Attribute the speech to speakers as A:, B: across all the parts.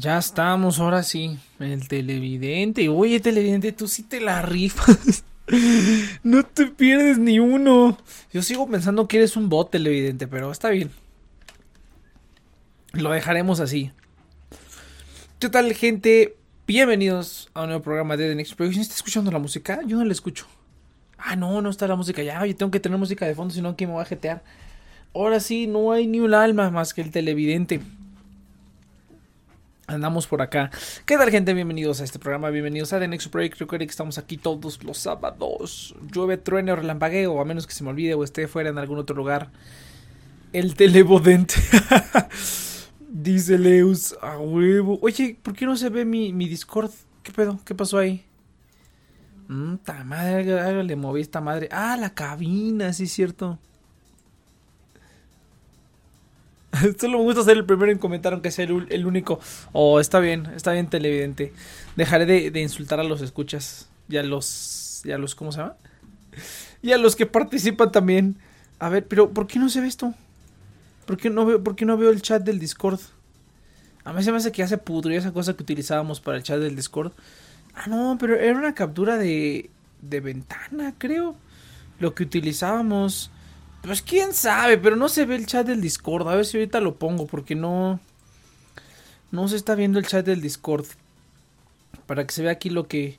A: Ya estamos, ahora sí. El televidente. Oye, televidente, tú sí te la rifas. no te pierdes ni uno. Yo sigo pensando que eres un bot televidente, pero está bien. Lo dejaremos así. ¿Qué tal, gente? Bienvenidos a un nuevo programa de The Next Projection. ¿Está escuchando la música? Yo no la escucho. Ah, no, no está la música ya. Oye, tengo que tener música de fondo, si no, aquí me voy a jetear. Ahora sí, no hay ni un alma más que el televidente. Andamos por acá. ¿Qué tal, gente? Bienvenidos a este programa. Bienvenidos a The Next Break. Recuerden que estamos aquí todos los sábados. Llueve, truene o relampagueo, a menos que se me olvide o esté fuera en algún otro lugar. El televodente. Dice Leus, a huevo. Oye, ¿por qué no se ve mi, mi Discord? ¿Qué pedo? ¿Qué pasó ahí? Mmm, madre, le moví esta madre. Ah, la cabina, sí cierto. Solo me gusta ser el primero en comentar, aunque sea el, único. Oh, está bien, está bien, televidente. Dejaré de, insultar a los escuchas y a los. y los. ¿Cómo se llama? Y a los que participan también. A ver, pero ¿por qué no se ve esto? ¿Por qué no veo, por qué no veo el chat del Discord? A mí se me hace que ya se pudrió esa cosa que utilizábamos para el chat del Discord. Ah, no, pero era una captura de. de ventana, creo. Lo que utilizábamos. Pues quién sabe, pero no se ve el chat del Discord. A ver si ahorita lo pongo, porque no. No se está viendo el chat del Discord. Para que se vea aquí lo que.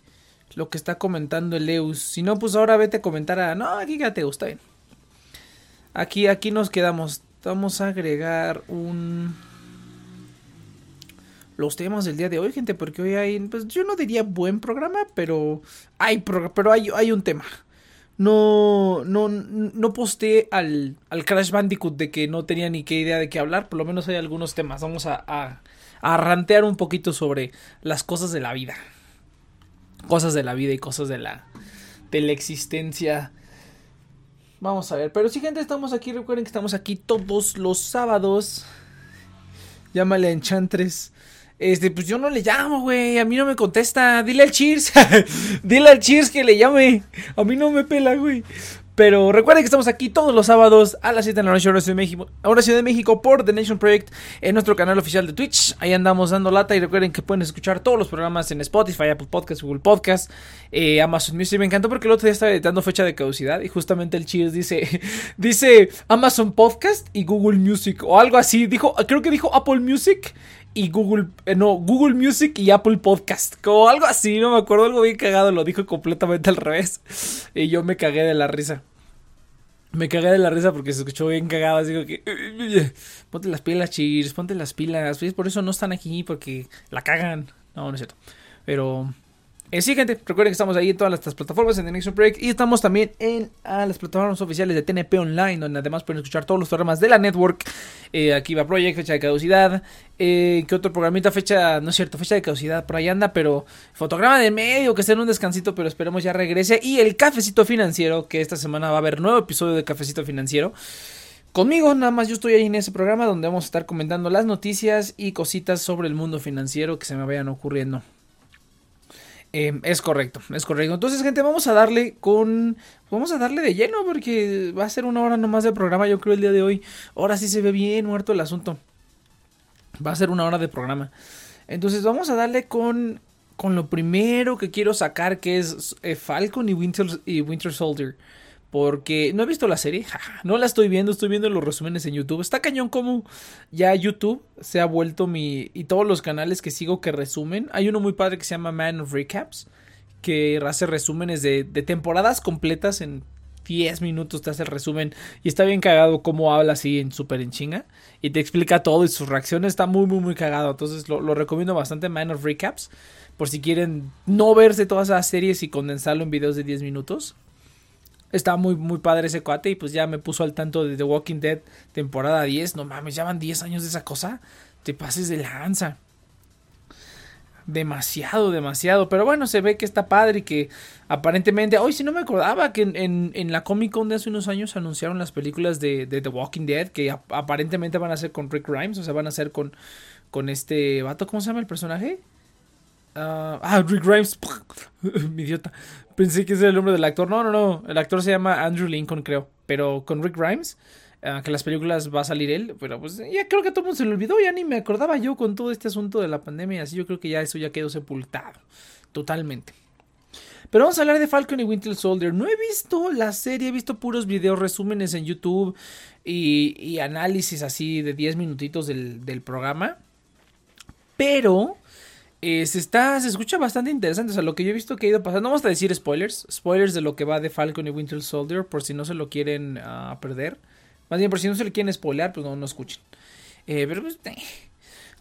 A: Lo que está comentando el Eus. Si no, pues ahora vete a comentar a. No, aquí ya te gusta bien. Aquí, aquí nos quedamos. Vamos a agregar un. Los temas del día de hoy, gente, porque hoy hay. Pues yo no diría buen programa, pero. Hay, pero hay un tema no, no, no posteé al, al Crash Bandicoot de que no tenía ni qué idea de qué hablar. Por lo menos hay algunos temas. Vamos a, a, rantear un poquito sobre las cosas de la vida. Cosas de la vida y cosas de la, de la existencia. Vamos a ver. Pero si gente, estamos aquí. Recuerden que estamos aquí todos los sábados. Llámale a Enchantress. Este, pues yo no le llamo, güey. A mí no me contesta. Dile al Cheers. Dile al Cheers que le llame. A mí no me pela, güey. Pero recuerden que estamos aquí todos los sábados a las 7 de la noche, hora Ciudad de México, hora Ciudad de México por The Nation Project en nuestro canal oficial de Twitch. Ahí andamos dando lata y recuerden que pueden escuchar todos los programas en Spotify, Apple Podcasts, Google Podcasts, eh, Amazon Music. Me encantó porque el otro día estaba editando fecha de caducidad y justamente el Cheers dice, dice Amazon Podcast y Google Music o algo así. Dijo, creo que dijo Apple Music y Google, eh, no, Google Music y Apple Podcast, como algo así, no me acuerdo, algo bien cagado, lo dijo completamente al revés y yo me cagué de la risa. Me cagué de la risa porque se escuchó bien cagado, así que ponte las pilas, cheers, ponte las pilas, por eso no están aquí porque la cagan. No, no es cierto. Pero eh, sí, gente, recuerden que estamos ahí en todas las plataformas en The Next Break y estamos también en las plataformas oficiales de TNP Online, donde además pueden escuchar todos los programas de la network. Eh, aquí va Project, fecha de caducidad. Eh, ¿Qué otro programita? Fecha, no es cierto, fecha de caducidad, por ahí anda, pero fotograma de medio, que esté en un descansito, pero esperemos ya regrese. Y el cafecito financiero, que esta semana va a haber nuevo episodio de cafecito financiero. Conmigo, nada más yo estoy ahí en ese programa donde vamos a estar comentando las noticias y cositas sobre el mundo financiero que se me vayan ocurriendo. Em, es correcto, es correcto. Entonces, gente, vamos a darle con. Vamos a darle de lleno porque va a ser una hora nomás de programa, yo creo, el día de hoy. Ahora sí se ve bien muerto el asunto. Va a ser una hora de programa. Entonces, vamos a darle con. Con lo primero que quiero sacar, que es eh, Falcon y Winter, y Winter Soldier. Porque no he visto la serie, no la estoy viendo, estoy viendo los resúmenes en YouTube. Está cañón como ya YouTube se ha vuelto mi... Y todos los canales que sigo que resumen. Hay uno muy padre que se llama Man of Recaps, que hace resúmenes de, temporadas completas en 10 minutos te hace el resumen y está bien cagado cómo habla así en súper en chinga y te explica todo y sus reacciones está muy muy muy cagado entonces lo, lo, recomiendo bastante Man of Recaps por si quieren no verse todas las series y condensarlo en videos de 10 minutos estaba muy, muy padre ese cuate y pues ya me puso al tanto de The Walking Dead temporada 10. No mames, ya van 10 años de esa cosa. Te pases de lanza. Demasiado, demasiado. Pero bueno, se ve que está padre y que aparentemente... Hoy si no me acordaba que en, en, la Comic Con de hace unos años anunciaron las películas de, The Walking Dead que aparentemente van a ser con Rick Grimes. O sea, van a ser con, con este vato. ¿Cómo se llama el personaje? Ah, ah Rick Grimes. Mi idiota. Pensé que ese era el nombre del actor. No, no, no. El actor se llama Andrew Lincoln, creo. Pero con Rick Grimes. ah, que las películas va a salir él, pero pues ya creo que a todo mundo se le olvidó, ya ni me acordaba yo con todo este asunto de la pandemia, así yo creo que ya eso ya quedó sepultado, totalmente. Pero vamos a hablar de Falcon y Winter Soldier. No he visto la serie, he visto puros videos, resúmenes en YouTube y, análisis así de 10 minutitos del programa. Pero eh, se está, se escucha bastante interesante. O sea, lo que yo he visto que ha ido pasando. No vamos a decir spoilers. Spoilers de lo que va de Falcon y Winter Soldier. Por si no se lo quieren uh, perder. Más bien, por si no se lo quieren spoiler, pues no, no escuchen. Eh, pero pues. Eh,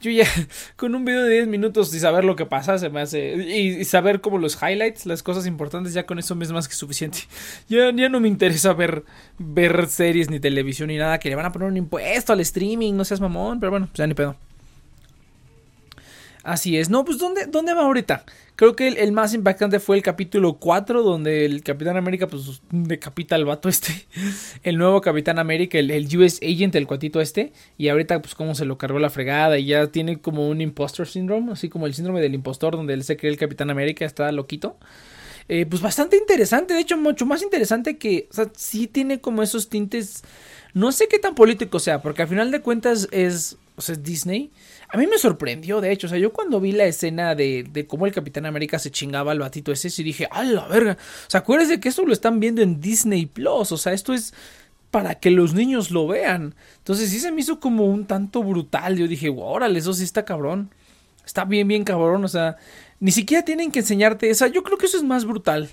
A: yo ya, con un video de 10 minutos y saber lo que pasa, se me hace. Y, saber como los highlights, las cosas importantes, ya con eso es más que suficiente. Ya, ya no me interesa ver, ver series ni televisión ni nada. Que le van a poner un impuesto al streaming, no seas mamón. Pero bueno, pues ya ni pedo. Así es. No, pues ¿dónde, dónde va ahorita? Creo que el, más impactante fue el capítulo 4, donde el Capitán América, pues, decapita al vato este. El nuevo Capitán América, el, US Agent, el cuatito este. Y ahorita, pues, cómo se lo cargó la fregada. Y ya tiene como un impostor syndrome, así como el síndrome del impostor, donde él se cree el Capitán América, está loquito. Eh, pues bastante interesante, de hecho, mucho más interesante que. O sea, sí tiene como esos tintes. No sé qué tan político sea, porque al final de cuentas es. O sea, es Disney. A mí me sorprendió, de hecho. O sea, yo cuando vi la escena de, de cómo el Capitán América se chingaba al batito ese, sí dije, ¡a la verga! O sea, acuérdense que esto lo están viendo en Disney Plus. O sea, esto es para que los niños lo vean. Entonces sí se me hizo como un tanto brutal. Yo dije, órale, eso sí está cabrón. Está bien, bien cabrón. O sea, ni siquiera tienen que enseñarte. O sea, yo creo que eso es más brutal.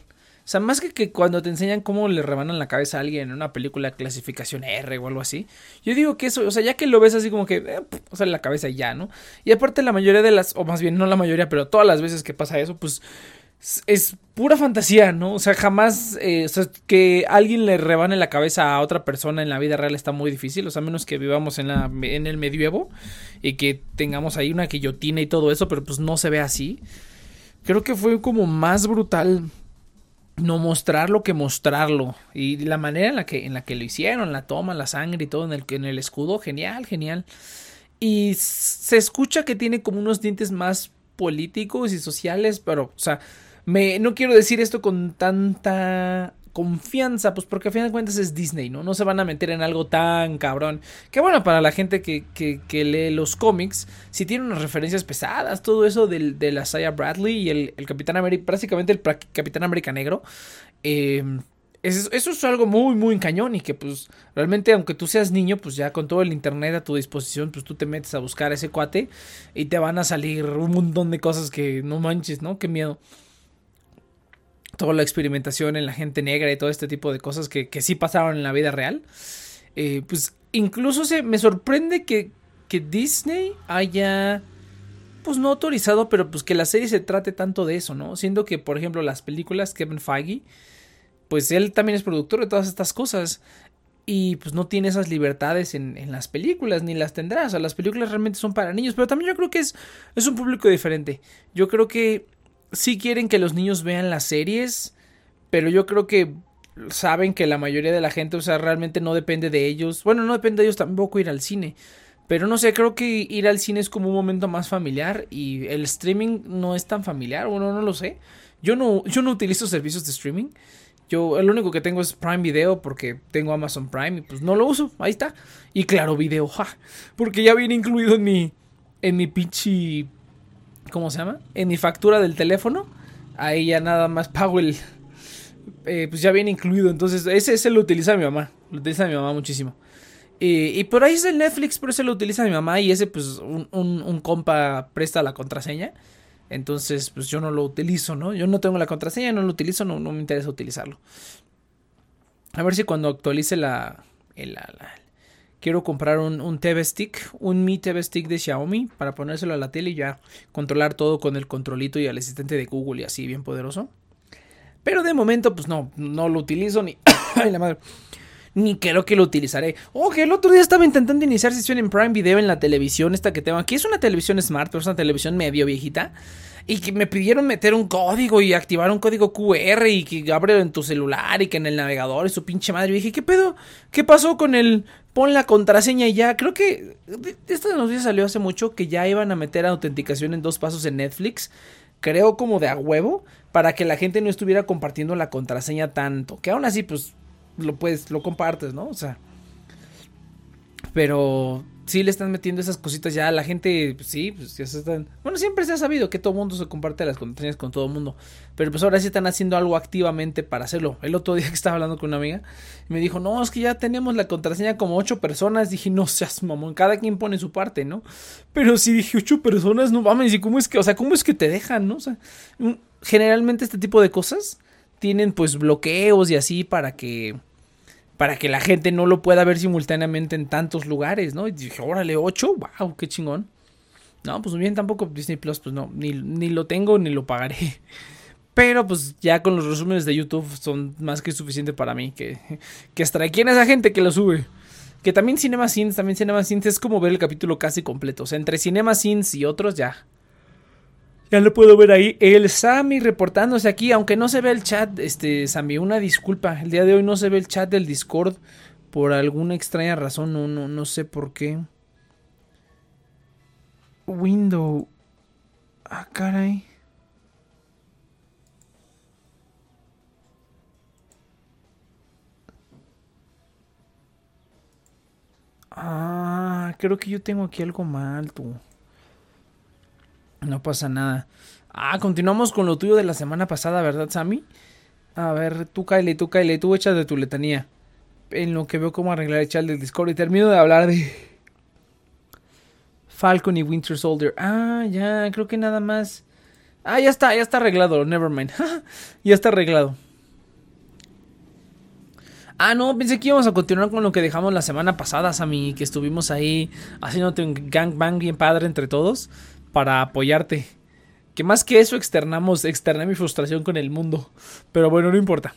A: O sea, más que, que cuando te enseñan cómo le rebanan la cabeza a alguien en una película clasificación R o algo así. Yo digo que eso, o sea, ya que lo ves así como que, eh, o sea, la cabeza ya, ¿no? Y aparte la mayoría de las, o más bien no la mayoría, pero todas las veces que pasa eso, pues es pura fantasía, ¿no? O sea, jamás, eh, o sea, que alguien le rebane la cabeza a otra persona en la vida real está muy difícil, o sea, menos que vivamos en, la, en el medievo y que tengamos ahí una guillotina y todo eso, pero pues no se ve así. Creo que fue como más brutal no mostrarlo que mostrarlo. Y la manera en la que, en la que lo hicieron, la toma, la sangre y todo en el, en el escudo, genial, genial. Y se escucha que tiene como unos dientes más políticos y sociales, pero, o sea, me, no quiero decir esto con tanta confianza, pues porque a fin de cuentas es Disney, ¿no? No se van a meter en algo tan cabrón. Que bueno, para la gente que, que, lee los cómics, si tiene unas referencias pesadas, todo eso del, de la Bradley y el, Capitán América, prácticamente el Capitán América Negro. Eh, eso, es algo muy, muy cañón y que pues realmente aunque tú seas niño, pues ya con todo el internet a tu disposición, pues tú te metes a buscar ese cuate y te van a salir un montón de cosas que no manches, ¿no? Qué miedo toda la experimentación en la gente negra y todo este tipo de cosas que, que sí pasaron en la vida real. Eh, pues incluso se me sorprende que, que Disney haya pues no autorizado, pero pues que la serie se trate tanto de eso, ¿no? Siendo que, por ejemplo, las películas Kevin Feige, pues él también es productor de todas estas cosas. Y pues no tiene esas libertades en, en, las películas, ni las tendrá. O sea, las películas realmente son para niños. Pero también yo creo que es, es un público diferente. Yo creo que sí quieren que los niños vean las series, pero yo creo que saben que la mayoría de la gente, o sea, realmente no depende de ellos. Bueno, no depende de ellos tampoco ir al cine. Pero no sé, creo que ir al cine es como un momento más familiar y el streaming no es tan familiar, bueno, no lo sé. Yo no, yo no utilizo servicios de streaming. Yo el único que tengo es Prime Video porque tengo Amazon Prime y pues no lo uso, ahí está. Y claro, video, ja, porque ya viene incluido en mi en mi pinche ¿Cómo se llama? En mi factura del teléfono. Ahí ya nada más pago el. Eh, pues ya viene incluido. Entonces, ese, ese lo utiliza mi mamá. Lo utiliza mi mamá muchísimo. y por ahí es el Netflix, pero ese lo utiliza mi mamá. Y ese, pues, un, un, compa presta la contraseña. Entonces, pues yo no lo utilizo, ¿no? Yo no tengo la contraseña, no lo utilizo, no, no me interesa utilizarlo. A ver si cuando actualice la, la, quiero comprar un, TV Stick, un Mi TV Stick de Xiaomi para ponérselo a la tele y ya controlar todo con el controlito y el asistente de Google y así bien poderoso. Pero de momento pues no, no lo utilizo ni... Ni creo que lo utilizaré. Que el otro día estaba intentando iniciar sesión en Prime Video en la televisión esta que tengo aquí. Es una televisión smart, pero es una televisión medio viejita. Y que me pidieron meter un código y activar un código QR y que abre en tu celular y que en el navegador y su pinche madre. Y dije, ¿qué pedo? ¿Qué pasó con el pon la contraseña y ya. Creo que esta noticia salió hace mucho que ya iban a meter autenticación en dos pasos en Netflix. Creo como de a huevo para que la gente no estuviera compartiendo la contraseña tanto. Que aún así, pues lo puedes, lo compartes, ¿no? O sea, Pero sí le están metiendo esas cositas ya a la gente, pues sí, pues ya se están... Bueno, siempre se ha sabido que todo mundo se comparte las contraseñas con todo mundo, pero pues ahora sí están haciendo algo activamente para hacerlo. El otro día que estaba hablando con una amiga, me dijo, no, es que ya tenemos la contraseña como ocho personas, dije, no seas mamón, cada quien pone su parte, ¿no? Pero si dije ocho personas, no mames, ¿y cómo es que, o sea, cómo es que te dejan, no? O sea, generalmente este tipo de cosas tienen pues bloqueos y así para que para que la gente no lo pueda ver simultáneamente en tantos lugares, ¿no? Y dije, órale, 8, wow, qué chingón. No, pues bien, tampoco Disney Plus, pues no, ni, ni lo tengo ni lo pagaré. Pero pues ya con los resúmenes de YouTube son más que suficiente para mí. Que, que hasta quién esa gente que lo sube. Que también Cinema Sins, también Cinema Sins es como ver el capítulo casi completo. O sea, entre Cinema Sins y otros ya. Ya lo puedo ver ahí. El Sammy reportándose aquí, aunque no se ve el chat, este, Sammy, una disculpa. El día de hoy no se ve el chat del Discord por alguna extraña razón, no, no, no sé por qué. Window. Ah, caray. Ah, creo que yo tengo aquí algo mal, tú. No pasa nada. Ah, continuamos con lo tuyo de la semana pasada, ¿verdad, Sammy? A ver, tú Kyle, tú Kyle, tú echas de tu letanía. En lo que veo cómo arreglar el chat del Discord. Y termino de hablar de Falcon y Winter Soldier. Ah, ya, creo que nada más. Ah, ya está, ya está arreglado, nevermind. ya está arreglado. Ah, no, pensé que íbamos a continuar con lo que dejamos la semana pasada, Sammy, que estuvimos ahí haciéndote un gangbang bien padre entre todos para apoyarte. Que más que eso externamos, externé mi frustración con el mundo. Pero bueno, no importa.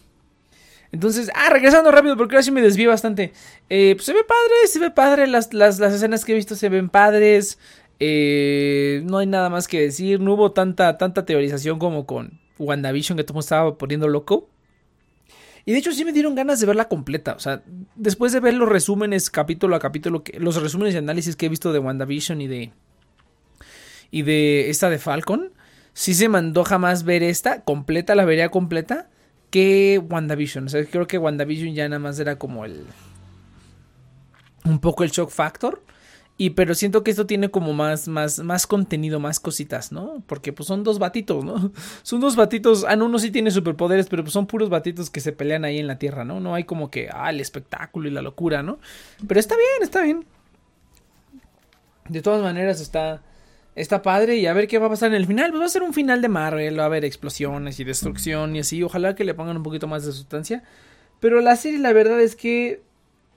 A: Entonces, ah, regresando rápido, porque ahora sí me desvío bastante. Eh, pues se ve padre, se ve padre. Las, las, escenas que he visto se ven padres. Eh, no hay nada más que decir. No hubo tanta, tanta teorización como con WandaVision que todo estaba poniendo loco. Y de hecho sí me dieron ganas de verla completa. O sea, después de ver los resúmenes capítulo a capítulo, los resúmenes y análisis que he visto de WandaVision y de, y de esta de Falcon, sí se mandó jamás ver esta completa, la vería completa, que WandaVision. O sea, creo que WandaVision ya nada más era como el. Un poco el shock factor. Y pero siento que esto tiene como más, más, más contenido, más cositas, ¿no? Porque pues son dos batitos, ¿no? Son dos batitos. Ah, no, uno sí tiene superpoderes, pero pues son puros batitos que se pelean ahí en la tierra, ¿no? No hay como que, ah, el espectáculo y la locura, ¿no? Pero está bien, está bien. De todas maneras está está padre y a ver qué va a pasar en el final. Pues va a ser un final de Marvel, va a haber explosiones y destrucción y así. Ojalá que le pongan un poquito más de sustancia. Pero la serie, la verdad es que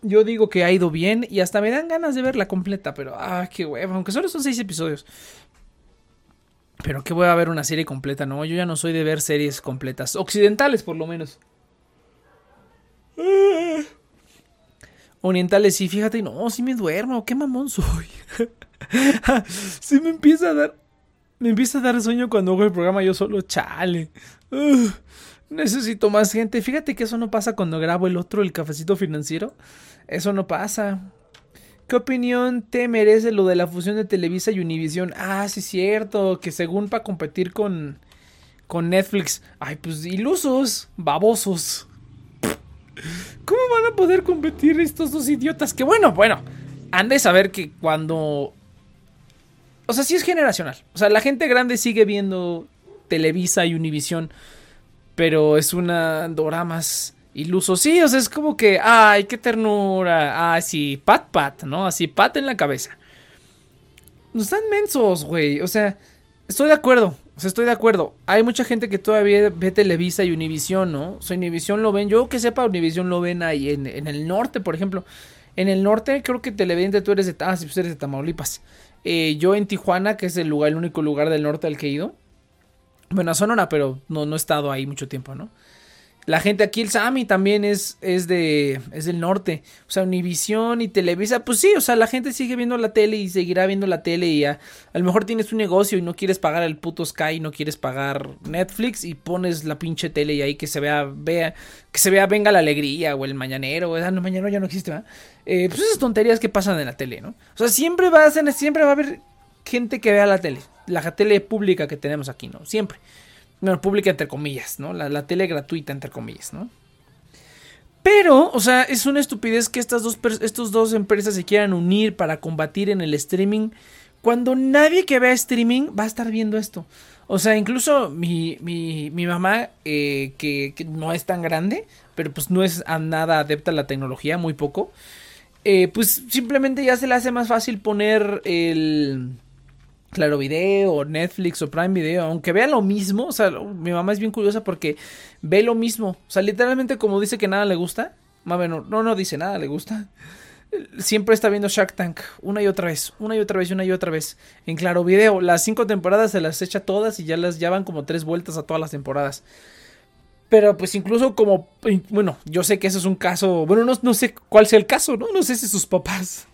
A: yo digo que ha ido bien y hasta me dan ganas de verla completa. Pero, ah, qué hueva, aunque solo son seis episodios. Pero que voy a ver una serie completa, ¿no? Yo ya no soy de ver series completas. Occidentales, por lo menos. Orientales, sí, fíjate, no, sí me duermo, qué mamón soy. sí me empieza a dar. Me empieza a dar sueño cuando hago el programa yo solo, chale. necesito más gente. Fíjate que eso no pasa cuando grabo el otro, el cafecito financiero. Eso no pasa. ¿Qué opinión te merece lo de la fusión de Televisa y Univision? Ah, sí, cierto. Que según para competir con, con Netflix. Ay, pues ilusos, babosos. ¿Cómo van a poder competir estos dos idiotas? Que bueno, bueno. Han de saber que cuando o sea, sí es generacional. O sea, la gente grande sigue viendo Televisa y Univisión, pero es una Dora más iluso. Sí, o sea, es como que, ay, qué ternura. Ay, sí, pat, pat, ¿no? Así, pat en la cabeza. No están mensos, güey. O sea, estoy de acuerdo. O sea, estoy de acuerdo. Hay mucha gente que todavía ve Televisa y Univisión, ¿no? O sea, Univisión lo ven. Yo que sepa, Univisión lo ven ahí en, en el norte, por ejemplo. En el norte, creo que Televidente tú eres de. Ah, sí, pues eres de Tamaulipas. Eh, yo en Tijuana, que es el lugar, el único lugar del norte al que he ido. Bueno, a Sonora, pero no, no he estado ahí mucho tiempo, ¿no? La gente aquí, el Sami también es, es, de, es del norte. O sea, Univisión y Televisa, pues sí, o sea, la gente sigue viendo la tele y seguirá viendo la tele y a, a lo mejor tienes un negocio y no quieres pagar el puto Sky, no quieres pagar Netflix y pones la pinche tele y ahí que se vea, vea, que se vea Venga la Alegría o el Mañanero, o, ah, no, Mañanero ya no existe, ¿verdad? Eh, pues esas tonterías que pasan en la tele, ¿no? O sea, siempre va a ser, siempre va a haber gente que vea la tele, la tele pública que tenemos aquí, ¿no? Siempre. Bueno, pública entre comillas, ¿no? La, tele gratuita entre comillas, ¿no? Pero, o sea, es una estupidez que estas dos, estos dos empresas se quieran unir para combatir en el streaming cuando nadie que vea streaming va a estar viendo esto. O sea, incluso mi, mi, mi mamá, eh, que, no es tan grande, pero pues no es a nada adepta a la tecnología, muy poco, eh, pues simplemente ya se le hace más fácil poner el Claro Video, Netflix o Prime Video, aunque vea lo mismo, o sea, mi mamá es bien curiosa porque ve lo mismo, o sea, literalmente como dice que nada le gusta, no, no dice nada le gusta, siempre está viendo Shark Tank una y otra vez, una y otra vez, una y otra vez. En claro video, las cinco temporadas se las echa todas y ya las ya van como tres vueltas a todas las temporadas. Pero pues incluso como, bueno, yo sé que eso es un caso, bueno, no, no sé cuál sea el caso, ¿no? No sé si sus papás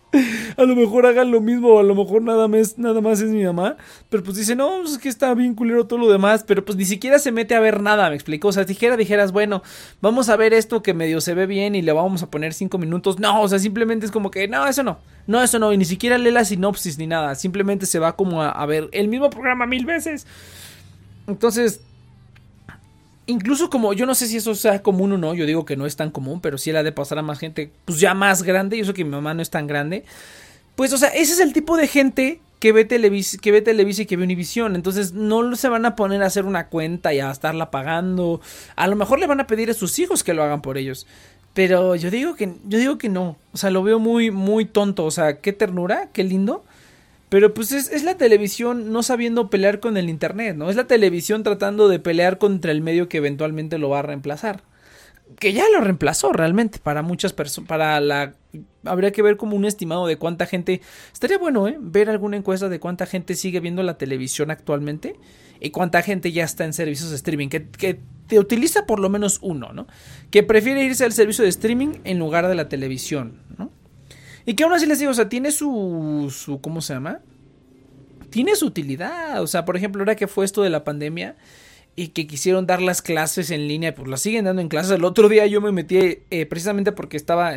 A: a lo mejor hagan lo mismo, a lo mejor nada más, nada más es mi mamá. Pero pues dice, no, pues, es que está bien culero todo lo demás. Pero pues ni siquiera se mete a ver nada, me explico. O sea, dijera, dijeras, bueno, vamos a ver esto que medio se ve bien y le vamos a poner cinco minutos. No, o sea, simplemente es como que, no, eso no. No, eso no. Y ni siquiera lee la sinopsis ni nada. Simplemente se va como a ver el mismo programa mil veces. Entonces, incluso como yo no sé si eso sea común o no, yo digo que no es tan común, pero sí la de pasar a más gente, pues ya más grande, y eso que mi mamá no es tan grande. Pues, o sea, ese es el tipo de gente que ve Televisa, que ve Televisa y que ve Univisión. Entonces, no se van a poner a hacer una cuenta y a estarla pagando. A lo mejor le van a pedir a sus hijos que lo hagan por ellos. Pero yo digo que, yo digo que no. O sea, lo veo muy, muy tonto. O sea, qué ternura, qué lindo. Pero pues es, la televisión no sabiendo pelear con el Internet, ¿no? Es la televisión tratando de pelear contra el medio que eventualmente lo va a reemplazar. Que ya lo reemplazó realmente para muchas personas, para la... Habría que ver como un estimado de cuánta gente... Estaría bueno, ¿eh? Ver alguna encuesta de cuánta gente sigue viendo la televisión actualmente y cuánta gente ya está en servicios de streaming, que, que te utiliza por lo menos uno, ¿no? Que prefiere irse al servicio de streaming en lugar de la televisión, ¿no? Y que aún así les digo, o sea, tiene su, su, ¿cómo se llama? Tiene su utilidad. O sea, por ejemplo, ahora que fue esto de la pandemia y que quisieron dar las clases en línea, pues las siguen dando en clases. El otro día yo me metí eh, precisamente porque estaba...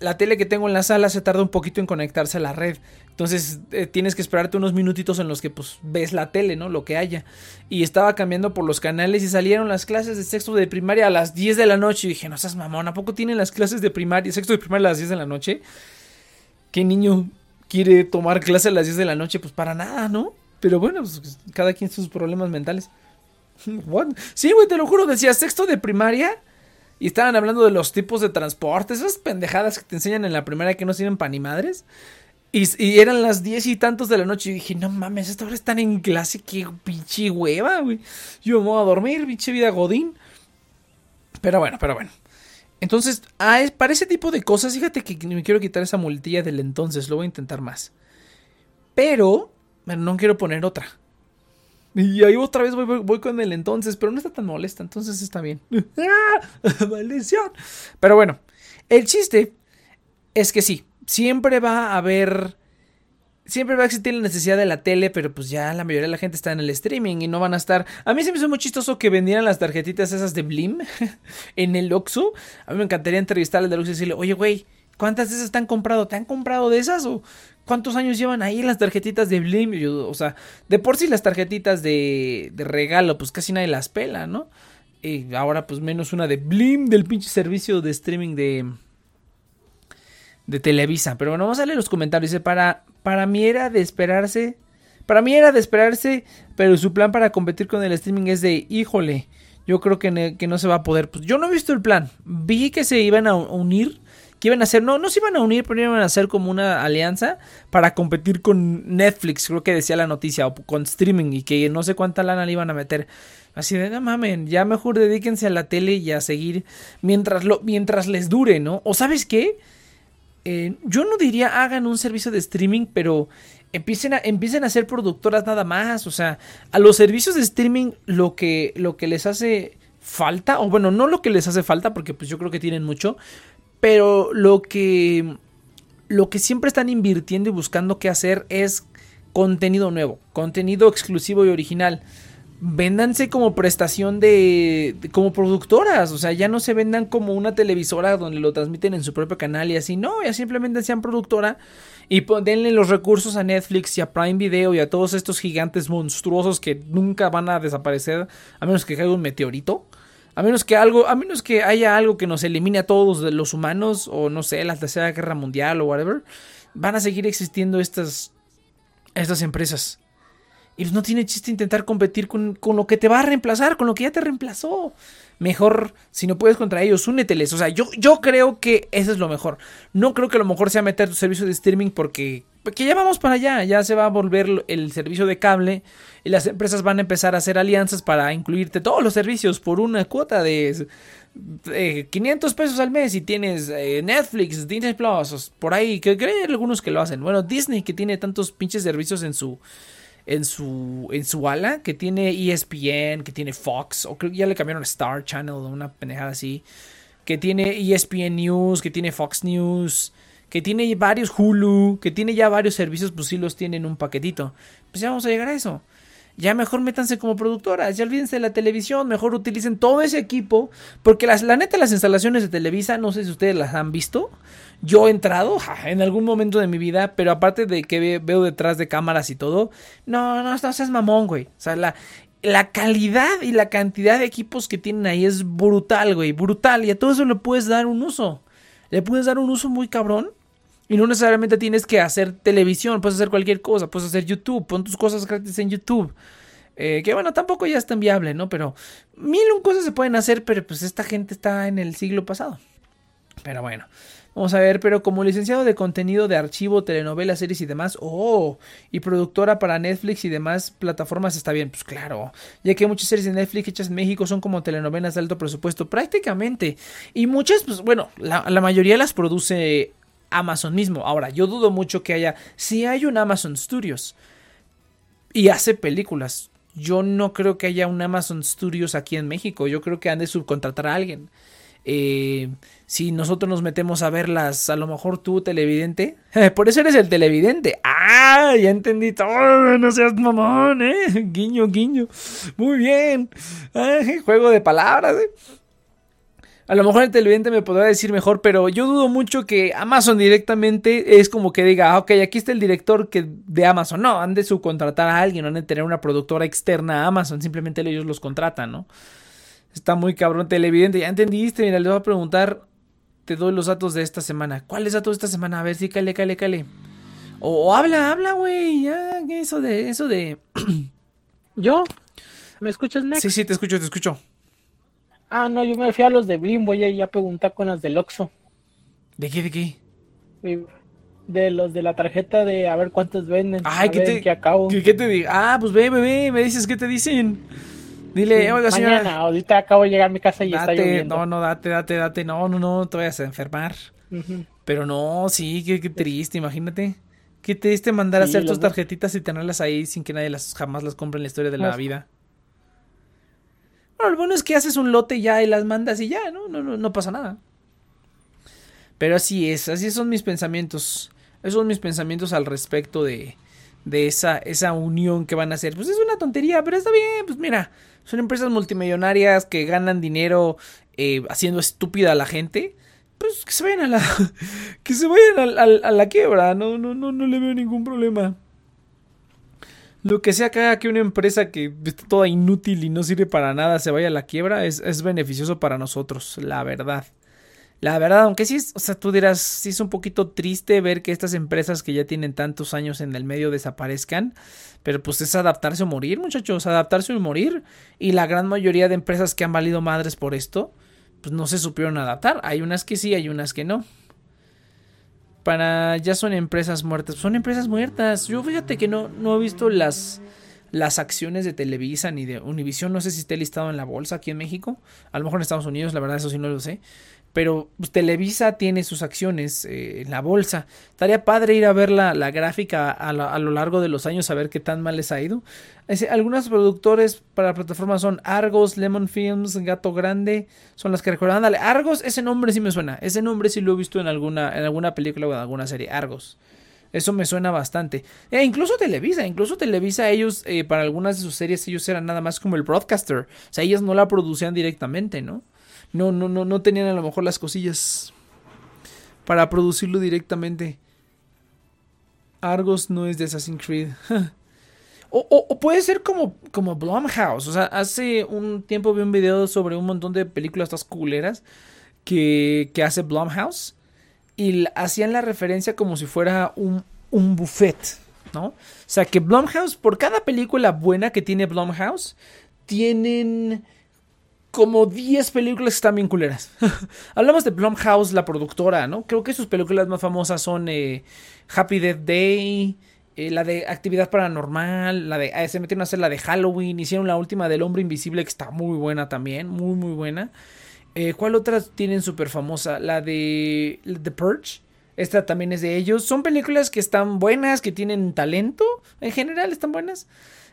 A: la tele que tengo en la sala se tarda un poquito en conectarse a la red. Entonces eh, tienes que esperarte unos minutitos en los que pues ves la tele, ¿no? Lo que haya. Y estaba cambiando por los canales y salieron las clases de sexto de primaria a las 10 de la noche. Y dije, no seas mamón, ¿a poco tienen las clases de primaria, sexto de primaria a las 10 de la noche? ¿Qué niño quiere tomar clase a las 10 de la noche? Pues para nada, ¿no? Pero bueno, pues, cada quien sus problemas mentales. Sí, güey, te lo juro, decía sexto de primaria. Y estaban hablando de los tipos de transporte, esas pendejadas que te enseñan en la primaria que no sirven para ni madres. Y, eran las diez y tantos de la noche. Y dije, no mames, esta hora están en clase. Qué pinche hueva, güey. Yo me voy a dormir, pinche vida godín. Pero bueno, pero bueno. Entonces, ah, para ese tipo de cosas, fíjate que me quiero quitar esa multilla del entonces. Lo voy a intentar más. Pero, bueno, no quiero poner otra. Y ahí otra vez voy, con el entonces, pero no está tan molesta, entonces está bien. ¡Ah! ¡Maldición! Pero bueno, el chiste es que sí, siempre va a haber siempre va a existir la necesidad de la tele, pero pues ya la mayoría de la gente está en el streaming y no van a estar. A mí se me hizo muy chistoso que vendieran las tarjetitas esas de Blim en el Oxxo. A mí me encantaría entrevistar al de Oxxo y decirle, oye, güey, ¿cuántas de esas te han comprado? ¿Te han comprado de esas? ¿O cuántos años llevan ahí las tarjetitas de Blim? o sea, de por sí las tarjetitas de, de regalo, pues casi nadie las pela, ¿no? Y ahora pues menos una de Blim del pinche servicio de streaming de de Televisa. Pero bueno, vamos a leer los comentarios. Dice, para, para mí era de esperarse. Para mí era de esperarse, pero su plan para competir con el streaming es de, híjole, yo creo que, que no se va a poder. Pues yo no he visto el plan. Vi que se iban a unir, que iban a hacer, no, no se iban a unir, pero iban a hacer como una alianza para competir con Netflix, creo que decía la noticia, o con streaming, y que no sé cuánta lana le iban a meter. Así de, no mamen, ya mejor dedíquense a la tele y a seguir mientras, mientras les dure, ¿no? O sabes qué? Eh, yo no diría hagan un servicio de streaming, pero empiecen a, empiecen a ser productoras nada más. O sea, a los servicios de streaming lo que, lo que les hace falta, o bueno, no lo que les hace falta, porque pues yo creo que tienen mucho, pero lo que, lo que siempre están invirtiendo y buscando qué hacer es contenido nuevo, contenido exclusivo y original véndanse como prestación de, como productoras, o sea, ya no se vendan como una televisora donde lo transmiten en su propio canal y así, no, ya simplemente sean productora y denle los recursos a Netflix y a Prime Video y a todos estos gigantes monstruosos que nunca van a desaparecer a menos que caiga un meteorito. A menos que algo, a menos que haya algo que nos elimine a todos los humanos, o no sé, la tercera guerra mundial o whatever, van a seguir existiendo estas, estas empresas. Y no tiene chiste intentar competir con, con, lo que te va a reemplazar, con lo que ya te reemplazó. Mejor, si no puedes contra ellos, úneteles. O sea, yo, yo creo que eso es lo mejor. No creo que lo mejor sea meter tu servicio de streaming porque, porque ya vamos para allá. Ya se va a volver el servicio de cable y las empresas van a empezar a hacer alianzas para incluirte todos los servicios por una cuota de 500 pesos al mes y tienes eh, Netflix, Disney Plus, por ahí, que creen algunos que lo hacen. Bueno, Disney que tiene tantos pinches servicios en su en su, en su ala, que tiene ESPN, que tiene Fox, o creo que ya le cambiaron Star Channel, una pendejada así, que tiene ESPN News, que tiene Fox News, que tiene varios Hulu, que tiene ya varios servicios, pues sí los tienen un paquetito. Pues ya vamos a llegar a eso. Ya mejor métanse como productoras, ya olvídense de la televisión, mejor utilicen todo ese equipo, porque las, la neta las instalaciones de Televisa, no sé si ustedes las han visto, yo he entrado en algún momento de mi vida, pero aparte de que veo detrás de cámaras y todo, no, no, no seas mamón, güey, o sea, la, la calidad y la cantidad de equipos que tienen ahí es brutal, güey, brutal, y a todo eso le puedes dar un uso, le puedes dar un uso muy cabrón. Y no necesariamente tienes que hacer televisión, puedes hacer cualquier cosa, puedes hacer YouTube, pon tus cosas gratis en YouTube. Eh, que bueno, tampoco ya es tan viable, ¿no? Pero mil cosas se pueden hacer, pero pues esta gente está en el siglo pasado. Pero bueno, vamos a ver, pero como licenciado de contenido de archivo, telenovelas, series y demás, oh, y productora para Netflix y demás plataformas está bien, pues claro, ya que muchas series de Netflix hechas en México son como telenovelas de alto presupuesto, prácticamente, y muchas, pues bueno, la, mayoría las produce Amazon mismo. Ahora, yo dudo mucho que haya, si hay un Amazon Studios y hace películas, yo no creo que haya un Amazon Studios aquí en México. Yo creo que han de subcontratar a alguien. Eh, si nosotros nos metemos a verlas, a lo mejor tú, televidente. Por eso eres el televidente. ¡Ah! Ya entendí todo. No seas mamón, ¿eh? Guiño, guiño. Muy bien. juego de palabras, ¿eh? A lo mejor el televidente me podrá decir mejor, pero yo dudo mucho que Amazon directamente es como que diga, ah, ok, aquí está el director que de Amazon. No, han de subcontratar a alguien, han de tener una productora externa a Amazon, simplemente ellos los contratan, ¿no? Está muy cabrón televidente, ya entendiste, mira, le voy a preguntar, te doy los datos de esta semana. ¿Cuáles datos de esta semana? A ver, sí, cale, cale, cale. O, habla, habla, güey, ya, eso de, eso de...
B: ¿Yo? ¿Me escuchas, Next?
A: Sí, sí, te escucho, te escucho.
B: Ah, no, yo me fui a los de Blim, voy a ir a preguntar con las del Oxxo.
A: ¿De qué, de qué?
B: De los de la tarjeta de a ver cuántos venden.
A: Ay, ¿qué te, ¿qué, te digo? Ah, pues ve, bebé, me dices qué te dicen. Dile, oiga, señora.
B: Mañana, ahorita acabo de llegar a mi casa y
A: date,
B: está lloviendo.
A: No, no, date, date, date. No, no, no, te vayas a enfermar. Pero no, sí, qué, triste, imagínate. Qué triste mandar a hacer tus tarjetitas y tenerlas ahí sin que nadie las jamás las compre en la historia de la vida. Bueno, lo bueno es que haces un lote ya y las mandas y ya, ¿no? No, no, no pasa nada. Pero así es, así son mis pensamientos. Esos son mis pensamientos al respecto de, de esa, esa unión que van a hacer. Pues es una tontería, pero está bien. Pues mira, son empresas multimillonarias que ganan dinero eh, haciendo estúpida a la gente. Pues que se vayan a la, que se vayan a, a la quiebra. No, no, no, no le veo ningún problema. Lo que sea que haga que una empresa que está toda inútil y no sirve para nada se vaya a la quiebra es, beneficioso para nosotros, la verdad. La verdad, aunque sí, es, o sea, tú dirás, sí es un poquito triste ver que estas empresas que ya tienen tantos años en el medio desaparezcan, pero pues es adaptarse o morir, muchachos, adaptarse o morir. Y la gran mayoría de empresas que han valido madres por esto, pues no se supieron adaptar. Hay unas que sí, hay unas que no para ya son empresas muertas. Son empresas muertas. Yo fíjate que no, no he visto las, las acciones de Televisa ni de Univision. No sé si esté listado en la bolsa aquí en México. A lo mejor en Estados Unidos, la verdad, eso sí no lo sé pero pues, Televisa tiene sus acciones eh, en la bolsa. Estaría padre ir a ver la, gráfica a, lo largo de los años a ver qué tan mal les ha ido. algunos productores para la plataforma son Argos, Lemon Films, Gato Grande, son las que recuerdan. Dale, Argos, ese nombre sí me suena. Ese nombre sí lo he visto en alguna, en alguna película o en alguna serie. Argos. Eso me suena bastante. E incluso Televisa, incluso Televisa, ellos, eh, para algunas de sus series, ellos eran nada más como el broadcaster. O sea, ellos no la producían directamente, ¿no? No, no, no, no tenían a lo mejor las cosillas para producirlo directamente. Argos no es de Assassin's Creed. O, o- puede ser como, como Blumhouse. O sea, hace un tiempo vi un video sobre un montón de películas estas culeras que, que hace Blumhouse. Y hacían la referencia como si fuera un, un buffet, ¿no? O sea, que Blumhouse, por cada película buena que tiene Blumhouse, tienen como 10 películas que están bien culeras. Hablamos de Blumhouse, la productora, ¿no? Creo que sus películas más famosas son eh, Happy Death Day, eh, la de Actividad Paranormal, la de se metieron a hacer la de Halloween, hicieron la última del Hombre Invisible que está muy buena también, muy muy buena. Eh, ¿Cuál otra tienen súper famosa? La de The Purge. Esta también es de ellos. Son películas que están buenas, que tienen talento. En general están buenas.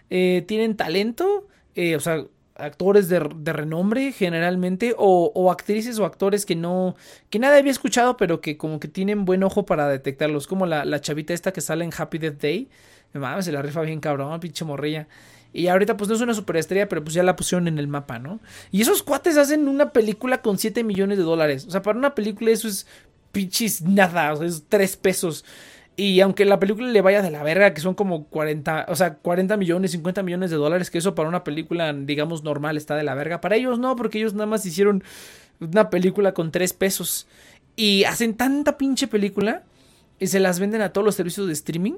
A: Tienen talento. o sea, actores de, de renombre generalmente. O, o actrices o actores que no. Que nadie había escuchado, pero que como que tienen buen ojo para detectarlos. Como la, la chavita esta que sale en Happy Death Day. Mames, se la rifa bien cabrón, pinche morrilla. Y ahorita pues no es una superestrella, pero pues ya la pusieron en el mapa, ¿no? Y esos cuates hacen una película con 7 millones de dólares. O sea, para una película eso es pinches nada, o sea, es 3 pesos. Y aunque la película le vaya de la verga, que son como 40, o sea, 40 millones, 50 millones de dólares, que eso para una película, digamos, normal está de la verga. Para ellos no, porque ellos nada más hicieron una película con 3 pesos. Y hacen tanta pinche película y se las venden a todos los servicios de streaming.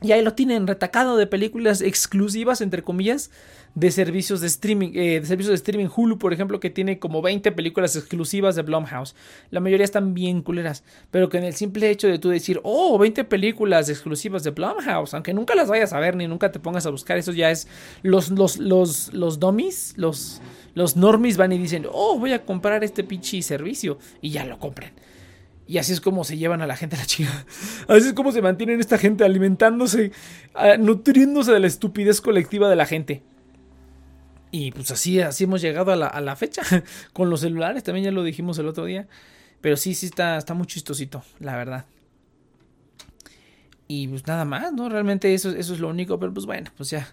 A: Y ahí lo tienen retacado de películas exclusivas, entre comillas, de servicios de streaming. eh, de servicios de streaming Hulu, por ejemplo, que tiene como 20 películas exclusivas de Blumhouse. La mayoría están bien culeras. Pero que en el simple hecho de tú decir, oh, 20 películas exclusivas de Blumhouse, aunque nunca las vayas a ver ni nunca te pongas a buscar, eso ya es. Los, los, los, los dummies, los, los normies van y dicen, oh, voy a comprar este pinche servicio. Y ya lo compran. Y así es como se llevan a la gente a la chingada. Así es como se mantienen esta gente alimentándose, ah, nutriéndose de la estupidez colectiva de la gente. Y pues así, así hemos llegado a la, fecha. Con los celulares, también ya lo dijimos el otro día. Pero sí, sí está, está muy chistosito, la verdad. Y pues nada más, ¿no? Realmente eso, eso es lo único. Pero pues bueno, pues ya.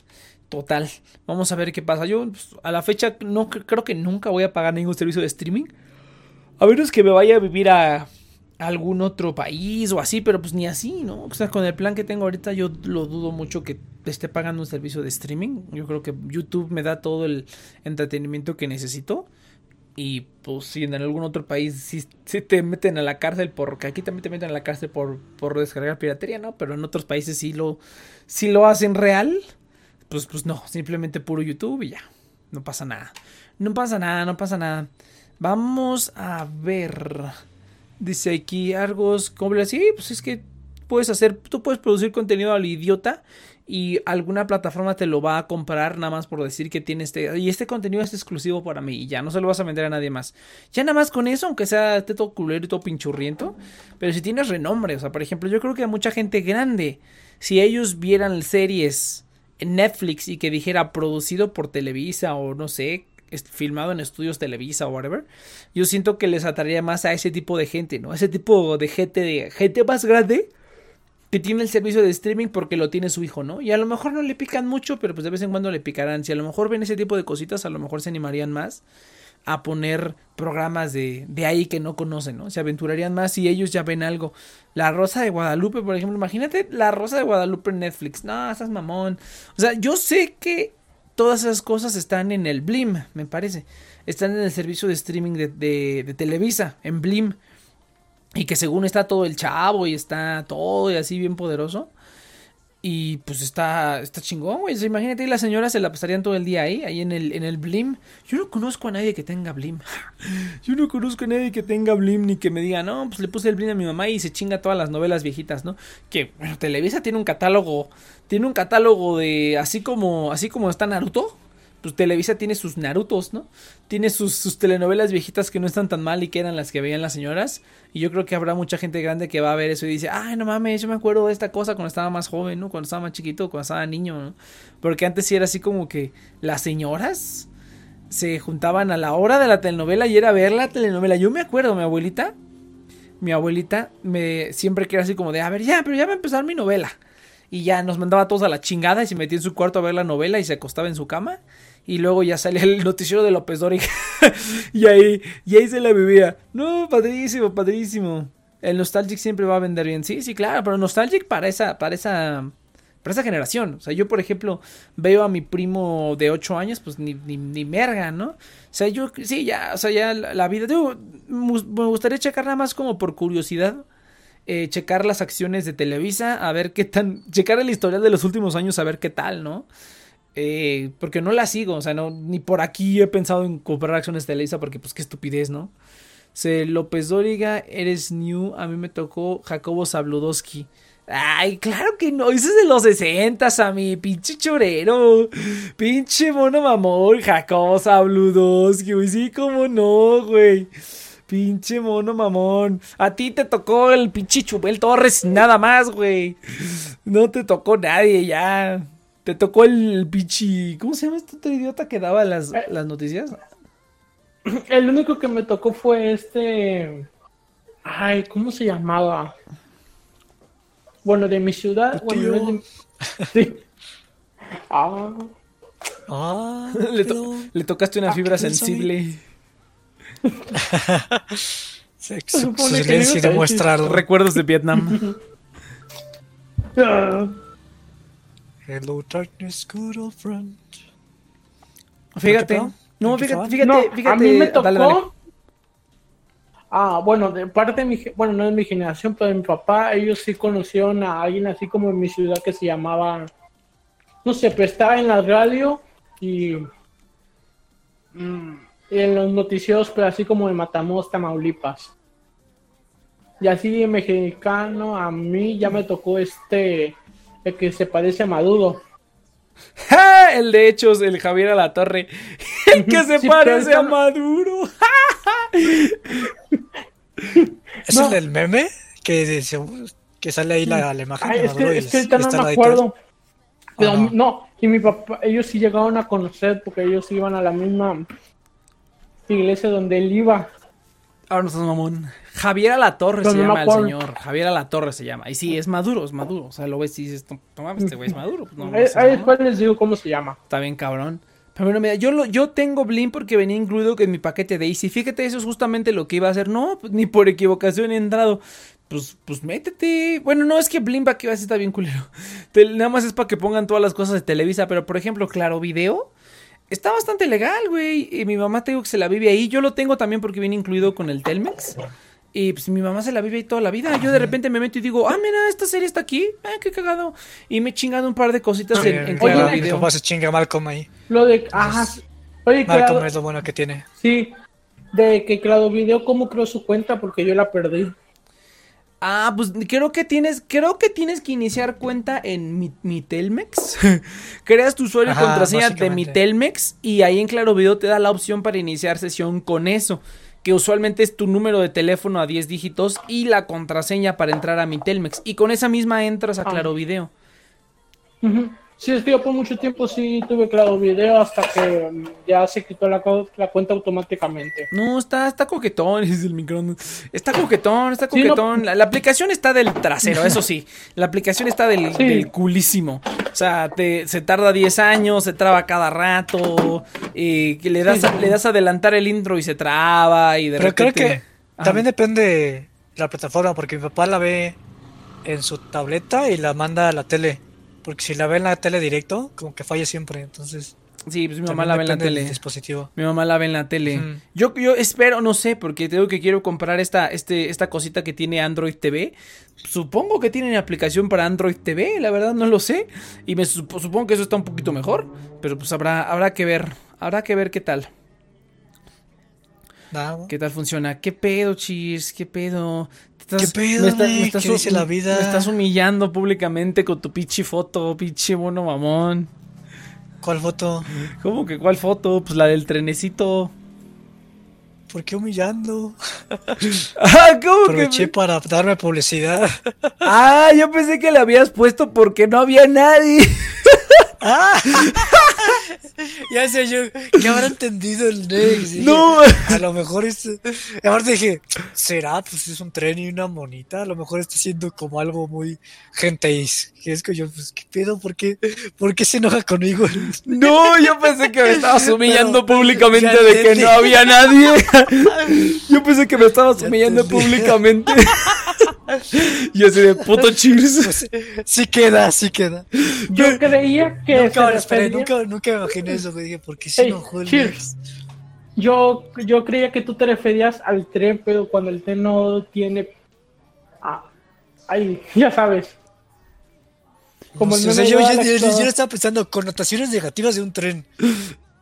A: Total. Vamos a ver qué pasa. Yo pues, a la fecha no creo que nunca voy a pagar ningún servicio de streaming. A menos que me vaya a vivir a algún otro país o así, pero pues ni así, ¿no? O sea, con el plan que tengo ahorita yo lo dudo mucho que esté pagando un servicio de streaming. Yo creo que YouTube me da todo el entretenimiento que necesito. Y pues si en algún otro país sí te meten a la cárcel porque aquí también te meten a la cárcel por, por descargar piratería, ¿no? Pero en otros países sí lo, sí lo hacen real. Pues, pues no, simplemente puro YouTube y ya. No pasa nada. No pasa nada, no pasa nada. Vamos a ver. Dice aquí Argos, ¿cómo le Sí, pues es que puedes hacer, tú puedes producir contenido al idiota y alguna plataforma te lo va a comprar nada más por decir que tiene este y este contenido es exclusivo para mí y ya no se lo vas a vender a nadie más. Ya nada más con eso, aunque sea todo culero y todo pinchurriento, pero si tienes renombre, o sea, por ejemplo, yo creo que a mucha gente grande, si ellos vieran series en Netflix y que dijera producido por Televisa o no sé, filmado en estudios Televisa o whatever, yo siento que les atraería más a ese tipo de gente, ¿no? Ese tipo de gente de gente más grande que tiene el servicio de streaming porque lo tiene su hijo, ¿no? Y a lo mejor no le pican mucho, pero pues de vez en cuando le picarán. Si a lo mejor ven ese tipo de cositas, a lo mejor se animarían más a poner programas de, de ahí que no conocen, ¿no? Se aventurarían más si ellos ya ven algo. La Rosa de Guadalupe, por ejemplo, imagínate La Rosa de Guadalupe en Netflix. No, estás mamón. O sea, yo sé que todas esas cosas están en el Blim, me parece. Están en el servicio de streaming de, Televisa, en Blim. Y que según está todo el chavo y está todo y así bien poderoso. Y pues está, está chingón, güey. Imagínate, las señoras se la pasarían todo el día ahí, ahí en el, en el Blim. Yo no conozco a nadie que tenga Blim. Yo no conozco a nadie que tenga Blim ni que me diga, no, pues le puse el Blim a mi mamá y se chinga todas las novelas viejitas, ¿no? Que, bueno, Televisa tiene un catálogo, tiene un catálogo de, así como, así como está Naruto. Pues Televisa tiene sus Narutos, ¿no? Tiene sus, telenovelas viejitas que no están tan mal y que eran las que veían las señoras. Y yo creo que habrá mucha gente grande que va a ver eso y dice, ay, no mames, yo me acuerdo de esta cosa cuando estaba más joven, ¿no? Cuando estaba más chiquito, cuando estaba niño, ¿no? Porque antes sí era así como que las señoras se juntaban a la hora de la telenovela y era ver la telenovela. Yo me acuerdo, mi abuelita, mi abuelita me siempre que era así como de, a ver, ya, pero ya va a empezar mi novela. Y ya nos mandaba todos a la chingada y se metía en su cuarto a ver la novela y se acostaba en su cama y luego ya salía el noticiero de López Dóriga y ahí y ahí se la vivía. No, padrísimo, padrísimo. El Nostalgic siempre va a vender bien. Sí, sí, claro, pero Nostalgic para esa para esa para esa generación. O sea, yo, por ejemplo, veo a mi primo de 8 años, pues ni, ni, ni merga, ¿no? O sea, yo, sí, ya, o sea, ya la, vida, digo, me gustaría checar nada más como por curiosidad. Eh, checar las acciones de Televisa, a ver qué tan. Checar el historial de los últimos años, a ver qué tal, ¿no? Eh, porque no la sigo, o sea, no, ni por aquí he pensado en comprar acciones de porque, pues, qué estupidez, ¿no? Se López Dóriga, eres new, a mí me tocó Jacobo Zabludowski. Ay, claro que no, ese es de los 60 a mi pinche chorero. Pinche mono mamón, Jacobo Zabludowski, güey, sí, cómo no, güey. Pinche mono mamón. A ti te tocó el pinche Chubel Torres nada más, güey. No te tocó nadie ya. Te tocó el pinche. ¿Cómo se llama este otro idiota que daba las, las noticias?
B: El único que me tocó fue este. Ay, ¿cómo se llamaba? Bueno, de mi ciudad. Bueno, no es de... Sí. Ah.
C: Ah,
A: Le,
C: pero-
A: to- le tocaste una
C: Ah,
A: fibra sensible.
C: Se-
B: Se
C: su,
B: supone
C: su
B: que
C: demuestra.
A: Recuerdos de Vietnam.
C: Hello, darkness, good old friend.
A: Fíjate. No,
C: ¿En qué
A: fíjate, fíjate,
B: No,
A: fíjate.
B: a mí me tocó.
A: Dale, dale.
B: Ah, bueno, de parte de mi, bueno, no de mi generación, pero de mi papá, ellos sí conocieron a alguien así como en mi ciudad que se llamaba, no sé, pero estaba en la radio y, mm, y en los noticieros, pero así como de Matamoros, Tamaulipas. Y así de mexicano, a mí ya me tocó este, el que se parece a Maduro.
A: ¡Ja! El de hechos, el Javier Alatorre. El que se
B: Sí,
A: parece a Maduro.
C: ¿Es
B: No.
C: el del meme? Que, que sale ahí la, la imagen
B: Ay,
C: de
B: es
C: Maduro
B: que,
C: y
B: es que no me
C: la
B: acuerdo. Pero
C: Ah, no.
B: no. y mi papá, ellos sí llegaron a conocer porque ellos iban a la misma iglesia donde él iba.
A: Ahora no mamón. Javier Alatorre se llama el señor. Javier Alatorre se llama. Y sí, es Maduro, es Maduro. O sea, lo ves y dices, no, mames, este güey es Maduro. No,
B: ahí, después les digo cómo se llama.
A: Está bien cabrón. Pero bueno, mira, yo, lo, yo tengo Blim porque venía incluido en mi paquete de Easy. Fíjate, eso es justamente lo que iba a hacer. No, pues, ni por equivocación he entrado. Pues, pues métete. Bueno, no, es que Blim para que está bien culero. Te- nada más es para que pongan todas las cosas de Televisa. Pero, por ejemplo, Claro Video está bastante legal, güey. Y mi mamá te digo que se la vive ahí. Yo lo tengo también porque viene incluido con el Telmex. Y pues mi mamá se la vive ahí toda la vida. Yo de repente me meto y digo, ah, mira, esta serie está aquí. Ah, qué cagado. Y me he chingado un par de cositas en, en
C: Oye,
A: Claro
C: mi
A: Video.
C: papá se chinga Malcolm ahí.
B: Lo de. Ajá. Oye,
C: Malcolm
B: claro,
C: es lo bueno que tiene.
B: sí. De que Claro Video, ¿cómo creó su cuenta? Porque yo la perdí.
A: Ah, pues creo que tienes, creo que tienes que iniciar cuenta en mi, mi Telmex. Creas tu usuario y contraseña de mi. Telmex y ahí en Claro Video te da la opción para iniciar sesión con eso, que usualmente es tu número de teléfono a 10 dígitos y la contraseña para entrar a mi Telmex y con esa misma entras a. Claro Video.
B: Sí, es que yo por mucho tiempo sí tuve Claro Video hasta que mm, ya se quitó la, cuenta automáticamente.
A: No, está, está coquetón, es el microondas. Está coquetón, está
B: Sí, no-
A: coquetón. La, la aplicación está del trasero, eso sí. La aplicación está del,
B: Sí.
A: del culísimo. O sea, te, se tarda 10 años, se traba cada rato. que le, das,
B: Sí,
A: a- le das a adelantar el intro y se traba. Y de
C: Pero creo
A: repente.
C: que
A: Ajá.
C: también depende de la plataforma, porque mi papá la ve en su tableta y la manda a la tele. Porque si la ve en la tele directo, como que falla siempre. Entonces,
A: Sí, pues mi mamá la ve en la tele.
C: dispositivo.
A: Mi mamá la ve en la tele. Yo, yo espero, no sé, porque tengo que quiero comprar esta, este, esta cosita que tiene Android TV. Supongo que tienen aplicación para Android TV, la verdad no lo sé. Y me sup- supongo que eso está un poquito mejor. Pero pues habrá, habrá que ver. Habrá que ver qué tal.
C: Nada.
A: ¿Qué tal funciona? ¿Qué pedo, chis? ¿Qué pedo? Te
C: ¿Qué pedo, Nick? ¿Qué dice la vida?
A: Me estás humillando públicamente con tu pinche foto, pinche mono mamón.
C: ¿Cuál foto?
A: ¿Cómo que cuál foto? Pues la del trenecito.
C: ¿Por qué humillando?
A: Ah, ¿cómo
C: Aproveché
A: que?
C: para darme publicidad.
A: Ah, yo pensé que le habías puesto porque no había nadie.
C: ¡Ah! ya sé yo, ¿qué habrá entendido el Nex?
A: No.
C: A lo mejor es. Aparte dije, ¿será? Pues es un tren y una monita. A lo mejor está siendo como algo muy genteis. Que es que yo, pues, ¿qué pedo? ¿Por qué, ¿Por qué se enoja conmigo?
A: No, yo pensé que me estabas humillando
C: Pero,
A: públicamente de que no había nadie. Yo pensé que me estabas
C: Ya
A: humillando públicamente. Yo así de puto cheers.
C: Pues, sí queda, sí queda.
B: Yo creía que
C: Nunca, esperé, me imaginé eso, güey. Dije, ¿por qué enojó el
B: cheers. Yo, yo creía que tú te referías al tren, pero cuando el tren no tiene... Ah, ahí, ya sabes. Como
C: No
B: el
C: o sea, yo, yo- yo- estaba pensando connotaciones negativas de un tren.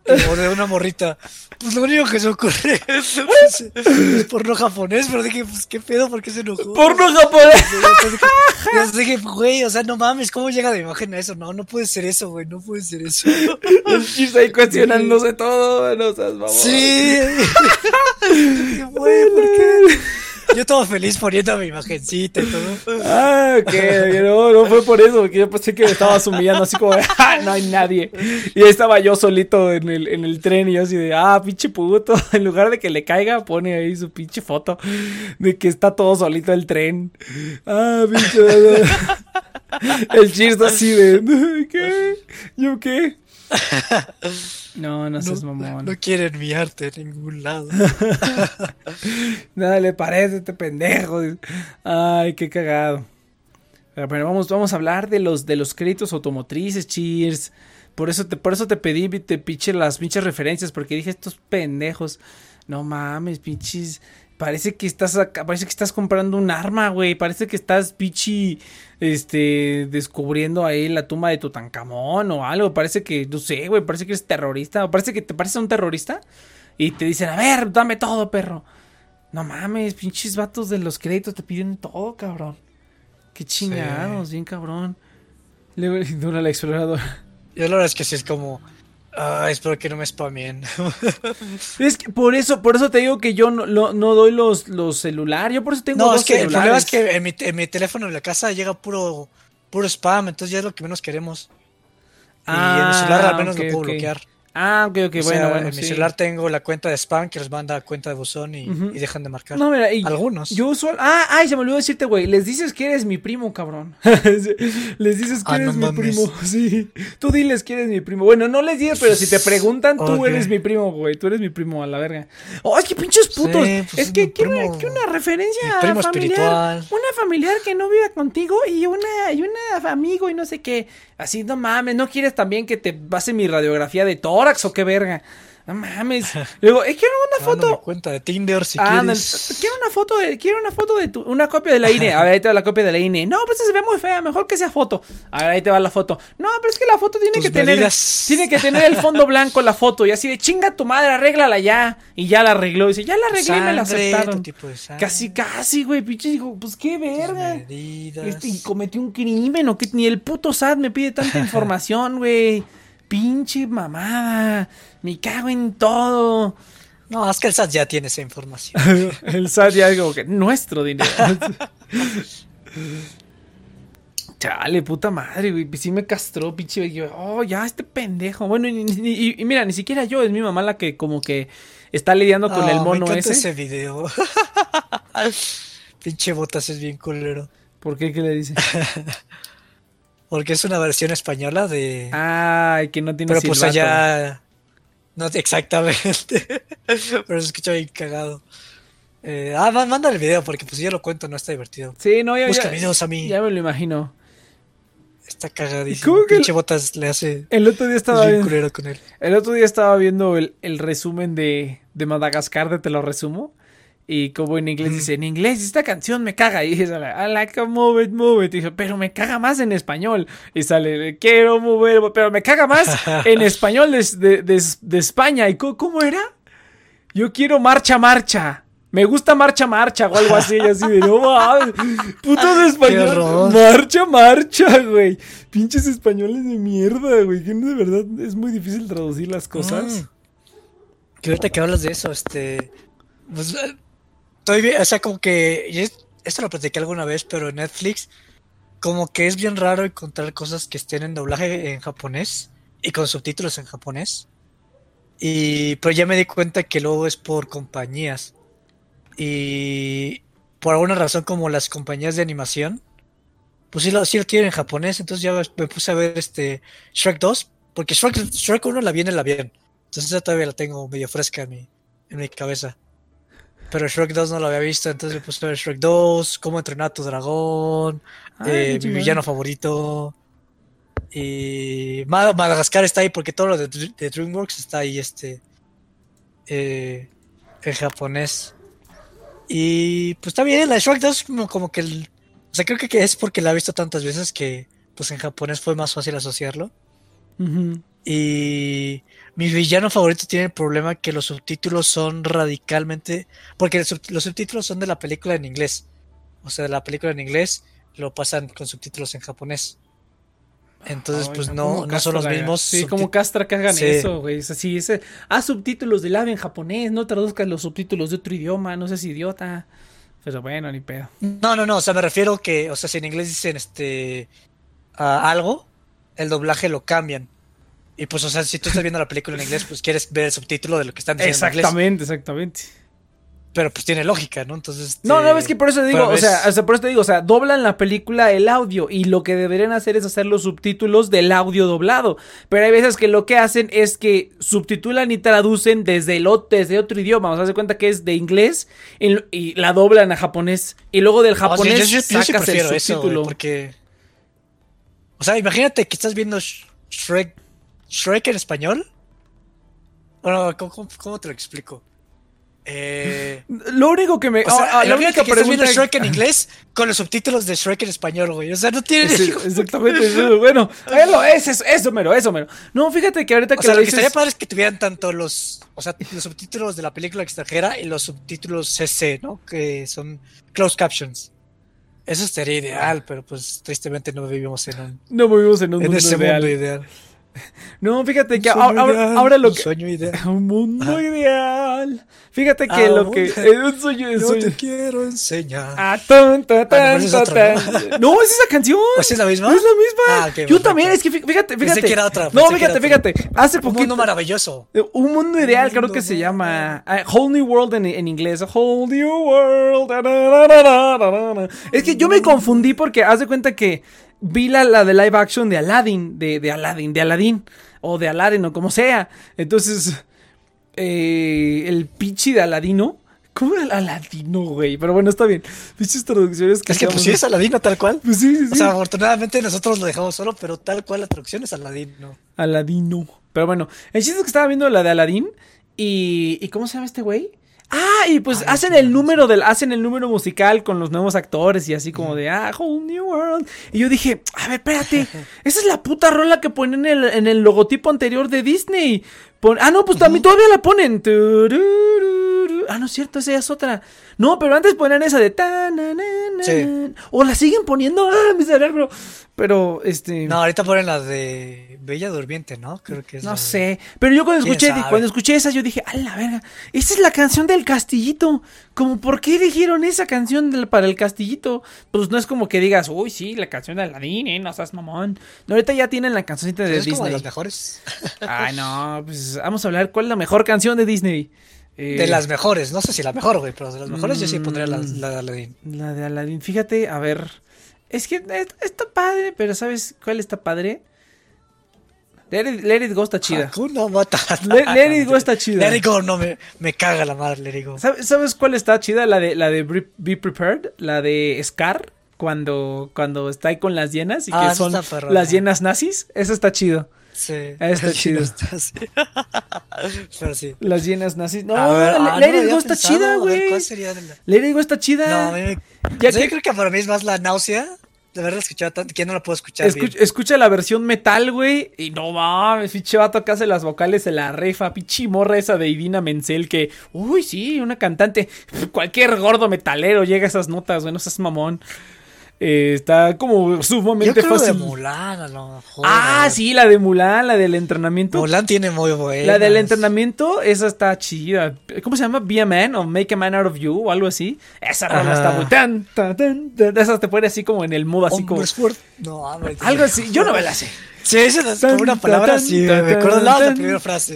C: O de una morrita. Pues lo único que se ocurre es, es porno japonés, pero dije, pues qué pedo, ¿por qué se enojó?
A: Porno japonés.
C: Entonces dije, güey, o sea, no mames, ¿cómo llega la imagen a eso? No, no puede ser eso, güey, no puede ser eso.
A: El cheers ahí cuestionándose todo. No seas mamón.
C: Sí. Güey, ¿por qué? Yo todo feliz poniendo mi imagencita y todo.
A: Ah, que no, no fue por eso, porque yo pensé que me estabas humillando así como ah, no hay nadie. Y ahí estaba yo solito en el, en el tren y yo así de, ah, pinche puto. En lugar de que le caiga, pone ahí su pinche foto de que está todo solito el tren. Ah, pinche. El cheers así de, ¿qué? ¿Yo qué? No, no seas
C: No,
A: mamón.
C: no quieren mi arte en ningún lado.
A: Nada le parece este pendejo. Ay, qué cagado. Pero bueno, vamos, vamos a hablar de los, de los créditos automotrices, cheers. Por eso te, por eso te pedí, te piche las pinches referencias, porque dije estos pendejos. No mames, pinches. Parece que estás acá, parece que estás comprando un arma, güey. Parece que estás pichi, este, descubriendo ahí la tumba de Tutankamón o algo. Parece que, no sé, güey, parece que eres terrorista. O parece que te pareces a un terrorista. Y te dicen, a ver, dame todo, perro. No mames, pinches vatos de los créditos te piden todo, cabrón. Qué chingados, bien cabrón. Luego Dura la exploradora.
C: Yo la verdad es que sí es como. Ah, espero que no me spamien.
A: Es que por eso, por eso te digo que yo no, no, no doy los, los celulares. Yo por eso tengo
C: No,
A: dos
C: es que el problema es que en mi, en mi teléfono de la casa llega puro, puro spam, entonces ya es lo que menos queremos. y en mi celular al menos
A: ok,
C: lo puedo bloquear.
A: Ah, ok, ok,
C: O
A: bueno,
C: sea,
A: bueno.
C: en mi celular tengo la cuenta de spam que les manda a cuenta de buzón y, dejan de marcar.
A: No, mira, y
C: Algunos.
A: Yo usual. Ah, ay, se me olvidó decirte, güey. Les dices que eres mi primo, cabrón. les dices que
C: Ah,
A: eres
C: no
A: mi
C: mames.
A: primo. Sí. Tú diles que eres mi primo. Bueno, no les digas, pero si te preguntan, tú eres mi primo, güey. Tú eres mi primo a la verga. Oh, es que pinches putos.
C: Sí, pues
A: es que quiero,
C: primo.
A: una referencia
C: Mi primo
A: familiar.
C: espiritual.
A: Una familiar que no viva contigo y una, y una amigo y no sé qué. Así, no mames, ¿no quieres también que te base mi radiografía de tórax o qué verga? No mames. Luego, eh, quiero una foto.
C: cuenta de Tinder si
A: Ah,
C: quieres.
A: quiero una foto de, quiero una foto de tu, una copia de la INE. A ver, ahí te va la copia de la INE. No, pero esa se ve muy fea, mejor que sea foto. A ver, ahí te va la foto. No, pero es que la foto tiene
C: Tus
A: que tener,
C: medidas.
A: tiene que tener el fondo blanco la foto y así de chinga tu madre, arréglala ya. Y ya la arregló. Y dice, ya la arreglé y me la
C: Sangre,
A: aceptaron.
C: tipo de sangre,
A: Casi, casi, güey, pinche, digo, pues qué verga. Este, y cometí un crimen o que ni el puto SAT me pide tanta información, güey. Pinche mamada. Me cago en todo.
C: No, es que el SAT ya tiene esa información.
A: El SAT ya es como que nuestro dinero. Chale, puta madre, güey. Sí me castró, pinche. Yo, oh, ya, este pendejo. Bueno, y, y- y- y mira, ni siquiera yo, es mi mamá la que como que está lidiando con
C: Ah,
A: el
C: me
A: mono
C: encanta
A: ese.
C: ese video. Pinche botas es bien culero.
A: ¿Por qué? ¿Qué le dice?
C: Porque es una versión española de.
A: Ay, que no tiene
C: pero pues allá. No, exactamente. pero se escucha bien cagado. Eh, ah, manda el video porque pues yo lo cuento, no está divertido.
A: Sí, no, ya,
C: Busca
A: ya,
C: videos a mí.
A: ya me lo imagino.
C: Está cagadísimo.
A: ¿Cómo que
C: Pinche botas le hace.
A: El otro día
C: Es
A: estaba viendo,
C: con él.
A: el otro día estaba viendo el, el resumen de, de Madagascar de Te lo resumo. Y como en inglés dice, en inglés esta canción me caga. Y dice, I like a move it, move it. Y dice, pero me caga más en español. Y sale, quiero mover, pero me caga más en español de, de, de- de España. ¿Y cómo, cómo era? Yo quiero marcha, marcha. Me gusta marcha, marcha o algo así. Y así de, no mames. Putos de español.
C: horror.
A: Marcha, marcha, güey. Pinches españoles de mierda, güey. Que de verdad es muy difícil traducir las cosas.
C: Mm. Que ahorita que hablas de eso, este. Pues, estoy o sea, como que. esto lo platiqué alguna vez, pero en Netflix. Como que es bien raro encontrar cosas que estén en doblaje en japonés y con subtítulos en japonés. Y. Pero ya me di cuenta que luego es por compañías. Y. Por alguna razón, como las compañías de animación. Pues sí lo, sí lo quieren en japonés. Entonces ya me puse a ver este. Shrek 2. Porque Shrek, Shrek 1 la viene la bien. Entonces esa todavía la tengo medio fresca en mi, en mi cabeza. Pero Shrek 2 no lo había visto, entonces me puse a ver Shrek 2, Cómo entrenar a tu dragón,
A: Ay,
C: eh, mi villano favorito. Y Ma- Madagascar está ahí porque todo lo de, Dr- de DreamWorks está ahí este eh, en japonés. Y pues está bien, la de Shrek 2 es como, como que el, o sea, creo que es porque la he visto tantas veces que pues en japonés fue más fácil asociarlo.
A: Ujú.
C: Y mi villano favorito tiene el problema que los subtítulos son radicalmente. Porque los subtítulos son de la película en inglés. O sea, de la película en inglés lo pasan con subtítulos en japonés. Entonces,
A: Ay,
C: pues
A: no,
C: no, son los mismos.
A: Sí, como castra que hagan
C: Sí.
A: eso, güey. O sea, sí, ese, haz subtítulos del ave en japonés, no traduzcas los subtítulos de otro idioma, no seas idiota. Pero bueno, ni pedo.
C: No, no, no. O sea, me refiero que, o sea, si en inglés dicen este ah, algo, el doblaje lo cambian. Y pues, o sea, si tú estás viendo la película en inglés, pues quieres ver el subtítulo de lo que están diciendo en inglés.
A: Exactamente, exactamente.
C: Pero pues tiene lógica, ¿no? Entonces.
A: No,
C: este,
A: no, es que por eso te digo, o sea, o por eso te digo, o sea, doblan la película el audio y lo que deberían hacer es hacer los subtítulos del audio doblado. Pero hay veces que lo que hacen es que subtitulan y traducen desde el desde otro idioma, o sea, se cuenta que es de inglés y, y la doblan a japonés y luego del
C: O sea,
A: japonés
C: yo, yo- yo sí
A: sacas
C: prefiero
A: el
C: eso,
A: subtítulo.
C: porque... O sea, imagínate que estás viendo Sh- Shrek, Shrek en español. Bueno, ¿cómo, cómo- te lo explico? Eh,
A: Lo único que me
C: o sea,
A: ah, ah, la única
C: que estás
A: pregunta
C: Shrek en inglés con los subtítulos de Shrek en español, güey. O sea, no tiene...
A: Sí, exactamente, eso, bueno, eso, eso, eso, eso mero, eso mero. No, fíjate que ahorita
C: O
A: que
C: sea,
A: lo
C: lo que
A: dices-
C: estaría padre es que tuvieran tanto los, o sea, los subtítulos de la película extranjera y los subtítulos CC, ¿no? Que son closed captions. Eso estaría ideal, pero pues tristemente no vivimos en un,
A: no vivimos en un
C: en
A: mundo
C: ese
A: ideal.
C: mundo ideal.
A: No, fíjate que
C: Un
A: ahora, ahora-
C: ideal,
A: ahora lo
C: un
A: que
C: sueño ideal.
A: un mundo
C: Ajá.
A: ideal. Fíjate que
C: Ah,
A: lo
C: un-
A: que eh, un sueño, un
C: Yo
A: sueño.
C: te quiero enseñar.
A: Ah, tan, tan,
C: Ah,
A: tan,
C: es.
A: No, es esa canción.
C: ¿Pues es la misma?
A: Es la misma.
C: Ah, ok,
A: Yo
C: perfecto.
A: también, es que fí- fíjate,
C: Pensé
A: fíjate.
C: que era otra,
A: no, fíjate, fíjate. Hace
C: Un mundo
A: poquito.
C: maravilloso.
A: Eh, Un mundo ideal, creo que se llama ah, Whole New World en, en inglés. A Whole New World. Es que yo me confundí porque haz de cuenta que vi la, la de live action de Aladdin, de, de Aladdin, de Aladdin, o de Aladdin, o como sea. Entonces, eh, el pichi de Aladino. ¿Cómo era Aladino, güey? Pero bueno, está bien. Pinches traducciones que
C: Es que pues sí es Aladino tal cual.
A: Pues sí, sí, sí.
C: O sea, afortunadamente nosotros lo dejamos solo, pero tal cual la traducción es Aladino.
A: Aladino. Pero bueno, el chiste es que estaba viendo la de Aladín y, y ¿cómo se llama este güey? Ah, y pues
C: Ay,
A: hacen el número del hacen el número musical con los nuevos actores y así como de ah, whole new world. Y yo dije, a ver, espérate, esa es la puta rola que ponen en el, en el logotipo anterior de Disney. Pon- ah, no, pues también todavía la ponen. Ah, no es cierto, esa ya es otra. No, pero antes ponían esa de ta, na, na, na,
C: Sí.
A: na. O la siguen poniendo, ah, mi cerebro. Pero este
C: No, ahorita ponen la de Bella Durmiente, ¿no? Creo que es
A: No
C: la
A: sé, pero yo cuando
C: ¿Quién
A: escuché,
C: sabe?
A: cuando escuché esa, yo dije, a la verga, esa es la canción del castillito. Como, ¿por qué eligieron esa canción del- para el castillito? Pues no es como que digas, uy, sí, la canción de Aladdin, eh, no seas mamón. No, ahorita ya tienen la cancioncita de
C: es como de
A: Disney.
C: las mejores.
A: Ay, no, pues vamos a hablar, ¿cuál es la mejor canción de Disney? Eh,
C: De las mejores, no sé si la mejor, güey, pero de las mejores yo sí pondría la,
A: Mm.
C: la de Aladín.
A: La de Aladdin, fíjate, a ver, es que es- está padre, pero ¿sabes cuál está padre? Let It, Let It Go está chida.
C: Hakuna Matata.
A: Let, Let It Go está chida.
C: Let It Go, no, me, me caga la madre, Let It Go.
A: ¿Sabes, sabes cuál está chida? La de la de Be Prepared, la de Scar, cuando, cuando está ahí con las hienas y
C: Ah,
A: que
C: esa
A: son las hienas nazis. Eso está chido.
C: Sí.
A: está
C: Sí,
A: chido.
C: está así. Pero sí.
A: Las hienas nazis. No,
C: ver, ah, no
A: Go
C: había
A: está
C: pensado,
A: chida, güey.
C: ¿Cuál sería de la-
A: It Go está chida.
C: No, a mí me...
A: Ya
C: o sea,
A: que-
C: yo creo que para mí es más la náusea de haberla escuchado tanto que ya no la puedo escuchar
A: Escucha,
C: bien.
A: escucha la versión metal, güey. Y no mames, pinche vato que hace las vocales en la refa. Pinche morra esa de Idina Menzel que, uy, sí, una cantante. Cualquier gordo metalero llega a esas notas, güey, no seas mamón. Eh, está como
C: Yo
A: sumamente
C: creo de
A: fácil.
C: Mulan, a lo mejor.
A: Ah, sí, la de Mulan, la del entrenamiento.
C: Mulan tiene muy buena.
A: La del entrenamiento, esa está chida. ¿Cómo se llama? Be a Man o Make a Man Out of You o algo así. Esa rola está muy tan, tan, tan, tan. Esas te pone así como en el mood, así como.
C: No, hombre,
A: Algo así. Yo no me la sé.
C: Sí, esa es como una palabra así. Me acuerdo la, primera frase.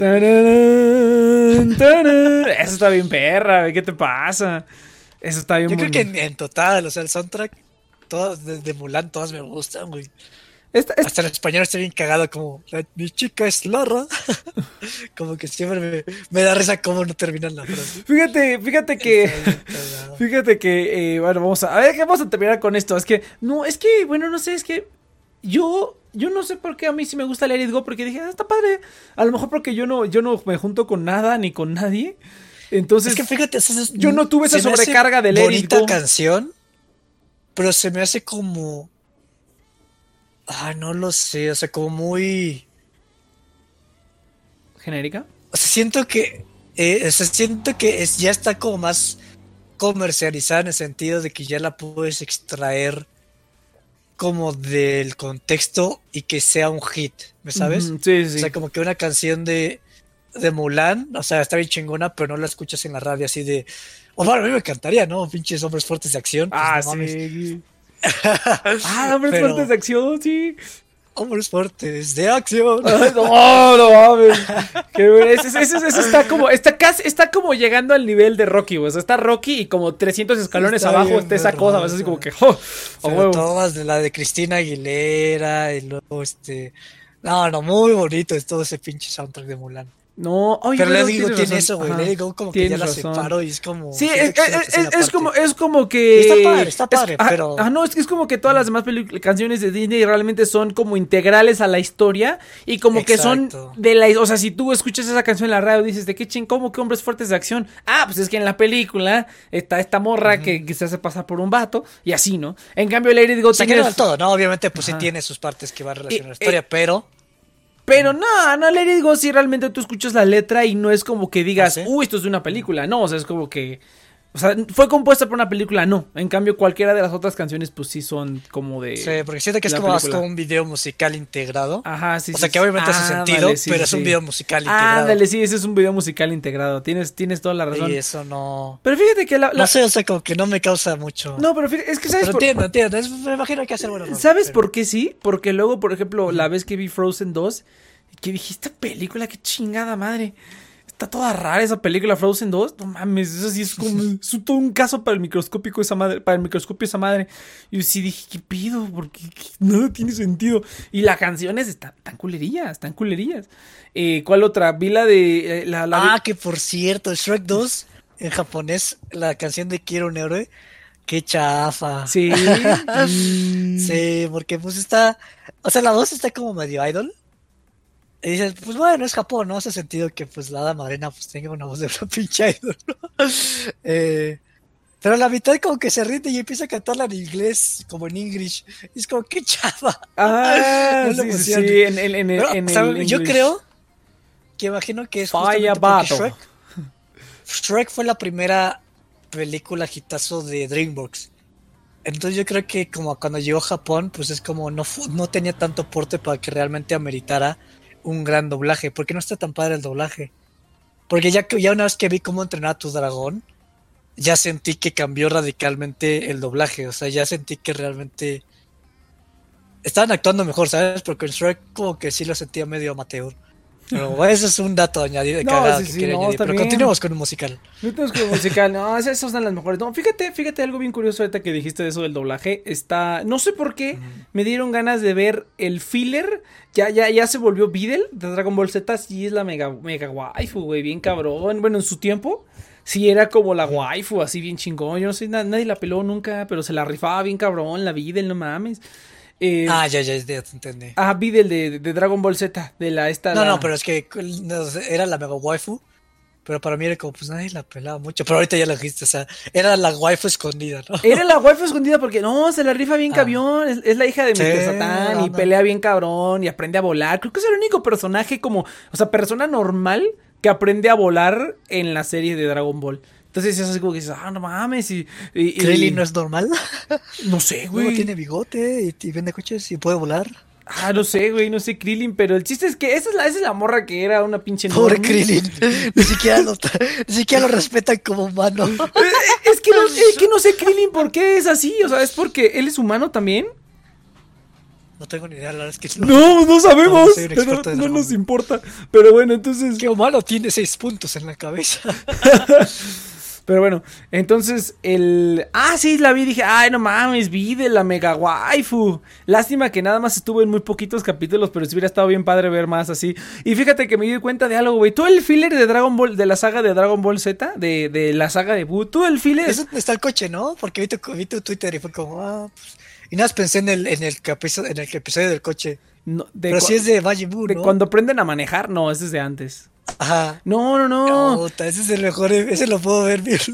A: Esa está bien perra, ¿qué te pasa? Eso está bien
C: Yo creo que en total, o sea, el soundtrack, todas, desde Mulan, todas me gustan, güey.
A: Esta- esta-
C: Hasta en español estoy bien cagado, como "La- mi chica es Lara. como que siempre me, me da risa cómo no terminan la frase.
A: fíjate, fíjate que.
C: Está.
A: Fíjate que, eh, bueno, vamos a, a ver, vamos a terminar con esto. Es que, no, es que, bueno, no sé, es que yo, yo no sé por qué a mí sí me gusta Let It Go, porque dije, ah, está padre. A lo mejor porque yo no, yo no me junto con nada ni con nadie. Entonces,
C: Es que fíjate, es-
A: yo no tuve esa sobrecarga de It
C: bonita
A: Go.
C: canción, pero se me hace como. Ah, no lo sé, o sea, como muy.
A: genérica.
C: O sea, siento que. eh, o sea, siento que es, ya está como más comercializada en el sentido de que ya la puedes extraer como del contexto y que sea un hit, ¿me sabes?
A: Sí, sí.
C: O sea, como que una canción de, de Mulan, o sea, está bien chingona, pero no la escuchas en la radio así de. O bueno, a mí me encantaría, ¿no? Pinches hombres fuertes de acción. pues,
A: ah,
C: no
A: sí. ah, hombres
C: Pero-
A: fuertes de acción, sí.
C: Hombres fuertes de acción.
A: Ay, no, no mames. Qué ese- ese está como, está casi, está como llegando al nivel de Rocky, güey. O sea, está Rocky y como 300 escalones
C: Está
A: abajo
C: bien
A: está esa cosa. Es así como que, oh, huevo.
C: todas de la de Cristina Aguilera y luego este. No, no, muy bonito es todo ese pinche soundtrack de Mulan.
A: No, oye,
C: Pero digo,
A: tienes
C: tiene
A: razón.
C: eso, güey. Le digo como que ya la separo y es como.
A: Sí, es, como, es como que.
C: Está padre, está
A: es-
C: padre, pero-
A: ah, no, es que es como que todas las demás canciones de Disney realmente son como integrales a la historia y como que son de la. O sea, si tú escuchas esa canción en la radio, dices, ¿de qué ching? ¿Cómo que hombres fuertes de acción? Ah, pues es que en la película está esta morra que, que se hace pasar por un vato y así, ¿no? En cambio, Lady Go
C: O sea, que no del todo, ¿no? Obviamente, pues
A: Ajá.
C: sí tiene sus partes que va a relacionar
A: Eh,
C: la historia,
A: eh,
C: pero.
A: Pero no, no, Let It Go si realmente tú escuchas la letra y no es como que digas,
C: ¿Ah, sí?
A: uy, esto es de una película. No, o sea, es como que. O sea, fue compuesta por una película, no. En cambio, cualquiera de las otras canciones, pues sí son como de.
C: Sí, porque siento que es como como un video musical integrado.
A: Ajá, sí,
C: o
A: sí,
C: sea, que
A: sí.
C: obviamente hace sentido,
A: sí,
C: pero es un video musical integrado.
A: Ándale, sí, ese es un video musical integrado. Tienes, tienes toda la razón.
C: y eso no.
A: Pero fíjate que la. la-
C: No sé, o sea, como que no me causa mucho.
A: No, pero fíjate, es que sabes
C: pero
A: por-
C: entiendo, entiendo. es- me imagino que hace bueno.
A: ¿Sabes por qué sí? Porque luego, por ejemplo, la vez que vi Frozen 2, que dije, esta película, qué chingada madre. Está toda rara esa película Frozen 2. No mames, eso sí es como es todo un caso para el microscópico esa madre, para el microscopio esa madre. Y yo sí dije, ¿qué pido? Porque nada tiene sentido. Y las canciones están tan culerillas, están culerillas. Eh, ¿Cuál otra? Vi la de eh, la, la
C: Ah, que por cierto, Shrek 2 en japonés, la canción de Quiero un héroe, qué chafa.
A: Sí.
C: Sí, porque pues está, o sea, la voz está como medio idol. Y dices, pues bueno, es Japón, ¿no? Hace sentido que pues la hada madrina pues tenga una voz de una pinche idol, ¿no? Eh, pero a la mitad como que se rinde y empieza a cantarla en inglés, como en English. Y es como, qué chava.
A: Ah,
C: No
A: sí, sí, en, en- en-
C: Pero,
A: en
C: o sea,
A: el
C: yo
A: English.
C: creo que imagino que es justamente porque. Shrek, Shrek fue la primera película hitazo de DreamWorks. Entonces yo creo que como cuando llegó a Japón, pues es como no, no tenía tanto porte para que realmente ameritara un gran doblaje. Porque no está tan padre el doblaje. Porque ya, que- ya una vez que vi cómo entrenar a tu dragón, ya sentí que cambió radicalmente el doblaje. O sea, ya sentí que realmente estaban actuando mejor, ¿sabes? Porque en Shrek como que sí lo sentía medio amateur. Pero eso es un dato añadido,
A: No,
C: cagado
A: sí,
C: que
A: sí, no,
C: añadir. Pero
A: bien.
C: continuemos con un musical.
A: No tenemos que musical, no, esas son las mejores. No, fíjate, fíjate algo bien curioso ahorita que dijiste de eso del doblaje. Está, no sé por qué, me dieron ganas de ver el filler. Ya, ya, ya se volvió Beedle de Dragon Ball Z. Sí, es la mega, mega waifu, güey, bien cabrón. Bueno, en su tiempo, sí era como la waifu, así bien chingón. Yo no sé, na- nadie la peló nunca, pero se la rifaba bien cabrón, la Beedle, no mames. Eh,
C: Ah, ya, ya, ya te entendí.
A: ah, Beedle de, de Dragon Ball Z, de la esta.
C: No,
A: la-
C: no, pero es que era la mega waifu. Pero para mí era como, pues nadie la pelaba mucho. Pero ahorita ya la dijiste, o sea, era la waifu escondida, ¿no?
A: Era la waifu escondida porque no, se la rifa bien
C: Ah.
A: cabrón. Es, es la hija de
C: Sí,
A: Mr. Satan y
C: no.
A: pelea bien cabrón y aprende a volar. Creo que es el único personaje como, o sea, persona normal que aprende a volar en la serie de Dragon Ball. Entonces es así como que dices, ah, no mames. Y, y-
C: no es normal.
A: no sé,
C: Luego
A: güey.
C: tiene bigote y, y vende coches y puede volar.
A: Ah, no sé, güey, no sé Krillin, pero el chiste es que esa es la, esa es la morra que era una pinche
C: Pobre. Krillin. Ni siquiera lo, ni siquiera lo respetan como humano.
A: Eh, Es que, no, es que no sé Krillin por qué es así. O sea, es porque él es humano también.
C: No tengo ni idea, la verdad es que
A: No, no sabemos.
C: No, de
A: no
C: Dragon
A: nos importa. Pero bueno, entonces.
C: ¿Qué humano tiene seis puntos en la cabeza?
A: Pero bueno, entonces el... Ah, sí, la vi, dije, ay, no mames, vi de la mega waifu. Lástima que nada más estuvo en muy poquitos capítulos, pero si hubiera estado bien padre ver más así. Y fíjate que me di cuenta de algo, güey. Tú el filler de Dragon Ball, de la saga de Dragon Ball Z, de, de la saga de Buu, tú el filler...
C: Eso está el coche, ¿no? Porque vi tu, vi tu Twitter y fue como, ah, pues... Y nada más pensé en el, en el, episodio, en el episodio del coche.
A: No, de
C: Pero
A: cua-
C: sí es de Majin Buu,
A: de
C: ¿no?
A: cuando aprenden a manejar, no, ese es de antes.
C: Ajá.
A: No, no, no.
C: Puta, ese es el mejor, ese lo puedo ver bien.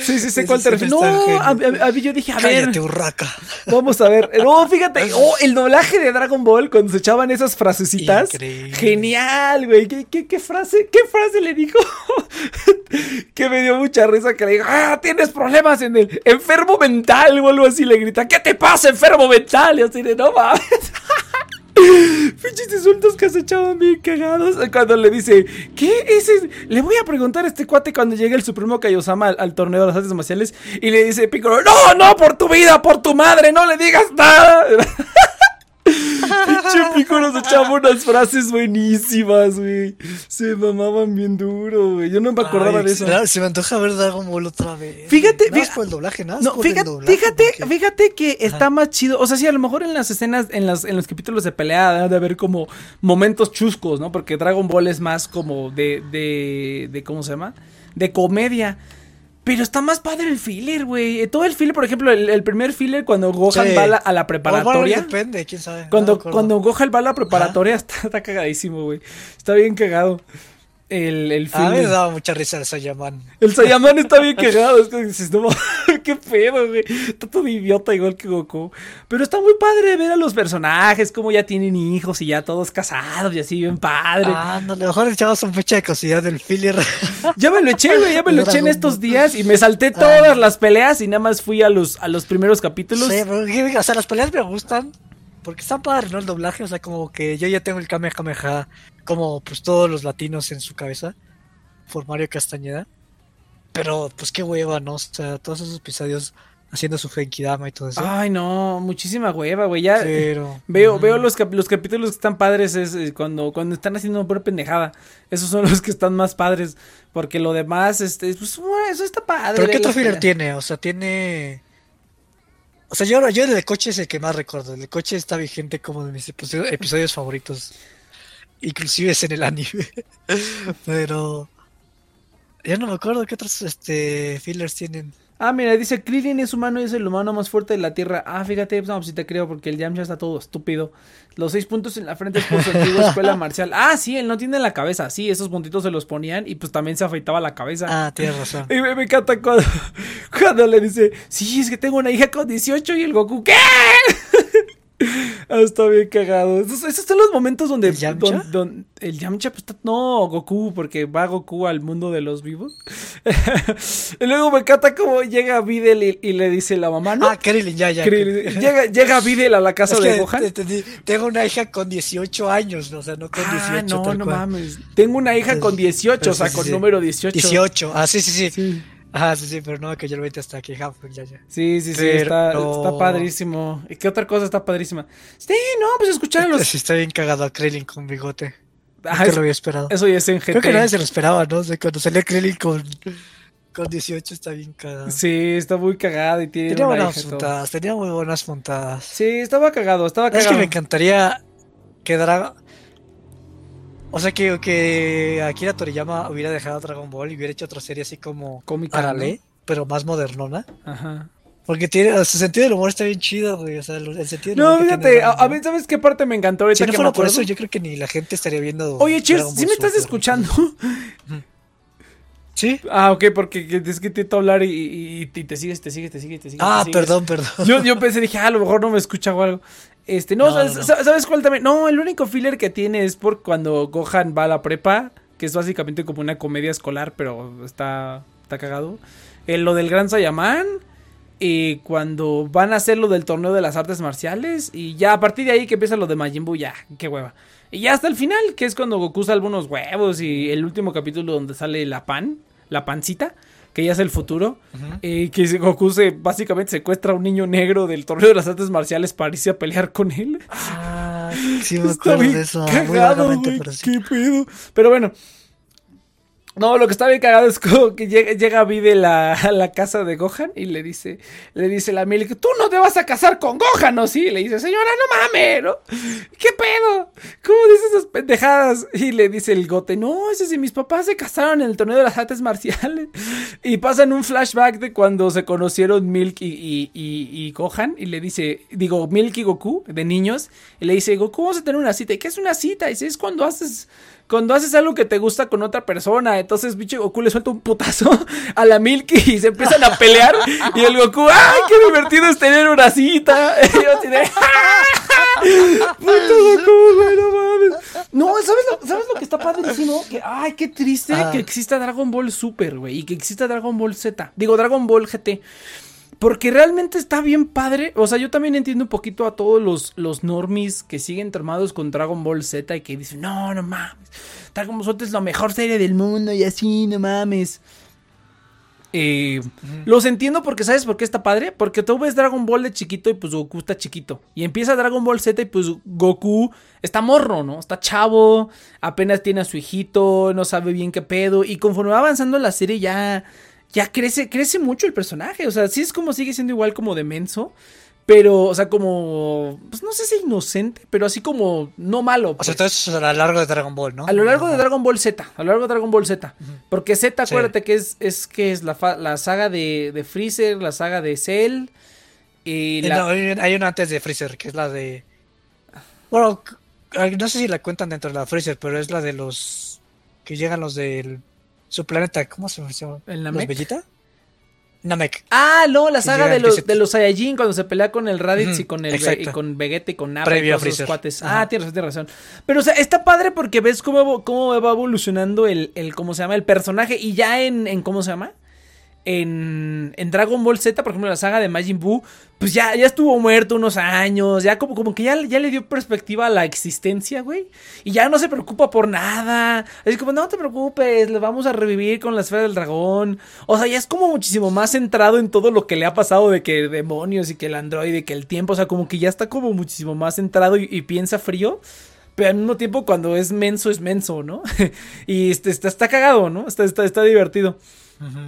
A: Sí, sí, sé cuál te refieres.
C: no
A: a, a- a mí yo dije, a ver,
C: Cállate, urraca.
A: vamos a ver. No, fíjate, oh, el doblaje de Dragon Ball cuando se echaban esas frasecitas.
C: Increíble.
A: Genial, güey. ¿Qué, qué, qué frase, qué frase le dijo? que me dio mucha risa que le dijo, ah, tienes problemas en el enfermo mental o algo así. Le grita, ¿qué te pasa, enfermo mental? Y así de, no mames. Pinches insultos que se echaban bien cagados. Cuando le dice, ¿qué es? ese? Le voy a preguntar a este cuate cuando llegue el Supremo Kaiosama al, al torneo de las artes marciales. Y le dice Piccolo, no, no, por tu vida, por tu madre, no le digas nada. Pinche Piccolo se echaba unas frases buenísimas, güey. Se mamaban bien duro, güey. Yo no me acordaba
C: Ay,
A: de eso.
C: claro, se me antoja ver Dragon Ball otra vez.
A: Fíjate,
C: Nada más
A: fí-
C: por el doblaje, nada
A: No,
C: por el
A: fíjate,
C: doblaje,
A: fíjate,
C: porque-
A: fíjate que está más chido. O sea, sí, a lo mejor en las escenas, en, las, en los capítulos de pelea, de haber como momentos chuscos, ¿no? Porque Dragon Ball es más como de, de, de ¿cómo se llama? De comedia. Pero está más padre el filler, güey. Eh, Todo el filler, por ejemplo, el, el primer filler cuando Gohan
C: Sí.
A: va a la, a la preparatoria.
C: depende, quién sabe. no
A: Cuando,
C: acuerdo.
A: cuando Gohan va a la preparatoria está, está cagadísimo, güey. Está bien cagado. El, el
C: A mí me daba mucha risa el Saiyaman.
A: El Saiyaman está bien cagado. Es que dices, no, qué pedo, güey. Está todo idiota igual que Goku. Pero está muy padre ver a los personajes, como ya tienen hijos y ya todos casados y así bien padre.
C: Ah, no, a lo mejor echabas un fecha de cosidad del filler.
A: Ya me lo eché, güey. Ya me lo eché en estos días y me salté todas las peleas y nada más fui a los, a los primeros capítulos.
C: Sí, pero, o sea, las peleas me gustan porque están padres, ¿no? El doblaje, o sea, como que yo ya tengo el Kamehameha, como pues todos los latinos en su cabeza, por Mario Castañeda. Pero pues qué hueva, ¿no? O sea, todos esos episodios haciendo su Genkidama y todo eso.
A: Ay, no, muchísima hueva, güey. Ya
C: pero.
A: veo, veo los, cap- los capítulos que están padres es eh, cuando, cuando están haciendo una pura pendejada. Esos son los que están más padres. Porque lo demás, este, pues, bueno, eso está padre.
C: ¿Pero qué otro filler tiene? O sea, tiene. O sea, yo, yo el coche es el que más recuerdo. El coche está vigente como de mis episodios, favoritos. Inclusive es en el anime. Pero. Ya no me acuerdo qué otros este, fillers tienen.
A: Ah, mira, dice Krillin es humano y es el humano más fuerte de la Tierra. Ah, fíjate, no, pues sí te creo, porque el Yamcha está todo estúpido. Los seis puntos en la frente es por su antigua escuela marcial. Ah, sí, él no tiene en la cabeza. Sí, esos puntitos se los ponían y pues también se afeitaba la cabeza.
C: Ah, tienes razón.
A: Y me, me encanta cuando, cuando le dice, sí, es que tengo una hija con 18 y el Goku, ¿qué? Ah, está bien cagado. Esos, esos son los momentos donde...
C: ¿El Yamcha?
A: don- don- el Yamcha, pues, no, Goku, porque va Goku al mundo de los vivos. y luego me encanta cómo llega Videl y, y le dice la mamá, ¿no?
C: Ah, Krillin, ya, ya.
A: Krillin- llega, llega Videl a la casa
C: Es
A: de Gohan.
C: Tengo una hija con 18 años, o sea, no con 18.
A: Ah, no,
C: tal
A: no
C: cual.
A: mames. Tengo una hija con 18, o sea,
C: sí,
A: con
C: sí.
A: número 18.
C: 18. Ah, sí, sí, sí.
A: Sí.
C: Ah, sí, sí, pero no, que yo lo vete hasta aquí. ja, ya, ya.
A: Sí, sí, sí,
C: Pero-
A: está, está padrísimo. ¿Y qué otra cosa está padrísima? Sí, no, pues escuchar a los...
C: Sí, está bien cagado a Krillin con bigote.
A: Ah,
C: Nunca
A: es-
C: lo había esperado.
A: eso ya es en GT.
C: Creo que nadie se lo esperaba, ¿no? O sea, cuando salió Krillin con, con 18 está bien cagado.
A: Sí, está muy cagado y tiene
C: tenía buenas puntadas, tenía muy buenas puntadas.
A: Sí, estaba cagado, estaba
C: Es
A: cagado.
C: que me encantaría que Dragon... O sea, que, que Akira Toriyama hubiera dejado Dragon Ball y hubiera hecho otra serie así como
A: Cómica,
C: Arale, pero más modernona.
A: Ajá.
C: Porque tiene, su sentido del humor está bien chido, güey. O sea, el sentido del
A: No, fíjate, a, a mí, ¿sabes qué parte me encantó ahorita
C: Si no fuera por eso, yo creo que ni la gente estaría viendo.
A: Oye, Cheers, ¿sí me estás
C: Super,
A: escuchando?
C: Sí.
A: ah, ok, porque que- es que intento hablar y, y- y te sigues, te sigues, te sigues, te sigues.
C: Ah,
A: te sigues.
C: perdón, perdón.
A: Yo, yo pensé, dije, ah, a lo mejor no me escucha o algo. Este, no,
C: No,
A: ¿sabes,
C: no, no.
A: sa- ¿sabes cuál también? No, el único filler que tiene es por cuando Gohan va a la prepa, que es básicamente como una comedia escolar, pero está, está cagado. Eh, lo del Gran Saiyaman, y cuando van a hacer lo del torneo de las artes marciales, y ya a partir de ahí que empieza lo de Majin Buu, ya, qué hueva. Y ya hasta el final, que es cuando Goku salva unos huevos, y el último capítulo donde sale la pan, la pancita, que ya es el futuro. Eh, que Goku se básicamente secuestra a un niño negro del torneo de las artes marciales para irse a pelear con él.
C: Ah, sí me
A: Está
C: acuerdo
A: bien
C: de eso. muy
A: cagado,
C: vagamente,
A: güey,
C: pero sí.
A: qué pedo. Pero bueno. No, lo que está bien cagado es como que llega, llega Vide la, a la casa de Gohan y le dice, le dice la Milk, tú no te vas a casar con Gohan, ¿no? Sí, le dice, señora, no mames, ¿no? ¿Qué pedo? ¿Cómo dices esas pendejadas? Y le dice el Gote, no, ese sí, mis papás se casaron en el torneo de las artes marciales. Y pasan un flashback de cuando se conocieron Milk y, y, y, Gohan y le dice, digo, Milk y Goku, de niños, y le dice, Goku, vamos a tener una cita. ¿Y qué es una cita? Y dice, es cuando haces cuando haces algo que te gusta con otra persona, entonces bicho Goku le suelta un putazo a la Milky y se empiezan a pelear y el Goku, ¡ay, qué divertido es tener una cita! Y yo así de, ¡Puto Goku, güey, no mames! No, ¿sabes lo, ¿sabes lo que está padrísimo? Que, ¡ay, qué triste
C: Ah.
A: que exista Dragon Ball Super, güey! Y que exista Dragon Ball Z. Digo, Dragon Ball GT. Porque realmente está bien padre. O sea, yo también entiendo un poquito a todos los, los normies que siguen tramados con Dragon Ball Z y que dicen, no, no mames. Dragon Ball Z es la mejor serie del mundo y así, no mames. Eh, Los entiendo porque, ¿sabes por qué está padre? Porque tú ves Dragon Ball de chiquito y pues Goku está chiquito. Y empieza Dragon Ball Z y pues Goku está morro, ¿no? Está chavo, apenas tiene a su hijito, no sabe bien qué pedo. Y conforme va avanzando la serie ya, ya crece, crece mucho el personaje. O sea, sí es como sigue siendo igual como de menso. Pero, o sea, como, pues no sé si inocente, pero así como no malo.
C: O sea, todo eso es a lo largo de Dragon Ball, ¿no?
A: A lo largo de Dragon Ball Z, a lo largo de Dragon Ball Z. Porque Z,
C: Sí.
A: acuérdate que es, es que es la, la saga de, de Freezer, la saga de Cell. Y
C: Eh,
A: la,
C: no, hay una antes de Freezer, que es la de... Bueno, no sé si la cuentan dentro de la Freezer, pero es la de los... Que llegan los del... Su planeta, ¿cómo se llama?
A: ¿El
C: ¿Los
A: Namek?
C: Bellita? Namek.
A: Ah, no, la saga de los, de los Saiyajin cuando se pelea con el Raditz y con el y con Vegeta y con Nappa
C: Previo
A: y
C: a
A: cuates.
C: Ajá.
A: Ah, tienes razón, tienes razón. Pero o sea, está padre porque ves cómo, cómo va evolucionando el, el cómo se llama el personaje y ya en, en cómo se llama en, en Dragon Ball Z, por ejemplo, la saga de Majin Buu, pues ya, ya estuvo muerto unos años, ya como, como que ya, ya le dio perspectiva a la existencia, güey. Y ya no se preocupa por nada. Así como, no te preocupes, le vamos a revivir con la esfera del dragón. O sea, ya es como muchísimo más centrado en todo lo que le ha pasado de que demonios y que el androide, que el tiempo, o sea, como que ya está como muchísimo más centrado y, y piensa frío. Pero al mismo tiempo, cuando es menso, es menso, ¿no? y este, está, está cagado, ¿no? Está, está, está divertido.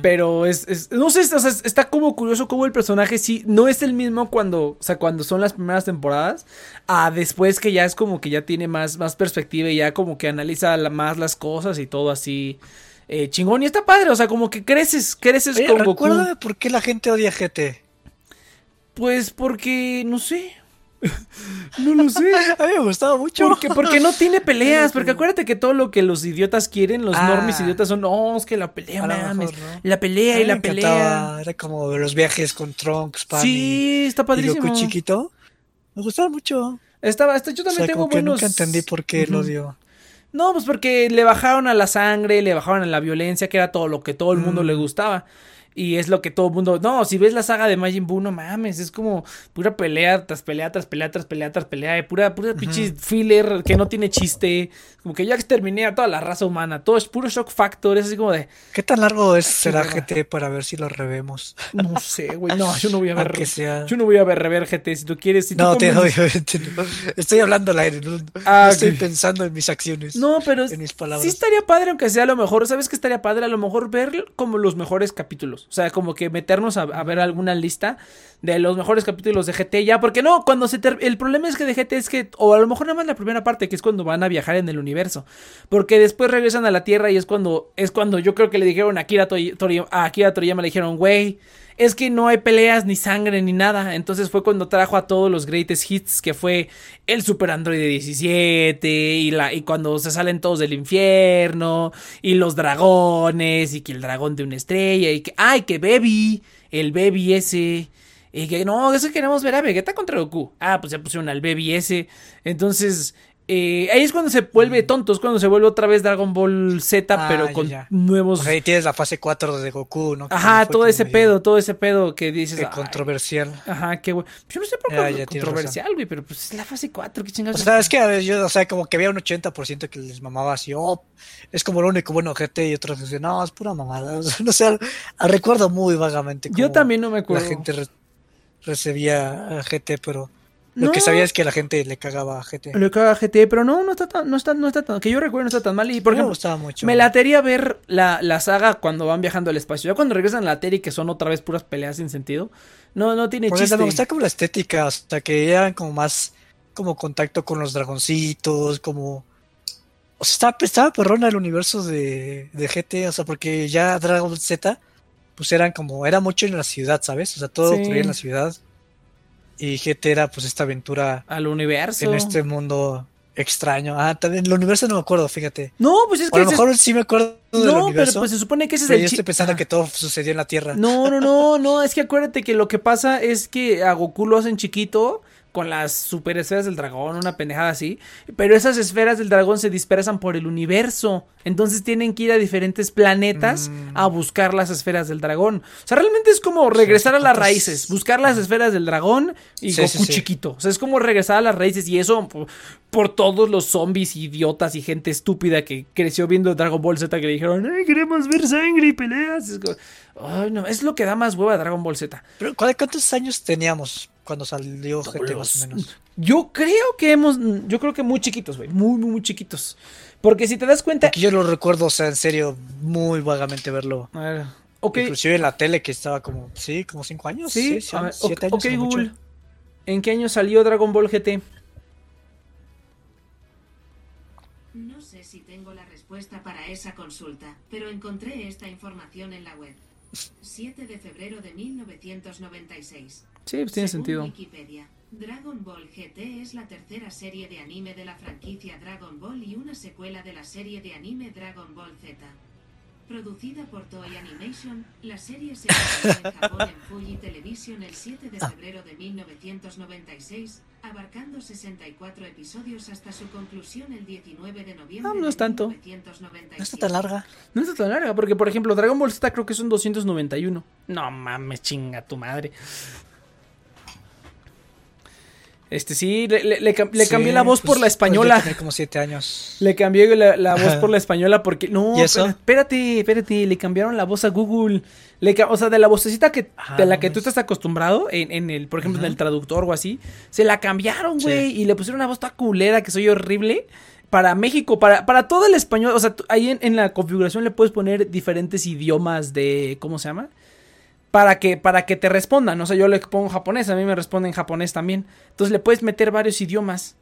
A: Pero es, es- no sé, o sea, es- está como curioso cómo el personaje sí no es el mismo cuando, o sea, cuando son las primeras temporadas, a después que ya es como que ya tiene más, más perspectiva y ya como que analiza la- más las cosas y todo así eh, chingón y está padre, o sea, como que creces, creces
C: Oye,
A: con Goku.
C: por qué la gente odia GT.
A: Pues porque, no sé, no lo sé.
C: A mí me gustaba mucho.
A: Porque, porque no tiene peleas, porque acuérdate que todo lo que los idiotas quieren, los
C: Ah.
A: normis idiotas son, no, es que la pelea, mames, la pelea y la
C: me
A: pelea.
C: Era como los viajes con Trunks, Pan
A: Sí, está
C: y, y
A: padrísimo.
C: Goku chiquito. Me gustaba mucho.
A: Estaba, hasta yo
C: O
A: también
C: sea,
A: tengo
C: como que
A: buenos.
C: nunca entendí por qué lo
A: Ujú.
C: odio.
A: No, pues porque le bajaron a la sangre, le bajaron a la violencia, que era todo lo que todo el mundo
C: Mm.
A: le gustaba. Y es lo que todo el mundo. No, si ves la saga de Majin Buu, no mames, es como pura pelea tras pelea, tras pelea, tras pelea, tras pelea, eh, pura, pura pinche filler que no tiene chiste. Como que ya exterminé a toda la raza humana. Todo es puro shock factor. Es así como de.
C: ¿Qué tan largo es será. GT para ver si lo revemos?
A: No sé, güey. No, yo no voy a ver.
C: Aunque sea.
A: Yo no voy a ver rever GT. Si tú quieres. Si tú
C: No, te, obviamente no. Estoy hablando al aire. No, no
A: Ah,
C: estoy pensando en mis acciones.
A: No, pero
C: en mis palabras.
A: sí estaría padre, aunque sea a lo mejor, ¿sabes qué estaría padre? A lo mejor ver como los mejores capítulos. O sea, como que meternos a, ver alguna lista de los mejores capítulos de GT ya. Porque no, cuando se... ter- El problema es que de GT es que... O a lo mejor nada más la primera parte, que es cuando van a viajar en el universo. Porque después regresan a la Tierra y es cuando... Es cuando yo creo que le dijeron a Akira, a Akira Toriyama, le dijeron, güey... Es que no hay peleas, ni sangre, ni nada. Entonces fue cuando trajo a todos los greatest hits, que fue el Super Android 17, y, la, y cuando se salen todos del infierno, y los dragones, y que el dragón de una estrella, y que, ay, que Baby, el Baby ese. Y que no, eso queremos ver a Vegeta contra Goku. Ah, pues ya pusieron al Baby ese. Entonces, eh, ahí es cuando se vuelve tonto, es cuando se vuelve otra vez Dragon Ball Z,
C: Ah,
A: pero con
C: ya.
A: nuevos...
C: O ahí tienes la fase 4 de Goku, ¿no? Que
A: Ajá, todo ese
C: medio-
A: pedo, todo ese pedo que dices.
C: Qué
A: "Ay,
C: controversial.
A: Ajá, qué güey. Yo no sé por qué
C: tienes
A: controversial, güey, pero pues es la fase 4, qué
C: O
A: chingados.
C: sea, es que a ver, yo, o sea, como que había un 80% que les mamaba así, oh, es como lo único bueno GT y otros decían, no, es pura mamada. O sea, no sé, recuerdo muy vagamente
A: Yo también no me
C: la
A: acuerdo.
C: gente re- recibía a GT, pero Lo que sabía es que la gente le cagaba a GT.
A: Le caga a GT, pero no, no está tan, no está, no está tan, que yo recuerdo no está tan mal. Y por
C: me
A: ejemplo,
C: gustaba mucho.
A: me latería ver la, la saga cuando van viajando al espacio. Ya cuando regresan a la Terry, que son otra vez puras peleas sin sentido. No, no tiene
C: Porque
A: chiste.
C: me gustaba como la estética, hasta que eran como más como contacto con los dragoncitos, como... O sea, estaba, estaba perrona el universo de, de GT, o sea, porque ya Dragon Z, pues eran como, era mucho en la ciudad, ¿sabes? O sea, todo
A: Sí.
C: ocurría en la ciudad. Y GT era pues esta aventura
A: Al universo.
C: en este mundo extraño. Ah, también el universo no me acuerdo, fíjate.
A: No, pues es
C: O
A: que.
C: a lo mejor sí me acuerdo del
A: no, pero
C: universo.
A: pues se supone que ese es
C: pero
A: el
C: yo estoy pensando
A: Ah.
C: que todo sucedió en la Tierra.
A: No, no, no, no, es que acuérdate que lo que pasa es que a Goku lo hacen chiquito con las super esferas del dragón, una pendejada así, pero esas esferas del dragón se dispersan por el universo, entonces tienen que ir a diferentes planetas
C: Mm.
A: a buscar las esferas del dragón. O sea, realmente es como regresar a las raíces, buscar las esferas del dragón y
C: Sí,
A: Goku
C: sí, sí.
A: chiquito. O sea, es como regresar a las raíces y eso por, por todos los zombies, idiotas y gente estúpida que creció viendo Dragon Ball Z que le dijeron, "Ay, queremos ver sangre y peleas. Es como, Ay, no, es lo que da más hueva a Dragon Ball Z.
C: Pero, ¿cuál- ¿Cuántos años teníamos cuando salió GT más o menos?
A: Yo creo que hemos, yo creo que muy chiquitos, güey, muy, muy, muy chiquitos. Porque si te das cuenta...
C: Porque yo lo recuerdo, o sea, en serio, muy vagamente verlo.
A: A ver,
C: Inclusive en la tele que estaba como, sí, como cinco años.
A: sí,
C: sí,
A: a ver,
C: siete años.
A: ok,
C: mucho.
A: Google, ¿en qué año salió Dragon Ball GT?
D: No sé si tengo la respuesta para esa consulta, pero encontré esta información en la web. 7 de febrero de 1996.
A: Sí, pues tiene
D: Según
A: sentido.
D: Wikipedia, Dragon Ball GT es la tercera serie de anime de la franquicia Dragon Ball y una secuela de la serie de anime Dragon Ball Z. Producida por Toei Animation, la serie se estrenó en Japón en Fuji Television el 7 de febrero de 1996, abarcando 64 episodios hasta su conclusión el 19 de noviembre
A: Ah, no es tanto.
D: 1997.
C: No está tan larga.
A: No está tan larga, porque por ejemplo, Dragon Ball Z creo que son 291. No mames, chinga tu madre. Este sí, le, le- le le
C: Sí,
A: cambié la voz por
C: pues,
A: la española.
C: pues yo tenía como siete años.
A: Le cambié la, la voz por la española porque. No,
C: ¿Y eso?
A: espérate, espérate. Le cambiaron la voz a Google. Le o sea, de la vocecita que,
C: Ah,
A: de la que tú estás acostumbrado, en, en el, por ejemplo, en
C: Ajá.
A: el traductor o así, se la cambiaron,
C: Sí.
A: güey. Y le pusieron una voz toda culera que soy horrible. Para México, para, para todo el español. O sea, ahí en, en la configuración le puedes poner diferentes idiomas de. ¿Cómo se llama? Para que, para que te respondan. O sea, yo le pongo japonés, a mí me responde en japonés también. Entonces le puedes meter varios idiomas.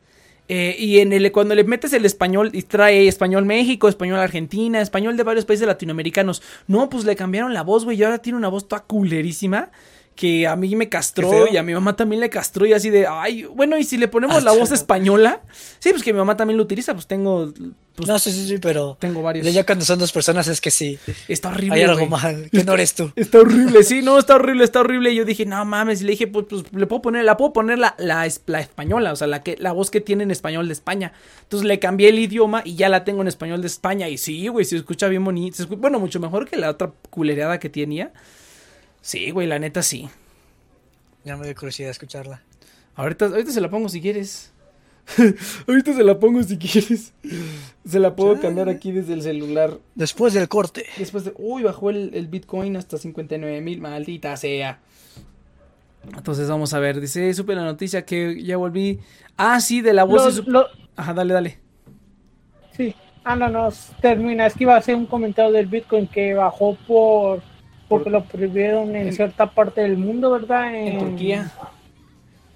A: Eh, y en el, cuando le metes el español, y trae español México, español Argentina, español de varios países latinoamericanos. No, pues le cambiaron la voz, güey. Y ahora tiene una voz toda culerísima. Que a mí me castró y a mi mamá también le castró y así de, ay, bueno, y si le ponemos
C: Ah,
A: la voz española, sí, pues que mi mamá también lo utiliza, pues tengo, pues
C: no, sí, sí, sí, pero
A: tengo varios.
C: ya cuando son dos personas es que sí,
A: Está horrible.
C: hay algo
A: güey.
C: mal, que no eres tú.
A: Está horrible, sí, no, está horrible, está horrible. Y yo dije, no mames, y le dije, pues, pues, le puedo poner, la puedo poner la, la, es- la española, o sea, la que, la voz que tiene en español de España. Entonces le cambié el idioma y ya la tengo en español de España. Y sí, güey, se escucha bien bonito. se bueno, mucho mejor que la otra culereada que tenía. Sí, güey, la neta sí.
C: Ya me dio curiosidad escucharla.
A: Ahorita, ahorita se la pongo si quieres. ahorita se la pongo si quieres. Se la puedo cambiar aquí desde el celular.
C: Después del corte.
A: Después de. Uy, bajó el, el Bitcoin hasta 59 mil. Maldita sea. Entonces vamos a ver. Dice, supe la noticia que ya volví. Ah, sí, de la voz.
B: Lo-
A: Ajá, dale, dale.
B: sí. Ah, no, no, termina. Es que iba a hacer un comentario del Bitcoin que bajó por porque lo prohibieron en,
A: En-
B: cierta parte del mundo, ¿verdad?
A: En Turquía.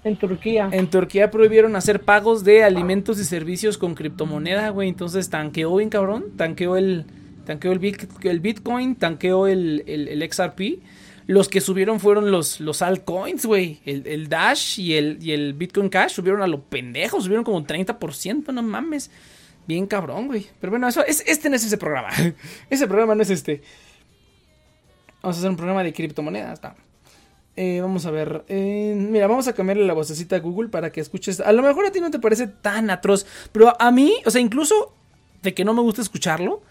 B: En Turquía.
A: En Turquía prohibieron hacer pagos de alimentos y servicios con criptomoneda, güey. Entonces tanqueó bien cabrón. Tanqueó el, tanqueó el, Bit- el Bitcoin, tanqueó el, el, el XRP. Los que subieron fueron los, los altcoins, güey. El, el Dash y el, y el Bitcoin Cash subieron a lo pendejo. Subieron como 30%, no mames. Bien cabrón, güey. Pero bueno, eso, es, este no es ese programa. ese programa no es este. Vamos a hacer un programa de criptomonedas. No. Eh, vamos a ver. eh, mira, vamos a cambiarle la vocecita a Google para que escuches. A lo mejor a ti no te parece tan atroz. Pero a mí, o sea, incluso de que no me gusta escucharlo.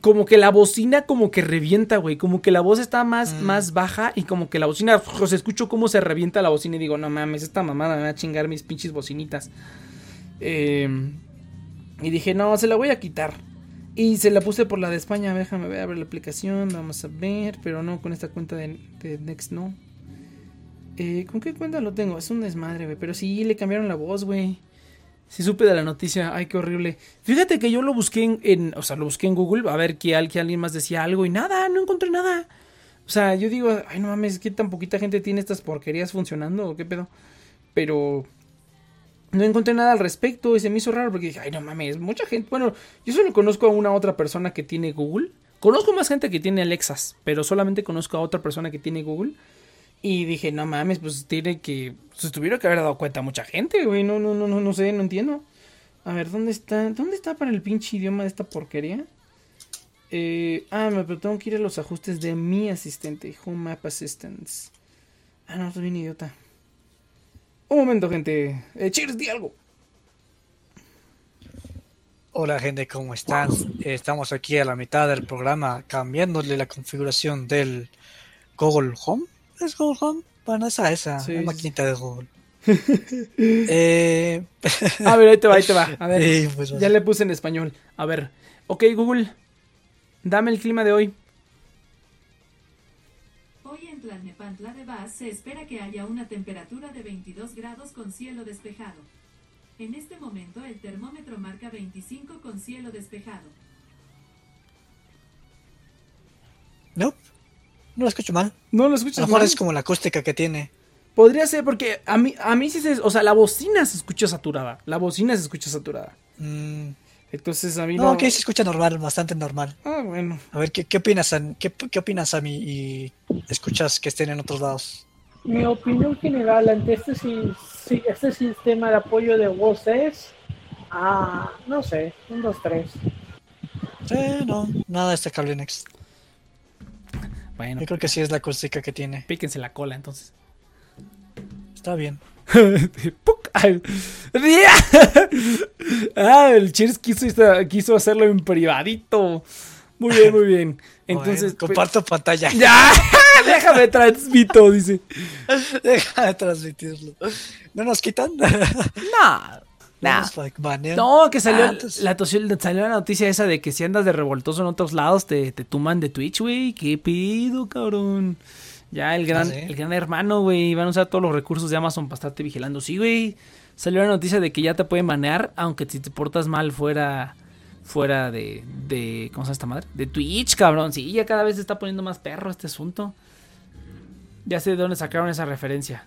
A: Como que la bocina como que revienta, güey. Como que la voz está más, más baja y como que la bocina... O sea, escucho cómo se revienta la bocina y digo, no mames, esta mamada me va a chingar mis pinches bocinitas. Eh, y dije, no, se la voy a quitar. Y se la puse por la de España. Déjame ver, a ver la aplicación. Vamos a ver. Pero no, con esta cuenta de, de Next no. Eh, ¿Con qué cuenta lo tengo? Es un desmadre, güey. Pero sí, le cambiaron la voz, güey. Sí supe de la noticia. Ay, qué horrible. Fíjate que yo lo busqué en, o sea, lo busqué en Google a ver que, que alguien más decía algo y nada, no encontré nada. O sea, yo digo, ay, no mames, ¿qué tan poquita gente tiene estas porquerías funcionando o qué pedo? Pero no encontré nada al respecto y se me hizo raro porque dije, ay, no mames, mucha gente. Bueno, yo solo conozco a una otra persona que tiene Google. Conozco más gente que tiene Alexas, pero solamente conozco a otra persona que tiene Google. Y dije, no mames, pues tiene que. Se tuvieron que haber dado cuenta mucha gente, güey. No, no, no, no, no sé, no entiendo. A ver, ¿dónde está? ¿Dónde está para el pinche idioma de esta porquería? Eh, ah, me pero tengo que ir a los ajustes de mi asistente. Home Map Assistance. Ah, no, estoy bien idiota. Un momento, gente. Eh, cheers, di algo.
C: Hola gente, ¿cómo están? Estamos aquí a la mitad del programa cambiándole la configuración del Google Home. ¿Es Google Home? Bueno, esa, esa,
A: Sí,
C: la
A: sí.
C: maquinita de Google. eh,
A: A ver, ahí te va, ahí te va. A ver,
C: pues,
A: ya le puse en español. A ver. Ok, Google. Dame el clima de. Hoy
E: en Tlalnepantla de Vaz se espera que haya una temperatura de 22 grados con cielo despejado. En este momento el termómetro marca 25 con cielo despejado.
C: Nope, no lo escucho mal.
A: No lo
C: A
A: escuchas
C: lo mejor
A: mal?
C: es como la acústica que tiene.
A: Podría ser porque a mí, a mí sí se... O sea, la bocina se escucha saturada. La bocina se escucha saturada.
C: Mm,
A: Entonces a mí
C: no,
A: no...
C: aquí se escucha normal, bastante normal.
A: Ah, bueno.
C: A ver, ¿qué, qué opinas, Sam? ¿Qué, qué opinas, Sammy? Y escuchas que estén en otros lados.
B: Mi opinión general ante este, si- si- este sistema de apoyo de voz es, ah, no sé, un, dos, tres.
C: Eh, no, nada destacable next.
A: Bueno,
C: Yo creo que sí es la acústica que tiene.
A: píquense la cola entonces.
C: Está bien.
A: Ah, el Cheers quiso, quiso hacerlo en privadito. Muy bien, muy bien. Entonces,
C: Bueno, comparto pantalla.
A: pues- ¡Ya! Déjame transmito, dice.
C: Deja de transmitirlo. ¿No nos quitan?
A: No,
C: No
A: no. que salió,
C: Ah,
A: la, salió la noticia esa de que si andas de revoltoso en otros lados te, te tuman de Twitch, güey. ¿Qué pido, cabrón? Ya el gran,
C: ¿Ah, sí?
A: el gran hermano, güey. Van a usar todos los recursos de Amazon para estarte vigilando. Sí, güey. Salió la noticia de que ya te pueden banear, aunque si te portas mal fuera fuera de, de ¿cómo se llama esta madre? De Twitch, cabrón. Sí, ya cada vez se está poniendo más perro este asunto. Ya sé de dónde sacaron esa referencia.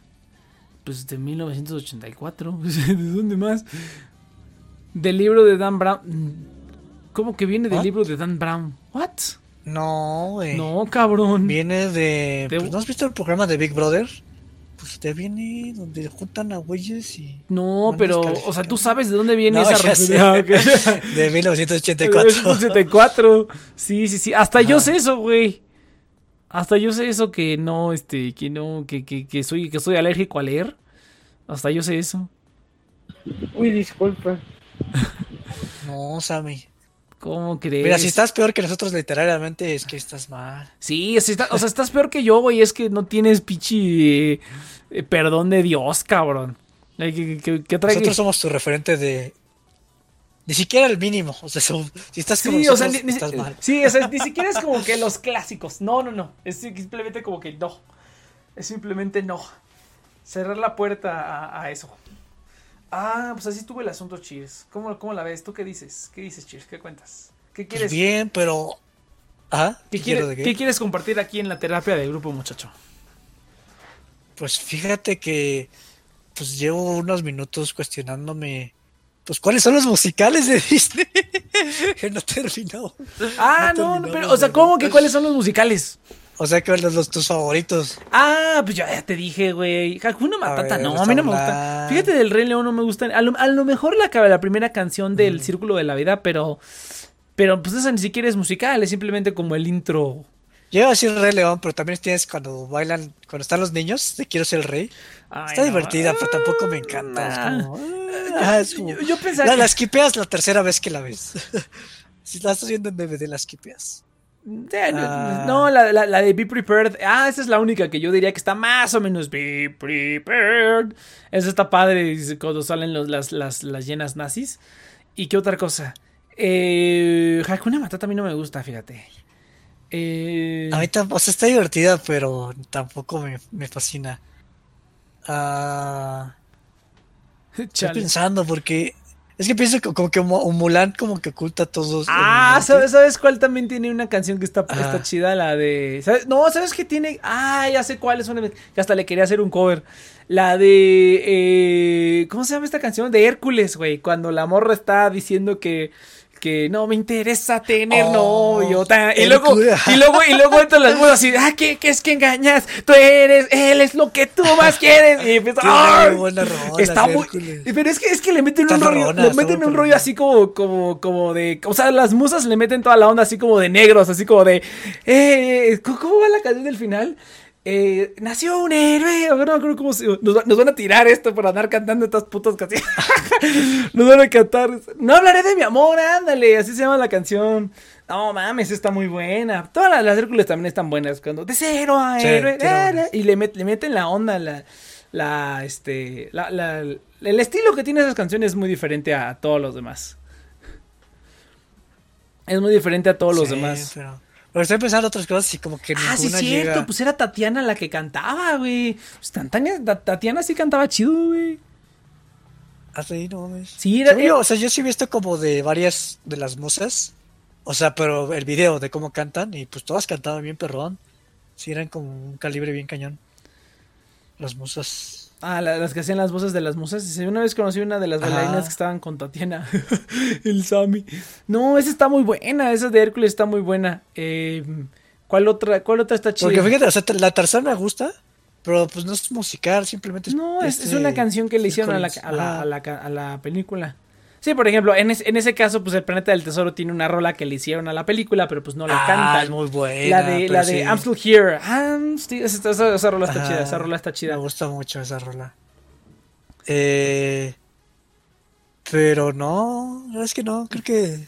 A: Pues de 1984. ¿De dónde más? Del libro de Dan Brown. ¿Cómo que viene del libro de Dan Brown? ¿What?
C: No, güey.
A: No, cabrón.
C: Viene de.
A: De-
C: pues, ¿No has visto el programa de Big Brother? Pues te viene donde juntan a güeyes y.
A: No, pero, o sea, tú sabes de dónde viene
C: No,
A: esa referencia.
C: De 1984.
A: 1984. Sí, sí, sí. Hasta yo sé eso, güey. Hasta yo sé eso que no, este, que no, que, que, que soy, que soy alérgico a leer. Hasta yo sé eso.
B: Uy, disculpe.
C: No, Sammy.
A: ¿Cómo crees?
C: Mira, si estás peor que nosotros literariamente, es que estás mal.
A: Sí, si está- o sea, estás peor que yo, güey. Es que no tienes pichi eh, eh, perdón de Dios, cabrón. Ay, ¿Qué, qué, qué trae-
C: Nosotros somos tu referente de. Ni siquiera el mínimo. O sea, son- si estás como
A: Sí, o sea,
C: nosotros,
A: ni-
C: mal.
A: sí, o sea, ni siquiera es como que los clásicos. No, no, no. Es simplemente como que no. Es simplemente no. Cerrar la puerta a, a eso. Ah, pues así estuvo el asunto, Cheers. ¿Cómo, ¿Cómo la ves? ¿Tú qué dices? ¿Qué dices, Cheers? ¿Qué cuentas? ¿Qué
C: Pues
A: quieres,
C: bien, pero. ¿Ah?
A: ¿qué,
C: ¿Qué
A: quiere-
C: quiero de qué?
A: qué quieres compartir aquí en la terapia del grupo, muchacho?
C: Pues fíjate que. Pues llevo unos minutos cuestionándome. Pues cuáles son los musicales de Disney. que no he terminado.
A: Ah,
C: No
A: no, no, pero, o sea, ¿cómo que cuáles son los musicales?
C: O sea, ¿cuáles son los, tus favoritos?
A: Ah, pues ya, te dije, güey. Hakuna Matata,
C: ver,
A: no, a mí no me gusta. Fíjate, del Rey León no me gusta. A lo, a lo mejor la, la primera canción del Círculo de la Vida, pero. Pero pues esa ni siquiera es musical, es simplemente como el intro.
C: Yo iba a decir Rey León, pero también tienes cuando bailan, cuando están los niños, de Quiero ser el rey.
A: Ay,
C: Está
A: no.
C: divertida, pero tampoco me encanta. es como, ah, es como-
A: Yo, yo pensaba
C: la,
A: que-
C: la skipeas la tercera vez que la ves. si la estás viendo en DVD, la skipeas.
A: No,
C: Ah.
A: No, la, la- la de Be Prepared. Ah, esa es la única que yo diría que está más o menos Be Prepared. Esa está padre cuando salen los- las, las, las llenas nazis. ¿Y qué otra cosa? Eh, Hakuna Matata a mí no me gusta, fíjate. Eh,
C: A mí tampoco, o sea, está divertida, pero tampoco me, me fascina. Ah, estoy pensando porque es que pienso que como que Mu- Mulan como que oculta todos.
A: Ah, ¿sabes, ¿sabes cuál también tiene una canción que está, está
C: Ah.
A: chida? La de. ¿sabes? No, ¿sabes qué tiene? Ah, ya sé cuál es una. Que hasta le quería hacer un cover. La de. eh, ¿Cómo se llama esta canción? De Hércules, güey. Cuando la morra está diciendo que. Que no me interesa tener
C: Oh,
A: novio. y, luego, y luego, y luego entran las musas así, ah, ¿qué, ¿qué es que engañas? Tú eres, él es lo que tú más quieres. Y empieza, ¡ay!
C: muy buena rola,
A: Está muy. Pero es que, es que le meten
C: Está
A: un rollo. le meten un rollo así como, como, como de. O sea, las musas le meten toda la onda así como de negros, así como de. Eh, ¿cómo, cómo va la canción del final? Eh, nació un héroe. No me acuerdo cómo se. Nos, nos van a tirar esto por andar cantando estas putas canciones. nos van a cantar. No hablaré de mi amor, ándale. Así se llama la canción. No mames, está muy buena. Todas las, las Hércules también están buenas. Cuando de cero a
C: Sí,
A: héroe. y le, met- le meten la onda, la, la, este, la, la- el estilo que tiene esas canciones es muy diferente a, todos los demás. Es muy diferente a todos los
C: Sí,
A: demás.
C: Pero, estoy pensando otras cosas y como que
A: Ah, sí,
C: ninguna
A: cierto,
C: llega.
A: pues era Tatiana la que cantaba, güey. Pues Tatiana, Ta- Tatiana sí cantaba chido, güey.
C: Hasta ahí no mames.
A: Sí, era-
C: yo, o sea, yo sí he visto como de varias de las musas. O sea, pero el video de cómo cantan y pues todas cantaban bien perrón. Sí, eran como un calibre bien cañón. Las musas.
A: Ah, la- las que hacían las voces de las musas. Una vez conocí una de las bailarinas que estaban con Tatiana. el Sammy. No, esa está muy buena. Esa de Hércules está muy buena. Eh, ¿cuál, otra, ¿Cuál otra está chida?
C: Porque fíjate, o sea, la Tarzán me gusta, pero pues no es musical, simplemente es.
A: No, es, es
C: este,
A: una canción que le hicieron a la, a, la,
C: Ajá.
A: a, la, a la película. Sí, por ejemplo, en, es- en ese caso, pues el Planeta del Tesoro tiene una rola que le hicieron a la película, pero pues no la
C: Ah,
A: cantan.
C: es muy buena.
A: la de,
C: pero
A: la de
C: sí,
A: I'm Still Here. I'm still- esa, esa- esa rola está chida, esa rola está
C: Me
A: chida.
C: gusta mucho esa rola. Eh, pero no, la verdad es que no, creo que.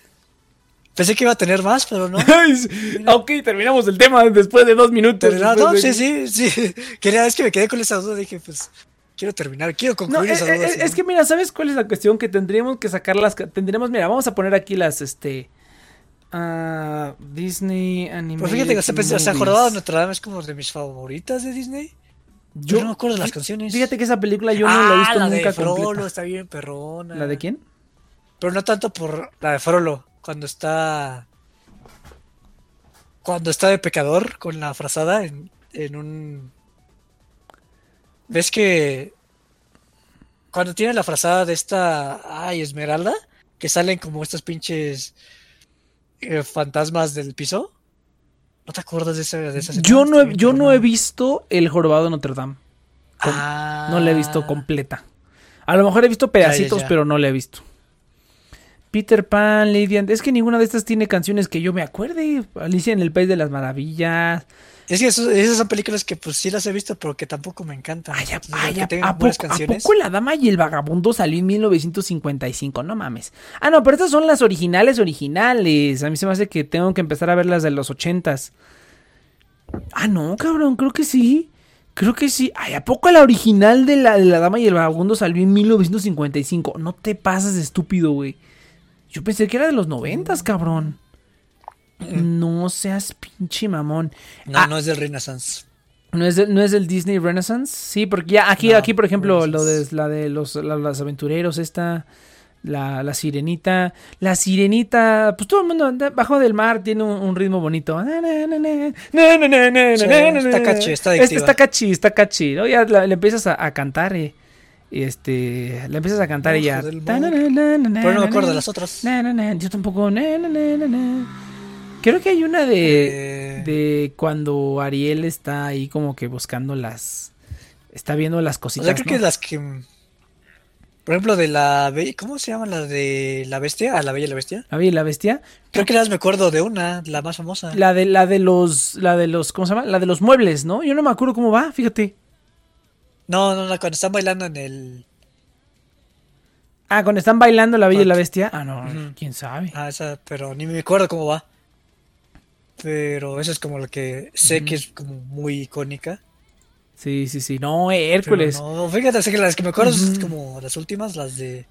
C: Pensé que iba a tener más, pero no.
A: ok, terminamos el tema después de dos minutos.
C: No, no,
A: de-
C: sí, sí, sí. Quería, es que me quedé con esa duda, dije, pues, quiero terminar, quiero concluir
A: eh,
C: esa
A: eh,
C: duda.
A: eh,
C: si
A: es que mira, ¿sabes cuál es la cuestión? Que tendríamos que sacar las... Tendríamos, mira, vamos a poner aquí las, este... ah, Disney Animated
C: Pues fíjate que o sea, pensé- o sea,
A: Movies.
C: Jorobado de Notre Dame es como de mis favoritas de Disney. Yo no me acuerdo de las canciones.
A: Fíjate que esa película yo no
C: Ah,
A: la he visto
C: la
A: nunca
C: de Frollo
A: completa.
C: está bien perrona.
A: ¿La de quién?
C: Pero no tanto por la de Frollo, cuando está. Cuando está de pecador con la frazada en, en un. ¿Ves que. Cuando tiene la frazada de esta. Ay, Esmeralda, que salen como estos pinches. eh, fantasmas del piso. ¿No te acuerdas de esa, de esa escena?
A: Yo no, he, yo no he visto El Jorobado de Notre Dame.
C: Ah.
A: No la he visto completa. A lo mejor he visto pedacitos,
C: ya.
A: pero no la he visto. Peter Pan, Lady and... Es que ninguna de estas tiene canciones que yo me acuerde. Alicia en el País de las Maravillas.
C: Es que eso- esas son películas que pues sí las he visto, pero que tampoco me encantan.
A: Ay, a,
C: Entonces,
A: ay,
C: que
A: a- ¿a poco, a
C: canciones.
A: poco La Dama y el Vagabundo salió en 1955? No mames. Ah, no, pero estas son las originales, originales. A mí se me hace que tengo que empezar a ver las de los ochentas. Ah, no, cabrón, creo que sí. Creo que sí. Ay, ¿a poco la original de la, de la Dama y el Vagabundo salió en 1955? No te pasas de estúpido, güey. Yo pensé que era de los noventas, cabrón. No seas pinche mamón.
C: No,
A: Ah,
C: no es del Renaissance.
A: ¿No es, del, ¿No es del Disney Renaissance? Sí, porque ya aquí,
C: No,
A: aquí por ejemplo, lo de la de los, la- los aventureros, esta, la, la sirenita. La sirenita, pues todo el mundo anda bajo del mar, tiene un, un ritmo bonito.
C: Está
A: na.
C: catchy, está
A: Este. Está catchy, está catchy. ¿no? Ya la- le empiezas a, a cantar, eh, este, le empiezas a cantar y ya.
C: Pero no me acuerdo de las otras.
A: Yo tampoco. Creo que hay una de,
C: Eh,
A: de cuando Ariel está ahí como que buscando las... Está viendo las
C: o
A: cositas.
C: sea, creo
A: ¿no?
C: que las que. Por ejemplo, de la. ¿Cómo se llama la de la bestia? Ah, la bella y la bestia.
A: La Bella y la Bestia.
C: Creo que las me acuerdo de una, la más famosa.
A: La de, la de los... La de los... ¿Cómo se llama? La de los muebles, ¿no? Yo no me acuerdo cómo va, fíjate.
C: No, no, no, cuando están bailando en el.
A: Ah, cuando están bailando La Bella y la. Bestia. Ah, no, quién sabe.
C: Ah, esa, pero ni me acuerdo cómo va. Pero eso es como lo que sé que es como muy icónica.
A: Sí, sí, sí. No,
C: Pero
A: Hércules.
C: no, fíjate, así que las que me acuerdo es
A: Ujú.
C: como las últimas, las de.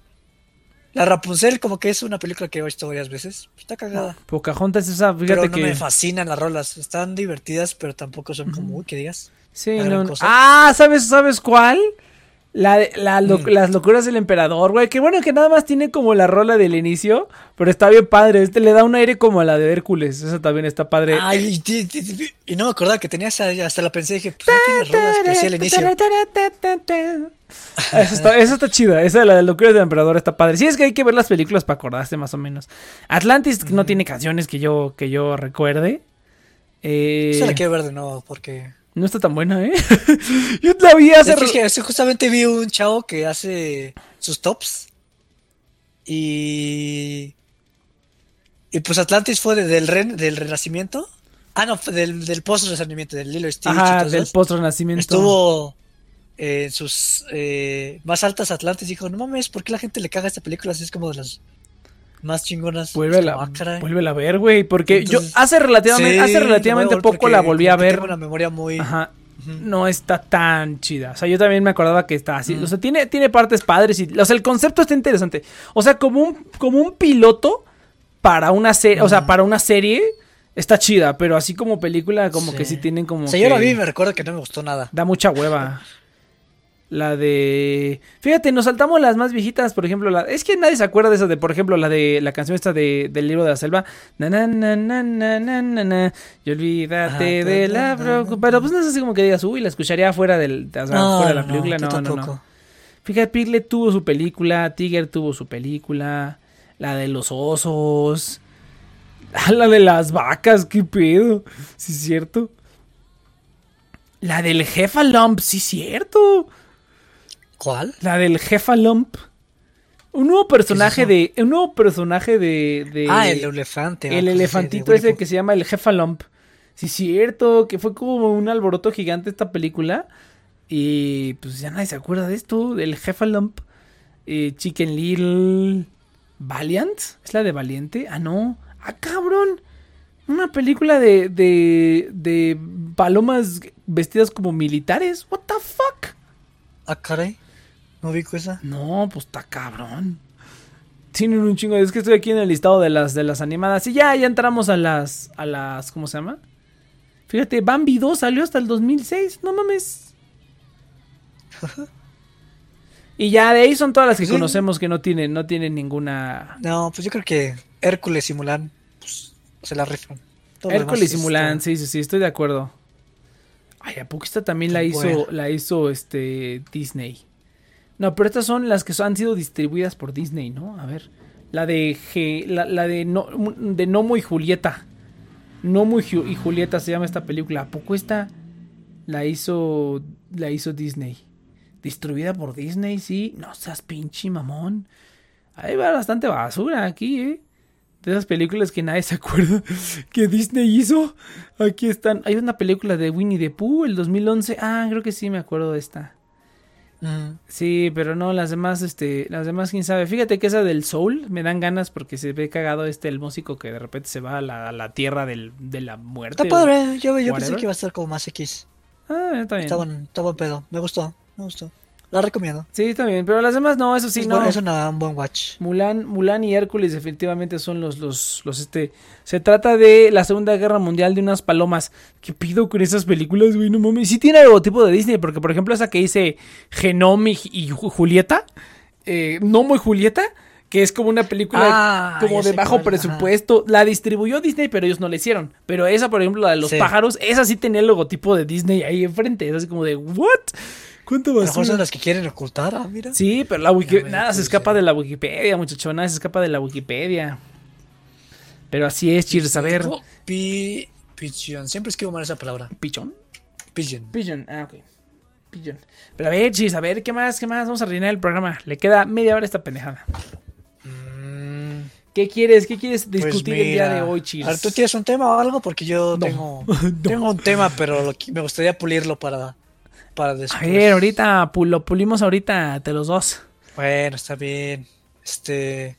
C: La Rapunzel, como que es una película que he visto varias veces. Está cagada.
A: Pocahontas esa,
C: Pero
A: fíjate
C: no
A: que...
C: me fascinan las rolas. Están divertidas, pero tampoco son como, uy, que digas.
A: Sí,
C: la
A: no, no. Ah, ¿sabes, ¿sabes cuál? La, la
C: Mm.
A: Las locuras del emperador, güey. Qué bueno que nada más tiene como la rola del inicio, pero está bien padre. Este le da un aire como a la de Hércules. Esa también está padre.
C: Ay, y, y no me acordaba que tenía esa, hasta la pensé, dije, pues no tiene rolas, pero sí al inicio.
A: Esa está, está chida, esa de la de locuras del emperador está padre. Sí, es que hay que ver las películas para acordarse más o menos. Atlantis no tiene canciones que yo, que yo recuerde. Eh,
C: Esa la quiero ver de nuevo, porque...
A: no está tan buena, ¿eh? yo la vi hace...
C: Sí, justamente vi un chavo que hace sus tops. Y. Y pues Atlantis fue de- del, ren- del renacimiento. Ah, no, del, del post-renacimiento, del Lilo Stitch.
A: Ajá, del post-renacimiento.
C: Estuvo eh, en sus eh, más altas Atlantis. Dijo: No mames, ¿por qué la gente le caga esta película? Así es como de las más chingonas.
A: Vuélvela,
C: ah,
A: vuélvela a ver, güey, porque
C: Entonces,
A: yo hace relativamente,
C: Sí,
A: hace relativamente poco
C: porque
A: la volví a
C: que
A: ver.
C: Tengo una memoria muy.
A: Ajá. No está tan chida. O sea, yo también me acordaba que está así. O sea, tiene, tiene partes padres y. O sea, el concepto está interesante. O sea, como un, como un piloto para una serie. O sea, para una serie. Está chida, pero así como película, como que sí tienen como.
C: O sea, yo la
A: que-
C: vi y me recuerdo que no me gustó nada.
A: Da mucha hueva. La de. Fíjate, nos saltamos las más viejitas, por ejemplo, la. Es que nadie se acuerda de esa de, por ejemplo, la de la canción esta de, del libro de la selva. Na na na na na na na. Y olvídate
C: Ajá,
A: de la preocupación. Pero pues no es así como que digas, uy, la escucharía fuera del. O sea, fuera de la película. No, no, no.
C: tampoco.
A: Fíjate, Piglet tuvo su película, Tiger tuvo su película, la de los osos, ah, la de las vacas, qué pedo, sí es cierto. La del Jefalump, sí es cierto.
C: ¿Cuál?
A: La del Jefalump. Un nuevo personaje
C: ¿Qué es
A: de. Un nuevo personaje de. de-
C: ah, el elefante.
A: el elefantito
C: de
A: ese que se llama el Jefalump. Sí, es cierto, que fue como un alboroto gigante esta película. Y pues ya nadie se acuerda de esto, del Jefalump. Eh, Chicken Little. Valiant. ¿Es la de Valiente? Ah, no. Ah, cabrón. Una película de, de, de palomas vestidas como militares. What the fuck?
C: Fu. Ah, caray. No ubico esa.
A: No, pues está cabrón. Tienen un chingo. Es que estoy aquí en el listado de las de las animadas. Y ya, ya entramos a las. a las. ¿Cómo se llama? Fíjate, Bambi 2 salió hasta el 2006. No mames. y ya de ahí son todas las que
C: Sí.
A: conocemos que no tienen, no tienen ninguna.
C: No, pues yo creo que Hércules y Mulan pues, se la rifan.
A: Hércules y Mulan,
C: está-
A: sí, sí, sí, estoy de acuerdo. Ay, ¿a poco esta también la hizo,
C: buena.
A: la hizo este Disney? No, pero estas son las que han sido distribuidas por Disney, ¿no? A ver. La de G, la, la de, no, de Nomo y Julieta. Nomo y, Ju- y Julieta se llama esta película. ¿A poco esta la hizo, la hizo Disney? Distribuida por Disney, sí. No seas pinche mamón. Va bastante basura aquí, ¿eh? De esas películas que nadie se acuerda que Disney hizo. Aquí están. Hay una película de Winnie the Pooh, el 2011. Ah, creo que sí me acuerdo de esta. Sí, pero no, las demás, este, las demás, quién sabe. Fíjate que esa del Soul me dan ganas porque se ve cagado este, el músico que de repente se va a la, a la tierra del, de la muerte.
C: Está padre. Yo, yo pensé que iba a estar como más X.
A: Ah, está bien.
C: Está buen, está buen pedo. Me gustó. Me gustó. La recomiendo.
A: Sí, está bien, pero las demás no, eso sí,
C: es,
A: no.
C: buen- es una- un buen watch.
A: Mulan, Mulan y Hércules definitivamente son los, los, los, este... Se trata de la Segunda Guerra Mundial de unas palomas. ¿Qué pido con esas películas, güey? No mames. Sí tiene algo tipo de Disney, porque por ejemplo esa que dice Genome y, y Ju- Julieta, eh, Nomo y Julieta, que es como una película
C: Ah,
A: como de bajo
C: cuál,
A: presupuesto. La distribuyó Disney, pero ellos no la hicieron. Pero esa, por ejemplo, la de los
C: Sí.
A: pájaros, esa sí tenía el logotipo de Disney ahí enfrente. Es así como de, ¿what? ¿Cuánto
C: A mejor
A: basura?
C: son las que quieren ocultar. Ah, mira.
A: Sí, pero la Wiki-
C: Ya ves,
A: nada se escapa de la Wikipedia, muchacho, nada se escapa de la Wikipedia. Pero así es, Cheers, a ver.
C: Pi- Pigeon. Siempre escribo mal esa palabra.
A: ¿Pichón?
C: Pigeon.
A: Pigeon, ah, ok. Pigeon. Pero a ver, Cheers, a ver, ¿qué más, qué más? Vamos a rellenar el programa. Le queda media hora a esta pendejada.
C: Mm,
A: ¿Qué quieres, qué quieres
C: pues
A: discutir el día de hoy,
C: A
A: Cheers?
C: ver, ¿tú tienes un tema o algo? Porque yo
A: No.
C: tengo,
A: No.
C: tengo un tema, pero lo me gustaría pulirlo para, para
A: A ver, ahorita, lo pulimos ahorita, te los dos.
C: Bueno, está bien. Este.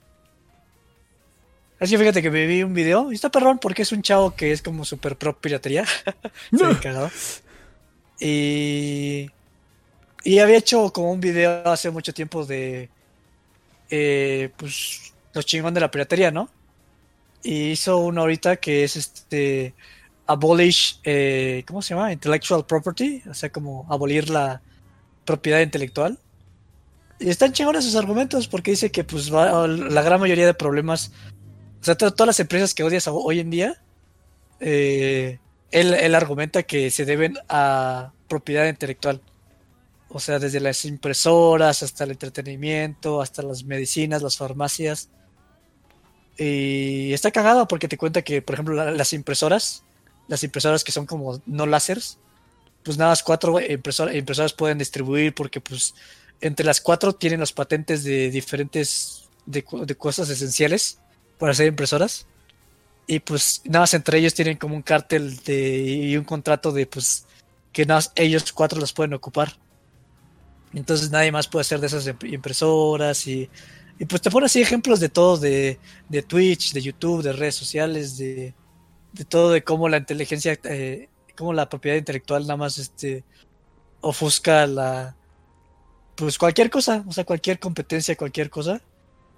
C: Es que fíjate que me vi un video y está perrón porque es un chavo que es como super pro piratería. Cagado. Y. Y había hecho como un video hace mucho tiempo de. eh, pues. Los chingón de la piratería, ¿no? Y hizo uno ahorita que es este. Abolish. eh, ¿Cómo se llama? Intellectual property. O sea, como abolir la propiedad intelectual. Y están chingones sus argumentos porque dice que pues va- la gran mayoría de problemas, o sea, to- todas las empresas que odias hoy en día, eh, él, argumenta que se deben a propiedad intelectual. O sea, desde las impresoras hasta el entretenimiento, hasta las medicinas, las farmacias. Y está cagado porque te cuenta que, por ejemplo, la- las impresoras, las impresoras que son como no láseres, pues nada más cuatro impresor- impresoras pueden distribuir porque pues entre las cuatro tienen los patentes de diferentes de, cosas esenciales para hacer impresoras. Y pues nada más entre ellos tienen como un cártel de, y un contrato de pues que nada más ellos cuatro los pueden ocupar. Entonces nadie más puede hacer de esas imp- impresoras y, y pues te pone así ejemplos de todo, de, de Twitch, de YouTube, de redes sociales, de, de todo, de cómo la inteligencia, eh, cómo la propiedad intelectual nada más este ofusca la pues cualquier cosa, o sea, cualquier competencia, cualquier cosa.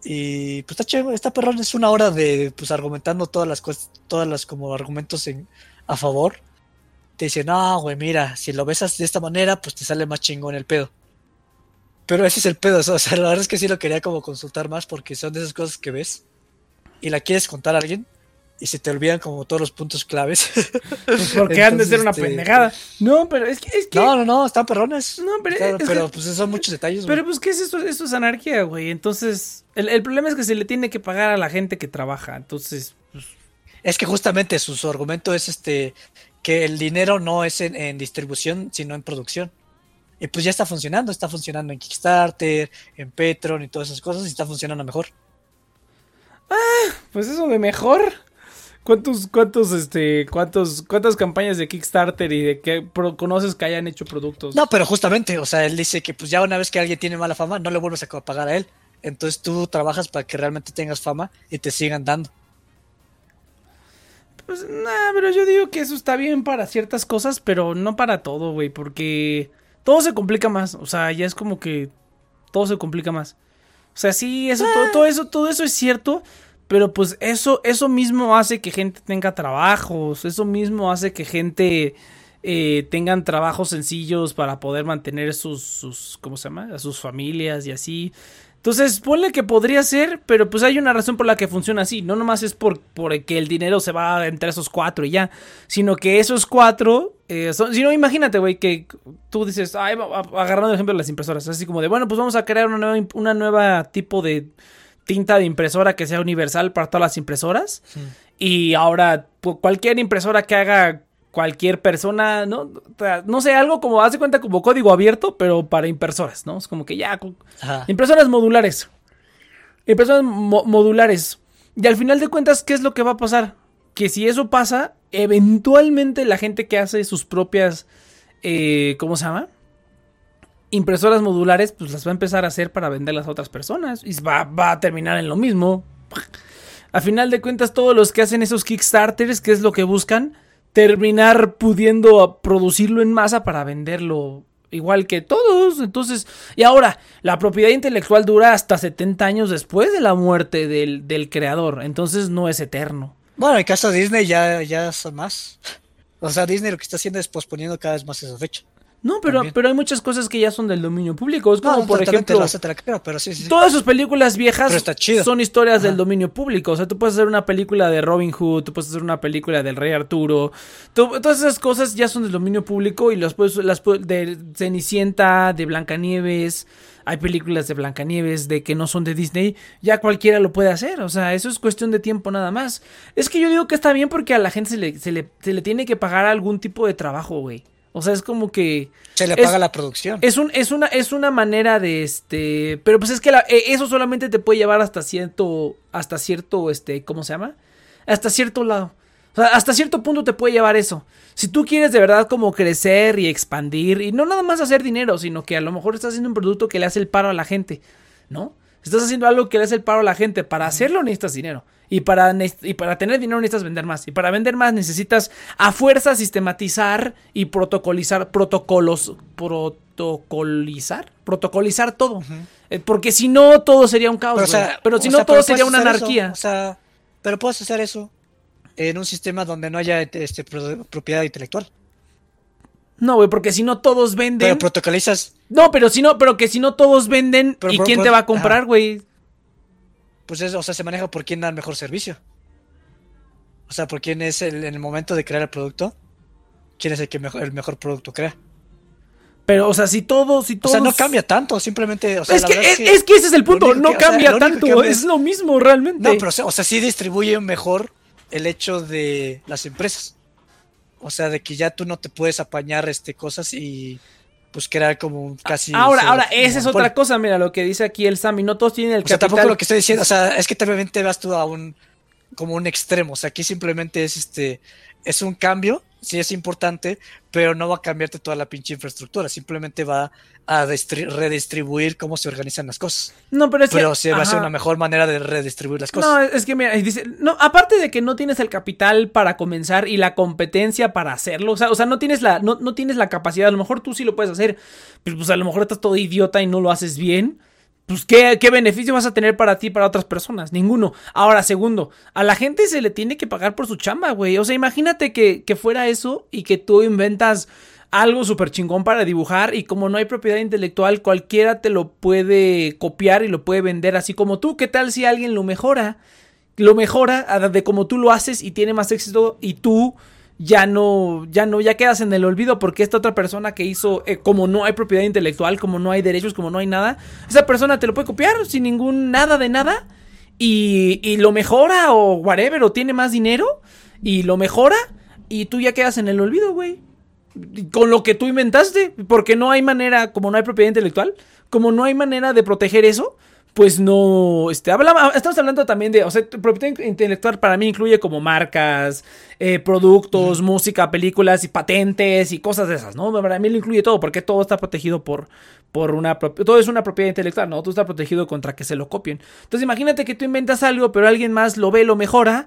C: Y pues está chévere, está perrón, es una hora de pues argumentando todas las cosas, todas las como argumentos en, a favor. Te dicen, no, güey, mira, si lo besas de esta manera, pues te sale más chingón el pedo. Pero ese es el pedo, o sea, la verdad es que sí lo quería como consultar más porque son de esas cosas que ves y la quieres contar a alguien y se te olvidan como todos los puntos claves.
A: Pues porque han de ser una
C: este,
A: pendejada. No, pero es que. Es que
C: No, no, no, están perrones.
A: No, pero
C: Está-
A: es que-
C: pero pues son muchos detalles.
A: Pero pues, ¿qué es esto? Esto es anarquía, güey. Entonces, el, el problema es que se le tiene que pagar a la gente que trabaja. Entonces, pues,
C: Es que justamente su, su argumento es este que el dinero no es en, en distribución, sino en producción. Y pues ya está funcionando, está funcionando en Kickstarter, en Patreon y todas esas cosas, y está funcionando mejor.
A: pues eso de mejor. ¿Cuántos, cuántos, este, cuántos, cuántas campañas de Kickstarter y de que conoces que hayan hecho productos?
C: No, pero justamente, o sea, él dice que pues ya una vez que alguien tiene mala fama, no le vuelves a pagar a él. Entonces tú trabajas para que realmente tengas fama y te sigan dando.
A: Pues nada, pero yo digo que eso está bien para ciertas cosas, pero no para todo, güey, porque todo se complica más. O sea, ya es como que todo se complica más. O sea, sí, eso, todo, todo eso, todo eso es cierto, pero pues eso, eso mismo hace que gente tenga trabajos, eso mismo hace que gente eh, tengan trabajos sencillos para poder mantener sus, sus, ¿cómo se llama? A sus familias y así. Entonces, ponle que podría ser, pero pues hay una razón por la que funciona así. No nomás es por, por que el dinero se va entre esos cuatro y ya, sino que esos cuatro, eh, son, si no, imagínate, güey, que tú dices, ay, agarrando el ejemplo de las impresoras, así como de, bueno, pues vamos a crear una nueva, una nueva tipo de tinta de impresora que sea universal para todas las impresoras. Y ahora, cualquier impresora que haga cualquier persona, ¿no? No sé, algo como, hace cuenta como código abierto, pero para impresoras, ¿no? Es como que ya,
C: Ajá.
A: Impresoras modulares. Impresoras mo- modulares. Y al final de cuentas, ¿qué es lo que va a pasar? Que si eso pasa, eventualmente la gente que hace sus propias, eh, ¿cómo se llama? Impresoras modulares, pues las va a empezar a hacer para venderlas a otras personas. Y va, va a terminar en lo mismo. A final de cuentas, todos los que hacen esos Kickstarters, ¿qué es lo que buscan? Terminar pudiendo producirlo en masa para venderlo igual que todos. Entonces, y ahora, la propiedad intelectual dura hasta 70 años después de la muerte del, del creador. Entonces no es eterno.
C: Bueno, en caso de Disney ya, ya son más. O sea, Disney lo que está haciendo es posponiendo cada vez más esa fecha.
A: No, pero,
C: También.
A: pero hay muchas cosas que ya son del dominio público. Es como,
C: No,
A: por ejemplo,
C: pero sí, sí.
A: Todas sus películas viejas son historias del dominio público. O sea, tú puedes hacer una película de Robin Hood, tú puedes hacer una película del Rey Arturo. tú- todas esas cosas ya son del dominio público y las puedes, las de Cenicienta, de Blancanieves. Hay películas de Blancanieves de que no son de Disney. Ya cualquiera lo puede hacer. O sea, eso es cuestión de tiempo nada más. Es que yo digo que está bien porque a la gente se le, se le, se le tiene que pagar algún tipo de trabajo, güey. O sea, es como que...
C: Se le paga la producción.
A: es, un, es, una, es una manera de este. Pero pues es que la- eh, eso solamente te puede llevar hasta cierto. Hasta cierto. Este. ¿Cómo se llama? Hasta cierto lado. O sea, hasta cierto punto te puede llevar eso. Si tú quieres de verdad como crecer y expandir. Y no nada más hacer dinero. Sino que a lo mejor estás haciendo un producto que le hace el paro a la gente. ¿No? Estás haciendo algo que le hace el paro a la gente. Para hacerlo necesitas dinero. Y para, y para tener dinero necesitas vender más. Y para vender más necesitas a fuerza sistematizar y protocolizar protocolos. Protocolizar. Protocolizar todo. Eh, Porque si no, todo sería un caos.
C: Pero, o
A: güey.
C: sea,
A: Pero si
C: o
A: no,
C: sea,
A: todo sería una
C: eso,
A: anarquía.
C: o sea, pero puedes hacer eso en un sistema donde no haya este, pro- propiedad intelectual.
A: No, güey, porque si no todos venden.
C: Pero protocolizas,
A: No, pero si no, pero que si no todos venden,
C: Pero
A: ¿y quién te va a comprar, güey?
C: Pues es, o sea, se maneja por quién da el mejor servicio. O sea, por quién es el, en el momento de crear el producto, quién es el que mejor, el mejor producto crea.
A: Pero, o sea, si todos, si
C: O
A: todos.
C: sea, no cambia tanto, simplemente, o sea,
A: es,
C: la
A: que,
C: verdad
A: es, es que ese es el punto, no
C: que- o sea,
A: cambia tanto,
C: cambia
A: es lo mismo realmente.
C: No, pero o sea, o sea, sí distribuye mejor el hecho de las empresas. O sea, de que ya tú no te puedes apañar este cosas y pues crear como un casi
A: Ahora, ahora, esa es otra cosa, mira, lo que dice aquí el Sammy, no todos tienen el
C: O sea, tampoco lo que estoy diciendo, o sea, es que también te vas tú a un como un extremo, o sea, aquí simplemente es este es un cambio, sí es importante, pero no va a cambiarte toda la pinche infraestructura, simplemente va a distri- redistribuir cómo se organizan las cosas.
A: No, pero es que-
C: va a ser una mejor manera de redistribuir las cosas.
A: No, es que mira, dice, no, aparte de que no tienes el capital para comenzar y la competencia para hacerlo, o sea, o sea, no tienes la, no, no tienes la capacidad, a lo mejor tú sí lo puedes hacer, pero pues a lo mejor estás todo idiota y no lo haces bien. Pues ¿qué, qué beneficio vas a tener para ti y para otras personas, ninguno. Ahora, segundo, a la gente se le tiene que pagar por su chamba, güey. O sea, imagínate que, que fuera eso y que tú inventas algo súper chingón para dibujar y como no hay propiedad intelectual, cualquiera te lo puede copiar y lo puede vender así como tú. ¿Qué tal si alguien lo mejora? Lo mejora de como tú lo haces y tiene más éxito y tú ya no, ya no, ya quedas en el olvido porque esta otra persona que hizo, eh, como no hay propiedad intelectual, como no hay derechos, como no hay nada, esa persona te lo puede copiar sin ningún nada de nada y, y lo mejora o whatever, o tiene más dinero y lo mejora y tú ya quedas en el olvido, güey. Con lo que tú inventaste, porque no hay manera, como no hay propiedad intelectual, como no hay manera de proteger eso, pues no, este, hablaba, estamos hablando también de, o sea, propiedad intelectual para mí incluye como marcas, eh, productos, música, películas y patentes y cosas de esas, ¿no? Para mí lo incluye todo, porque todo está protegido por, por una, todo es una propiedad intelectual, ¿no? Todo está protegido contra que se lo copien. Entonces imagínate que tú inventas algo, pero alguien más lo ve, lo mejora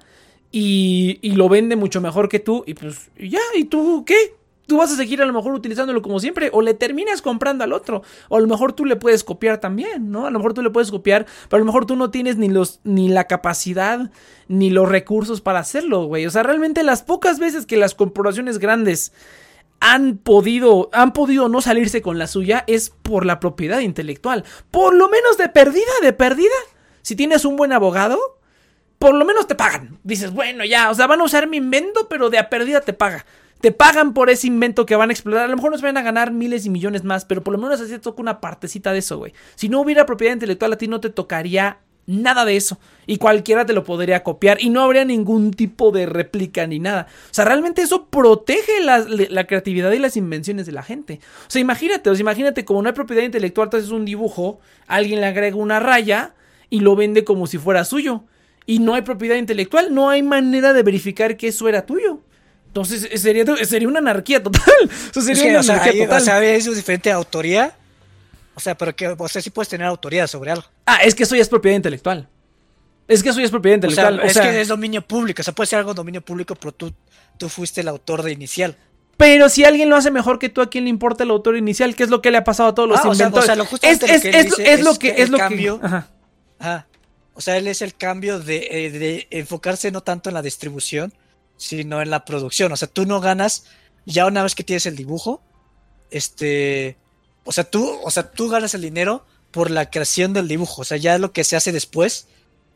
A: y, y lo vende mucho mejor que tú y pues y ya, ¿y tú qué? Tú vas a seguir a lo mejor utilizándolo como siempre o le terminas comprando al otro o a lo mejor tú le puedes copiar también, ¿no? A lo mejor tú le puedes copiar, pero a lo mejor tú no tienes ni los ni la capacidad ni los recursos para hacerlo, güey. O sea, realmente las pocas veces que las corporaciones grandes han podido, han podido no salirse con la suya es por la propiedad intelectual. Por lo menos de perdida, de perdida. Si tienes un buen abogado, por lo menos te pagan. Dices, bueno, ya, o sea, van a usar mi invento, pero de a perdida te paga. Te pagan por ese invento que van a explotar. A lo mejor nos van a ganar miles y millones más, pero por lo menos así te toca una partecita de eso, güey. Si no hubiera propiedad intelectual, a ti no te tocaría nada de eso. Y cualquiera te lo podría copiar y no habría ningún tipo de réplica ni nada. O sea, realmente eso protege la, la creatividad y las invenciones de la gente. O sea, imagínate, o sea, imagínate como no hay propiedad intelectual, tú haces un dibujo, alguien le agrega una raya y lo vende como si fuera suyo. Y no hay propiedad intelectual, no hay manera de verificar que eso era tuyo. Entonces eh, sería, sería una anarquía total. O sea, sería
C: Es que,
A: una
C: o sea,
A: anarquía total.
C: o sea, eso es diferente a autoría. O sea, pero que, o sea, sí puedes tener autoría sobre algo.
A: ah, es que eso ya es propiedad intelectual. Es que eso ya es propiedad
C: O sea,
A: intelectual. O
C: es
A: sea,
C: que es dominio público. O sea, puede ser algo dominio público, pero tú, tú fuiste el autor de inicial.
A: Pero si alguien lo hace mejor que tú, ¿a quién le importa el autor inicial? ¿Qué es lo que le ha pasado a todos los
C: Ah, o sea,
A: inventores?
C: o sea, lo-
A: es,
C: lo
A: es-
C: que
A: es- es lo
C: es
A: que es lo
C: cambio-
A: que. Ajá.
C: Ajá. O sea, él es el cambio de, eh, de enfocarse no tanto en la distribución, sino en la producción. O sea, tú no ganas ya una vez que tienes el dibujo, este, o sea, tú, o sea, tú ganas el dinero por la creación del dibujo. O sea, ya lo que se hace después,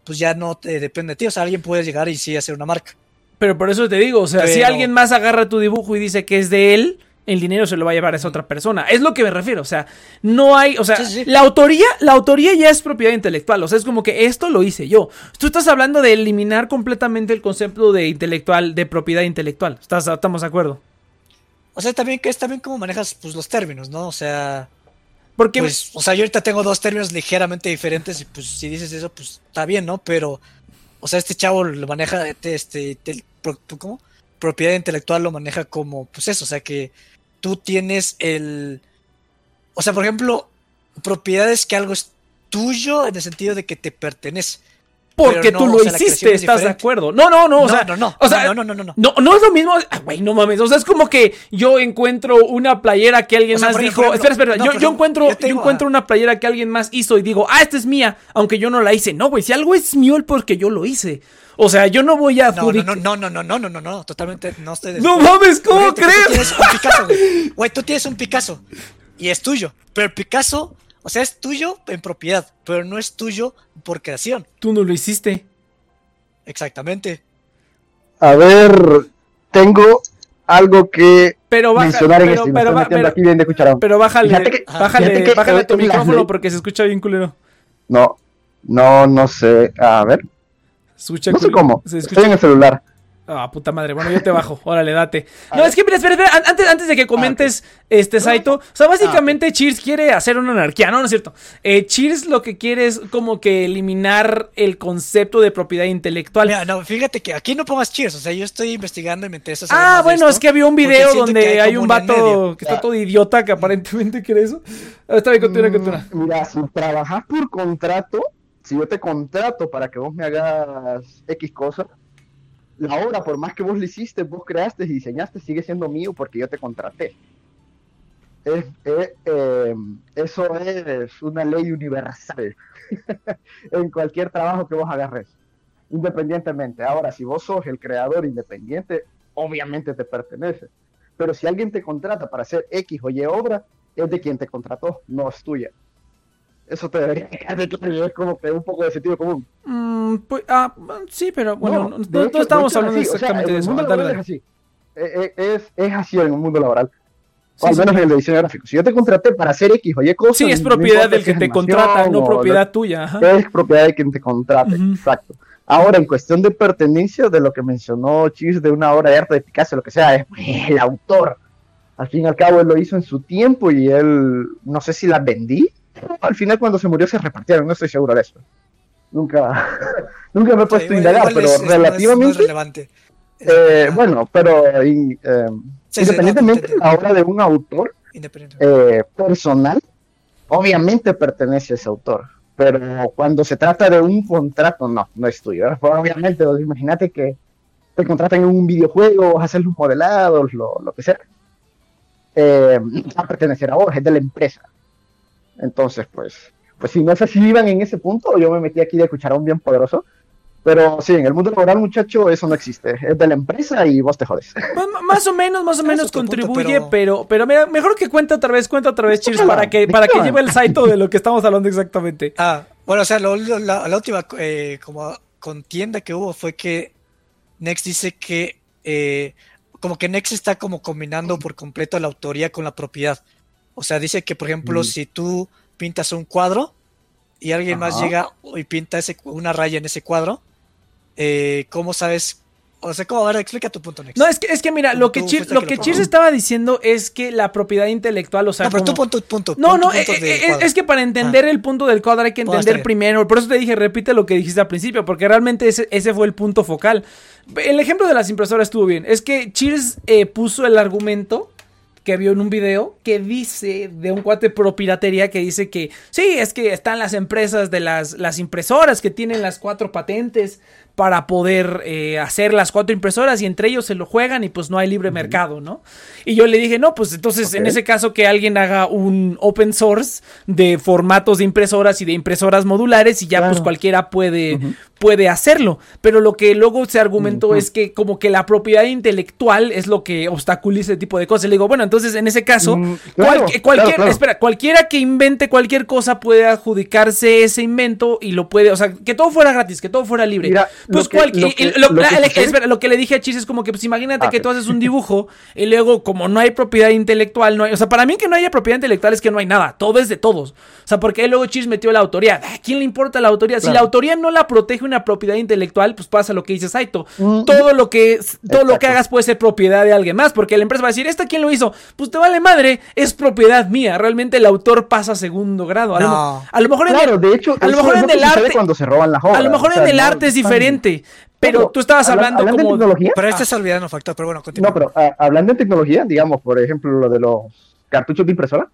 C: pues ya no te depende de ti. O sea, alguien puede llegar y sí hacer una marca.
A: Pero por eso te digo, o sea, si alguien más agarra tu dibujo y dice que es de él, el dinero se lo va a llevar a esa otra persona. Es lo que me refiero, o sea, no hay, o sea,
C: Sí, sí, sí.
A: la autoría, la autoría ya es propiedad intelectual, o sea, es como que esto lo hice yo. Tú estás hablando de eliminar completamente el concepto de intelectual, de propiedad intelectual. ¿Estás, estamos de acuerdo?
C: O sea, también que es también como manejas pues los términos, ¿no? O sea,
A: Porque
C: pues, o sea, yo ahorita tengo dos términos ligeramente diferentes y pues si dices eso, pues está bien, ¿no? Pero, o sea, este chavo lo maneja, este, este, pro- ¿cómo? Propiedad intelectual lo maneja como, pues eso, o sea, que tú tienes el, o sea, por ejemplo, propiedades que algo es tuyo en el sentido de que te pertenece.
A: Porque
C: no,
A: tú lo
C: o sea, la
A: hiciste,
C: es
A: ¿estás de acuerdo? No, no, no, o
C: No,
A: sea,
C: no, no,
A: o sea,
C: no, no, no, no, no.
A: no, no es lo mismo, ah, güey, no mames, o sea, es como que yo encuentro una playera que alguien
C: O sea,
A: más dijo,
C: ejemplo,
A: espera, espera, yo, encuentro,
C: yo
A: encuentro
C: ah.
A: una playera que alguien más hizo y digo, ah, esta es mía, aunque yo no la hice, no, güey, si algo es mío es porque yo lo hice, o sea, yo no voy a
C: No, no, no, no, no, no, no, no, no, totalmente no estoy de
A: No mames, ¿cómo
C: Porque tú
A: crees?
C: tienes un Picasso, güey. Güey, tú tienes un Picasso y es tuyo, pero el Picasso, o sea, es tuyo en propiedad, pero no es tuyo por creación.
A: Tú no lo hiciste.
C: Exactamente.
F: A ver, tengo algo que
A: Pero baja,
F: mencionar en
A: pero,
F: me
A: pero, pero,
F: aquí bien de cucharón.
A: pero bájale,
F: que-
A: bájale,
F: que
A: bájale tu micrófono porque se escucha bien culero.
F: No, no, no sé. A ver,
A: escucha
F: no sé cómo.
A: Se
F: Estoy en el celular.
A: Ah, puta madre. Bueno, yo te bajo. Órale, date.
F: A
A: No,
F: ver.
A: es que, mira, espera, espera. an- Antes, antes de que comentes, este, Saito. O sea, básicamente Cheers quiere hacer una anarquía. No, no es cierto. Eh, Cheers lo que quiere es como que eliminar el concepto de propiedad intelectual.
C: Mira, no, fíjate que aquí no pongas cheers, o sea, yo estoy investigando y me interesa saber
A: Ah, bueno,
C: esto,
A: es que había un video donde hay un vato que está todo idiota que aparentemente cree eso. Ah, Está bien, continúa, continúa.
F: Mm, Mira, si trabajas por contrato, si yo te contrato para que vos me hagas X cosa, la obra, por más que vos la hiciste, vos creaste y diseñaste, sigue siendo mío porque yo te contraté. Eh, eso es una ley universal en cualquier trabajo que vos agarres, independientemente. Ahora, si vos sos el creador independiente, obviamente te pertenece. Pero si alguien te contrata para hacer X o Y obra, es de quien te contrató, no es tuya. Eso te debería quedar de claro, y es como que un poco de sentido común.
A: Mm, pues, ah, sí, pero bueno, no,
F: hecho-
A: estamos
F: es
A: hablando
F: así, o sea,
A: exactamente
F: en
A: de
F: el
A: eso.
F: mundo
A: Dale,
F: laboral
A: dale.
F: Es así. Eh, eh, Es, es así en el mundo laboral. O
A: Sí,
F: al
A: sí.
F: menos en el de diseño gráfico. Si yo te contraté para hacer X o Y cosas.
A: Sí, es propiedad del que te contrata, no propiedad tuya. ajá.
F: Es propiedad de quien te contrate, exacto. Ahora, en cuestión de pertenencia, de lo que mencionó Chis de una obra de arte de Picasso, lo que sea, es el autor. Al fin y al cabo, él lo hizo en su tiempo y él, no sé si las vendí. Al final, cuando se murió, se repartieron, no estoy seguro de eso. Nunca, nunca me he puesto a indagar, pero
C: es- es- no es- no es
F: relativamente.
C: relevante.
F: Eh, bueno, pero y, eh,
C: sí,
F: independientemente
C: no,
F: de la obra de un autor eh, personal, obviamente pertenece a ese autor. Pero cuando se trata de un contrato, no, no es tuyo. Pues, obviamente, pues, imagínate que te contratan en un videojuego, vas a hacer los modelados, lo, lo que sea. Va a pertenecer a vos, es de la empresa. Entonces, pues, pues si no sé si iban en ese punto, yo me metí aquí de cucharón bien poderoso. Pero sí, en el mundo laboral, muchacho, eso no existe. Es de la empresa y vos te jodes.
A: Pues, más o menos, más o menos
C: es otro punto,
A: contribuye,
C: pero-
A: pero, pero mira, mejor que cuente otra vez, cuenta otra vez, Cheers, para que, para que lleve el saito de lo que estamos hablando exactamente.
C: Ah, bueno, o sea, lo- lo- la, la última eh, como contienda que hubo fue que Next dice que eh, como que Next está como combinando por completo la autoría con la propiedad. O sea, dice que, por ejemplo,
F: Mm.
C: si tú pintas un cuadro y alguien más llega y pinta ese, una raya en ese cuadro, eh, ¿cómo sabes? O sea, ¿cómo? A ver, explica tu punto, Next.
A: No, es que, es que mira,
C: Tú-
A: lo que
C: tú
A: Cheers, lo
C: que lo
A: Cheers estaba diciendo es que la propiedad intelectual, o sea,
C: no, pero tú
A: como-
C: pon tu punto.
A: No,
C: pon tu
A: no,
C: punto
A: eh, eh, es que para entender el punto del cuadro hay que entender primero. Por eso te dije, repite lo que dijiste al principio, porque realmente ese, ese fue el punto focal. El ejemplo de las impresoras estuvo bien. Es que Cheers eh, puso el argumento que vio en un video que dice de un cuate pro piratería que dice que sí, es que están las empresas de las, las impresoras que tienen las cuatro patentes para poder eh, hacer las cuatro impresoras y entre ellos se lo juegan y pues no hay libre mercado, ¿no? Y yo le dije, no, pues entonces en ese caso que alguien haga un open source de formatos de impresoras y de impresoras modulares y ya pues cualquiera puede, puede hacerlo. Pero lo que luego se argumentó es que como que la propiedad intelectual es lo que obstaculiza ese tipo de cosas. Le digo, bueno, entonces en ese caso,
F: Mm, claro,
A: cualquier,
F: claro.
A: espera, cualquiera que invente cualquier cosa puede adjudicarse ese invento y lo puede, o sea, que todo fuera gratis, que todo fuera libre.
F: Mira,
A: pues
F: lo que-
A: le dije a Chis es como que pues imagínate
F: Ah,
A: que tú haces un dibujo y luego como no hay propiedad intelectual, no hay, o sea, para mí que no haya propiedad intelectual es que no hay nada, todo es de todos. O sea, porque ahí luego Chis metió la autoría. ¿A quién le importa la autoría? Si
F: Claro.
A: la autoría no la protege una propiedad intelectual, pues pasa lo que dice Saito.
F: Mm.
A: Todo lo que todo lo que hagas puede ser propiedad de alguien más, porque la empresa va a decir, ¿esta quién lo hizo? Pues te vale madre, es propiedad mía. Realmente el autor pasa a segundo grado. A, lo,
C: No.
A: a lo mejor en
F: Claro,
A: el-
F: de hecho,
A: a lo mejor en el arte
F: cuando se roban las obras.
A: a lo mejor
F: o sea,
A: en el
F: no
A: arte es
F: están-
A: diferente, pero tú estabas
F: habla-
A: hablando
F: hablando de
A: como
F: tecnología,
C: Pero
A: Ah.
C: este es olvidando factor, pero bueno, continúa.
F: No, pero ah, hablando de tecnología, digamos, por ejemplo, lo de los cartuchos de impresora,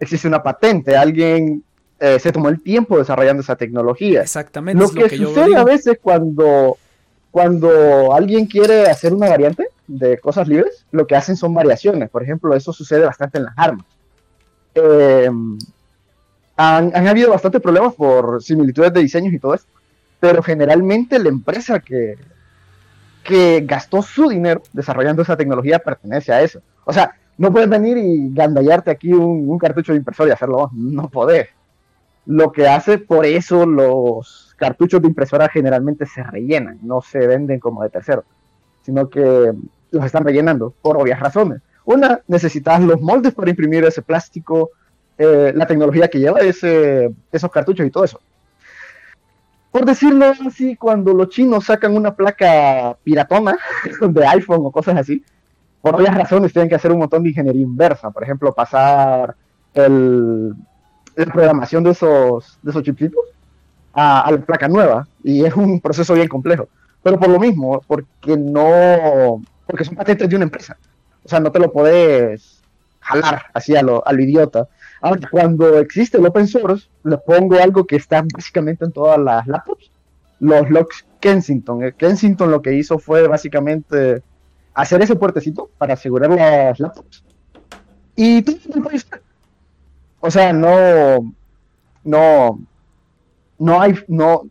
F: existe una patente. Alguien eh, se tomó el tiempo desarrollando esa tecnología.
A: Exactamente.
F: Lo
A: es
F: que,
A: lo que yo
F: sucede a veces cuando, cuando alguien quiere hacer una variante de cosas libres, lo que hacen son variaciones. Por ejemplo, eso sucede bastante en las armas. Eh, han, han habido bastantes problemas por similitudes de diseños y todo esto, pero generalmente la empresa que, que gastó su dinero desarrollando esa tecnología pertenece a eso. O sea, no puedes venir y gandallarte aquí un, cartucho de impresora y hacerlo, no podés. Lo que hace, por eso los cartuchos de impresora generalmente se rellenan, no se venden como de tercero, sino que los están rellenando por obvias razones. Una, necesitas los moldes para imprimir ese plástico, eh, la tecnología que lleva ese, esos cartuchos y todo eso. Por decirlo así, cuando los chinos sacan una placa piratona de iPhone o cosas así, por obvias razones tienen que hacer un montón de ingeniería inversa. Por ejemplo, pasar el, la programación de esos, de esos chipsitos a, a la placa nueva. Y es un proceso bien complejo. Pero por lo mismo, porque no. Porque son patentes de una empresa. O sea, no te lo podés jalar así a lo, a lo idiota. Ahora, cuando existe el open source, le pongo algo que está básicamente en todas las laptops. Los locks Kensington. Kensington lo que hizo fue básicamente hacer ese puertecito para asegurar las laptops. Y todo el mundo puede usar. O sea, no. No. No hay. No,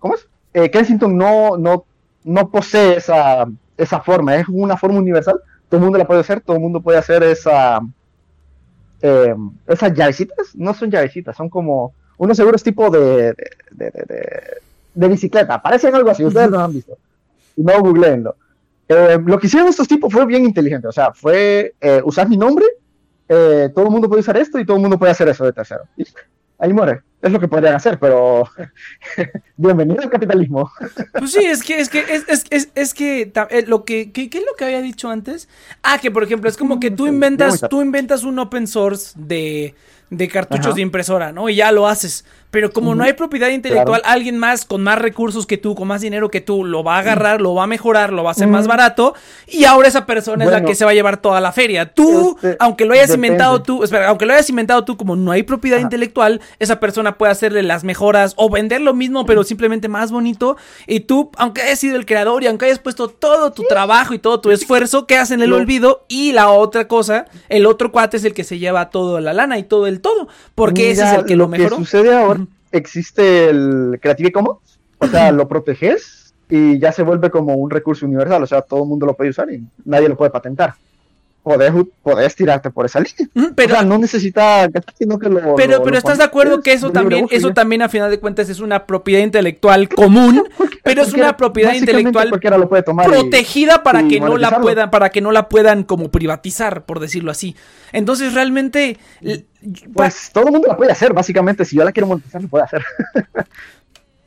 F: ¿Cómo es? Eh, Kensington no, no, no posee esa, esa forma. Es una forma universal. Todo el mundo la puede hacer. Todo el mundo puede hacer esa. Eh, esas llavecitas. No son llavecitas. Son como. Unos seguros tipo de. de, de, bicicleta. Parecen algo así. Ustedes lo han visto. No googleenlo. Eh, lo que hicieron estos tipos fue bien inteligente. O sea, fue eh, usar mi nombre. eh, todo el mundo puede usar esto y todo el mundo puede hacer eso de tercero. Ahí muere. Es lo que podrían hacer, pero bienvenido al capitalismo.
A: Pues sí, es que, es que, es, es, es, es que, eh, lo que, que- ¿qué es lo que había dicho antes? Ah, que por ejemplo, es como que tú inventas, tú inventas un open source de, de cartuchos
F: Ajá.
A: de impresora, ¿no? Y ya lo haces. Pero como no hay propiedad intelectual, alguien más con más recursos que tú, con más dinero que tú, lo va a agarrar, lo va a mejorar, lo va a hacer más barato, y ahora esa persona es la que se va a llevar toda la feria. Tú,
F: Este,
A: aunque lo hayas
F: depende.
A: inventado tú, espera, aunque lo hayas inventado tú, como no hay propiedad
F: Ajá.
A: intelectual, esa persona puede hacerle las mejoras o vender lo mismo, pero simplemente más bonito. Y tú, aunque hayas sido el creador y aunque hayas puesto todo tu trabajo y todo tu esfuerzo, quedas en el olvido. Y la otra cosa, el otro cuate es el que se lleva toda la lana y todo el todo. Porque ese es el que lo, mejoró.
F: sucede ahora, existe el Creative Commons, o sea, lo proteges y ya se vuelve como un recurso universal, o sea, todo el mundo lo puede usar y nadie lo puede patentar. Podés, podés tirarte por esa línea.
A: Pero,
F: o sea, no necesita sino que lo.
A: pero,
F: lo-
A: pero
F: lo
A: estás de acuerdo que eso también, eso
F: ya.
A: también a final de cuentas es una propiedad intelectual común, pero es una propiedad intelectual
F: cualquiera lo puede tomar y-
A: protegida para
F: y
A: que no la puedan para que no la puedan como privatizar por decirlo así entonces realmente
F: Pues todo el mundo la puede hacer, básicamente. Si yo la quiero monetizar, lo puede hacer.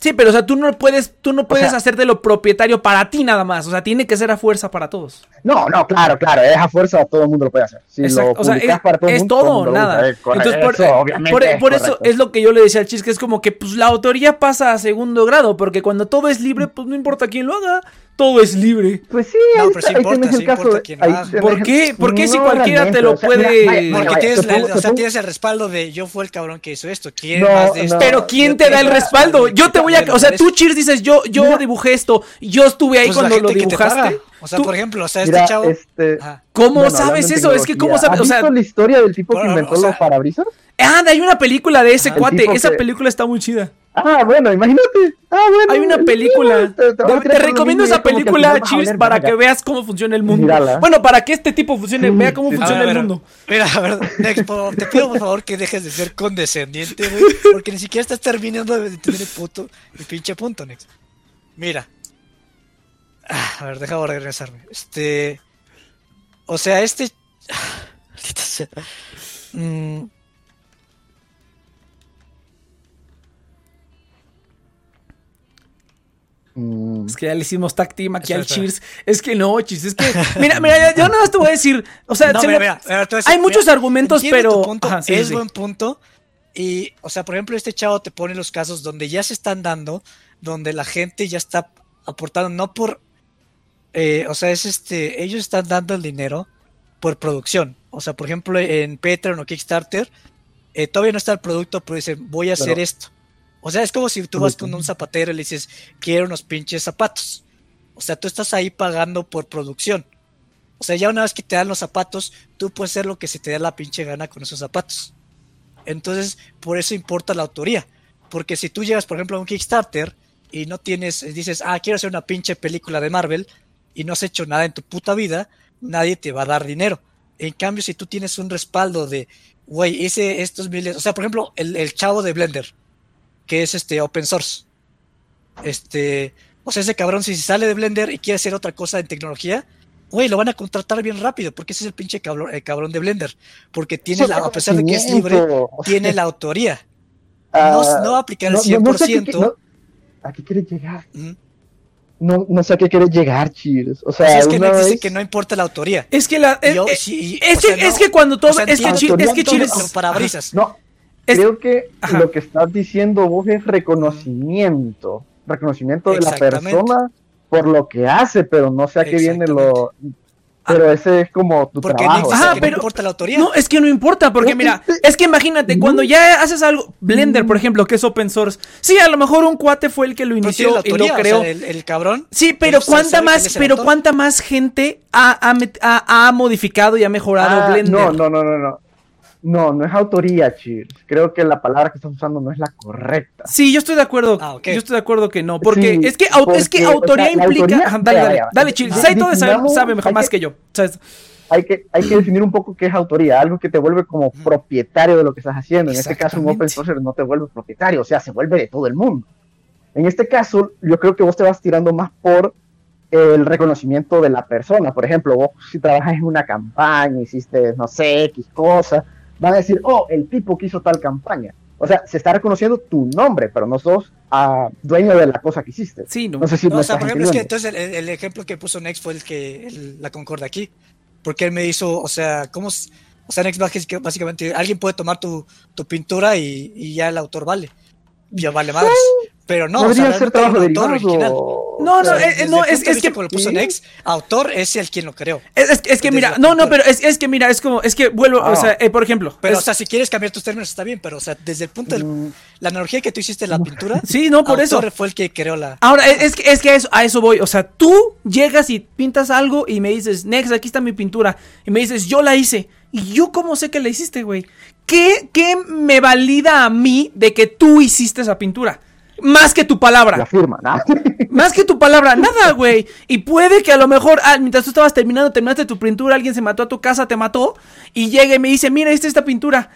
A: sí pero o sea tú no puedes tú no puedes
F: sea-
A: hacer de lo propietario para ti nada más o sea tiene que ser a fuerza para todos
F: No, no, claro, claro. Es a fuerza, todo el mundo lo puede hacer. Si
A: Exacto,
F: lo
A: o sea, es,
F: para todo
A: es
F: mundo,
A: todo
F: todo
A: o
F: mundo
A: nada.
F: usa. Eh,
A: Entonces, por,
F: eso, obviamente
A: por-
F: es
A: por eso es lo que yo le decía al chis, que es como que pues la autoría pasa a segundo grado, porque cuando todo es libre, pues no importa quién lo haga, todo es libre.
F: Pues sí,
C: No, pero sí importa,
F: tienes
C: sí
F: el caso.
C: importa quién
F: tienes
A: ¿Por qué? ¿Por qué si cualquiera te lo
F: mira,
A: puede-
C: Porque tienes, la- o sea, el respaldo de yo fue el cabrón que hizo esto. ¿Quién
F: No,
C: más de esto?
F: no.
A: Pero ¿quién te da el respaldo? Yo te voy a, o sea, tú Cheers dices, yo, yo dibujé esto, yo estuve ahí
C: Pues
A: cuando lo dibujaste.
C: O sea,
A: Tú-
C: por ejemplo, o sea, este
F: Mira,
C: chavo.
F: este.
A: ¿Cómo
F: bueno,
A: sabes eso? Es que cómo sabes, o
F: ¿Has
A: sea,
F: visto la historia del tipo que inventó
C: o sea-
F: los parabrisas?
A: ah, hay una película de ese cuate, esa
F: que-
A: película está muy chida.
F: Ah, bueno, imagínate. Ah, bueno.
A: Hay una
F: el
A: película.
F: te-
A: recomiendo esa película,
F: valer
A: para que veas cómo funciona el mundo.
F: Mírala.
A: Bueno, para que este tipo funcione,
F: Sí,
A: vea cómo
F: sí,
A: funciona
C: ver,
A: el mundo.
C: Mira, a ver, Nex, por- te pido por favor que dejes de ser condescendiente, güey. Porque ni siquiera estás terminando de entender el puto, el pinche punto, Nex. Mira. Ah, a ver, déjame regresarme. Este. O sea, este. Maldita sea. Mm,
F: Mm,
A: Es que ya le hicimos tag team aquí al. Cheers. Es que no, Cheers, es que. Mira, mira, yo nada más te voy a decir. O sea,
C: No,
A: se
C: mira, decir,
A: hay muchos argumentos, pero.
C: tu punto,
A: Ajá, sí,
C: es
A: sí.
C: buen punto. Y, o sea, por ejemplo, este chavo te pone los casos donde ya se están dando, donde la gente ya está aportando, no por. Eh, o sea, es este. Ellos están dando el dinero por producción. O sea, por ejemplo, en Patreon o Kickstarter, eh, todavía no está el producto, pero dicen, voy a hacer
F: Pero-
C: esto. O sea, es como si tú vas con un zapatero y le dices, quiero unos pinches zapatos. O sea, tú estás ahí pagando por producción. O sea, ya una vez que te dan los zapatos, tú puedes hacer lo que se te dé la pinche gana con esos zapatos. Entonces, por eso importa la autoría. Porque si tú llegas, por ejemplo, a un Kickstarter y no tienes, dices, ah, quiero hacer una pinche película de Marvel y no has hecho nada en tu puta vida, nadie te va a dar dinero. En cambio, si tú tienes un respaldo de, güey, hice estos miles, o sea, por ejemplo, el, el chavo de Blender, que es este open source. Este, o sea, ese cabrón, si sale de Blender y quiere hacer otra cosa en tecnología, güey, lo van a contratar bien rápido, porque ese es el pinche cabrón, el cabrón de Blender. Porque tiene la, a pesar de que es libre, tiene la autoría.
F: ah,
C: no, no va a aplicar el
F: no- no- no sé a qué
C: 100%.
F: qui- no- ¿A qué quieres llegar? No, no sé a qué quieres llegar, Cheers. O sea,
C: Pues es que
F: una
C: no dice
F: vez-
C: que no importa la autoría.
A: Es que la.
C: Yo
A: eh,
C: sí,
A: es, que,
C: sea, no.
A: es que cuando todo.
C: O sea,
A: es, que, es que
C: parabrisas.
F: No,
A: Es-
F: creo que
A: Ajá.
F: lo que estás diciendo vos es reconocimiento. Reconocimiento de la persona por lo que hace, pero no sé a qué viene lo. Pero ese es como tu
C: Porque
F: trabajo.
A: Ajá,
C: dice
F: ¿no?
C: que
A: pero-
C: no importa la autoría.
A: No, es que no importa, porque mira, es que imagínate, cuando ya haces algo, Blender, por ejemplo, que es open source, sí, a lo mejor un cuate fue el que lo inició
C: la
A: y lo
C: o
A: creó.
C: sea, el, el cabrón.
A: Sí, pero cuánta más, pero cuánta más gente ha, ha- ha modificado y ha mejorado
F: Ah,
A: Blender.
F: no, no, no, no, no. No, no es autoría, Cheers. Creo que la palabra que estás usando no es la correcta.
A: Sí, yo estoy de acuerdo.
C: Ah, ok.
A: Yo estoy de acuerdo que no, porque
F: Sí,
A: es que au- es que
F: porque, o
A: autoría
F: sea,
A: implica,
F: autoría-
A: dale, dale, dale, chill.
F: Ah,
A: Saito sabe, mejor más
F: que-
A: que yo. ¿sabes?
F: Hay que, hay que definir un poco qué es autoría, algo que te vuelve como propietario de lo que estás haciendo. En este caso, un open source no te vuelve propietario, o sea, se vuelve de todo el mundo. En este caso, yo creo que vos te vas tirando más por el reconocimiento de la persona. Por ejemplo, vos si trabajas en una campaña, hiciste, no sé, X cosa, van a decir, oh, el tipo que hizo tal campaña. O sea, se está reconociendo tu nombre, pero no sos ah, dueño de la cosa que hiciste.
A: Sí, no.
F: No sé si
C: No, o sea, por ejemplo, es que entonces el, el ejemplo que puso Nex fue el que el- la concorda aquí. Porque él me hizo, o sea, ¿cómo? O sea, Nex básicamente- alguien puede tomar tu, tu pintura y, y ya el autor vale. Ya vale madres. Pero no, o sea,
F: ser
C: autor original.
A: No,
C: O sea,
A: no, eh,
C: desde
A: no, es- es que-
C: lo puso
F: Sí.
C: Nex, autor es el quien lo creó.
A: Es, es- es que mira, no, no, pero es, es que mira, es como, es que vuelvo, o
F: Ah.
A: sea, eh, por ejemplo.
C: Pero,
A: es-
C: o sea, si quieres cambiar tus términos está bien, pero, o sea, desde el punto de
F: Mm,
C: la analogía que tú hiciste de la pintura,
A: sí, no, por eso.
C: autor fue el que creó la.
A: Ahora, es, es que, es que a, eso, a eso voy. O sea, tú llegas y pintas algo y me dices, Nex, aquí está mi pintura. Y me dices, yo la hice. ¿Y yo cómo sé que la hiciste, güey? ¿Qué, ¿Qué me valida a mí de que tú hiciste esa pintura? Más que tu
F: la
A: palabra.
F: firma, ¿no?
A: Más que tu palabra, nada, güey. Y puede que a lo mejor, ah, mientras tú estabas terminando, terminaste tu pintura, alguien se mató a tu casa, te mató. Y llega y me dice, mira, esta es esta pintura.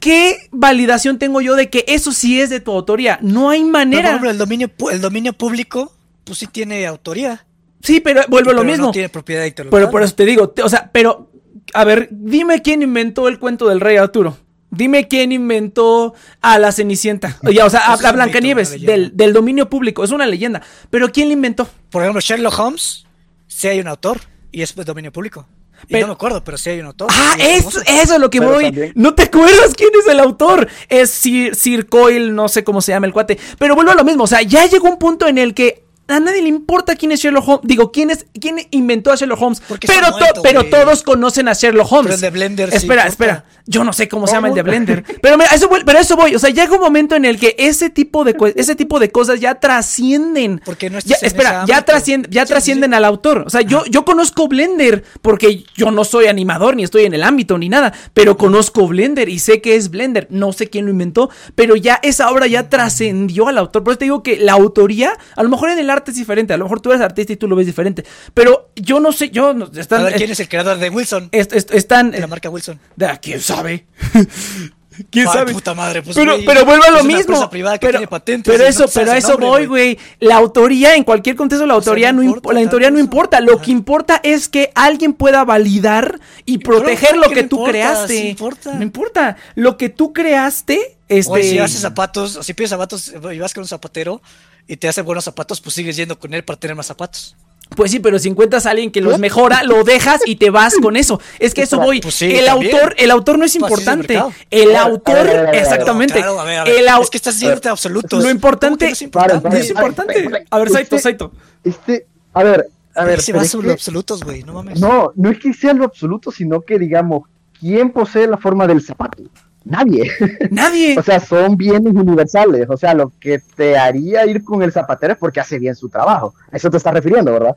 A: ¿Qué validación tengo yo de que eso sí es de tu autoría? No hay
C: Pero, por
A: manera.
C: ejemplo, el dominio, el dominio público, pues sí tiene autoría.
A: Sí, pero vuelvo a lo
C: pero
A: mismo.
C: No tiene propiedad intelectual.
A: Pero por eso te digo, te- o sea, pero, a ver, dime quién inventó el cuento del rey Arturo. Dime quién inventó a la Cenicienta. Ya, o sea, a, Blancanieves, del, del dominio público. Es una leyenda. Pero ¿quién la inventó?
C: Por ejemplo, Sherlock Holmes, sí hay un autor y es pues, dominio público. Y no me acuerdo, pero sí hay un autor.
A: Ah,
C: es
A: eso es lo que
F: Pero
A: voy.
F: también-
A: No te acuerdas quién es el autor. Es Sir, Sir Coyle, no sé cómo se llama el cuate. Pero vuelvo a lo mismo. O sea, ya llegó un punto en el que a nadie le importa quién es Sherlock Holmes. Digo, quién es, quién inventó a Sherlock Holmes.
C: Porque
A: pero, to- pero todos conocen a Sherlock Holmes.
C: Pero el de Blender sí
A: Espera,
C: importa.
A: espera. Yo no sé cómo se llama el de. Blender. Pero mira, eso voy, pero eso voy. O sea, llega un momento en el que ese tipo de, ese tipo de cosas ya trascienden.
C: Porque no
A: ya, espera, ya trascienden, ya
C: Sí, sí,
A: trascienden
C: sí.
A: al autor. O sea, yo, yo conozco Blender porque yo no soy animador ni estoy en el ámbito ni nada, pero conozco Blender y sé que es Blender. No sé quién lo inventó, pero ya esa obra ya trascendió al autor. Por eso te digo que la autoría, a lo mejor en el arte es diferente, a lo mejor tú eres artista y tú lo ves diferente, pero yo no sé, yo no- están,
C: A ver, ¿quién
A: eh,
C: es el creador de Wilson?
A: est- est- están
C: De la marca Wilson.
A: Ah, ¿Quién sabe? ¿Quién sabe?
C: puta madre, pues,
A: pero,
C: güey,
A: pero vuelvo a lo
C: es
A: mismo.
C: empresa privada que
A: pero
C: tiene patentes
A: pero
C: y no
A: eso, pero a eso
C: nombre,
A: voy,
C: güey.
A: La autoría, en cualquier contexto, la
C: sea,
A: autoría
C: no
A: no,
C: importa
A: imp- la autoría no importa. Lo
C: Ajá.
A: que importa es que alguien pueda validar y proteger lo
C: que
A: tú
C: importa,
A: creaste.
C: sí importa.
A: No importa. Lo que tú creaste, este.
C: Oye, si haces zapatos, o si pides zapatos y vas con un zapatero y te hace buenos zapatos, pues sigues yendo con él para tener más zapatos.
A: Pues sí, pero si encuentras a alguien que los mejora, lo dejas y te vas con eso. Es que eso voy.
C: Pues sí,
A: el
C: también.
A: autor, el autor no es importante. El autor, exactamente. El
C: es que estás yéndote a absolutos.
A: Lo importante-
C: ¿Cómo que no es importante?
F: paren,
A: es importante. A ver, Saito,
F: Este-
A: Saito.
F: Este, a ver, a ver.
C: se
F: pero
C: va
F: es
C: sobre
F: que-
C: absolutos, güey, no mames.
F: no, no es que sea lo absoluto, sino que digamos, ¿quién posee la forma del zapato? Nadie.
A: Nadie.
F: o sea, son bienes universales. O sea, lo que te haría ir con el zapatero es porque hace bien su trabajo. A eso te estás refiriendo, ¿verdad?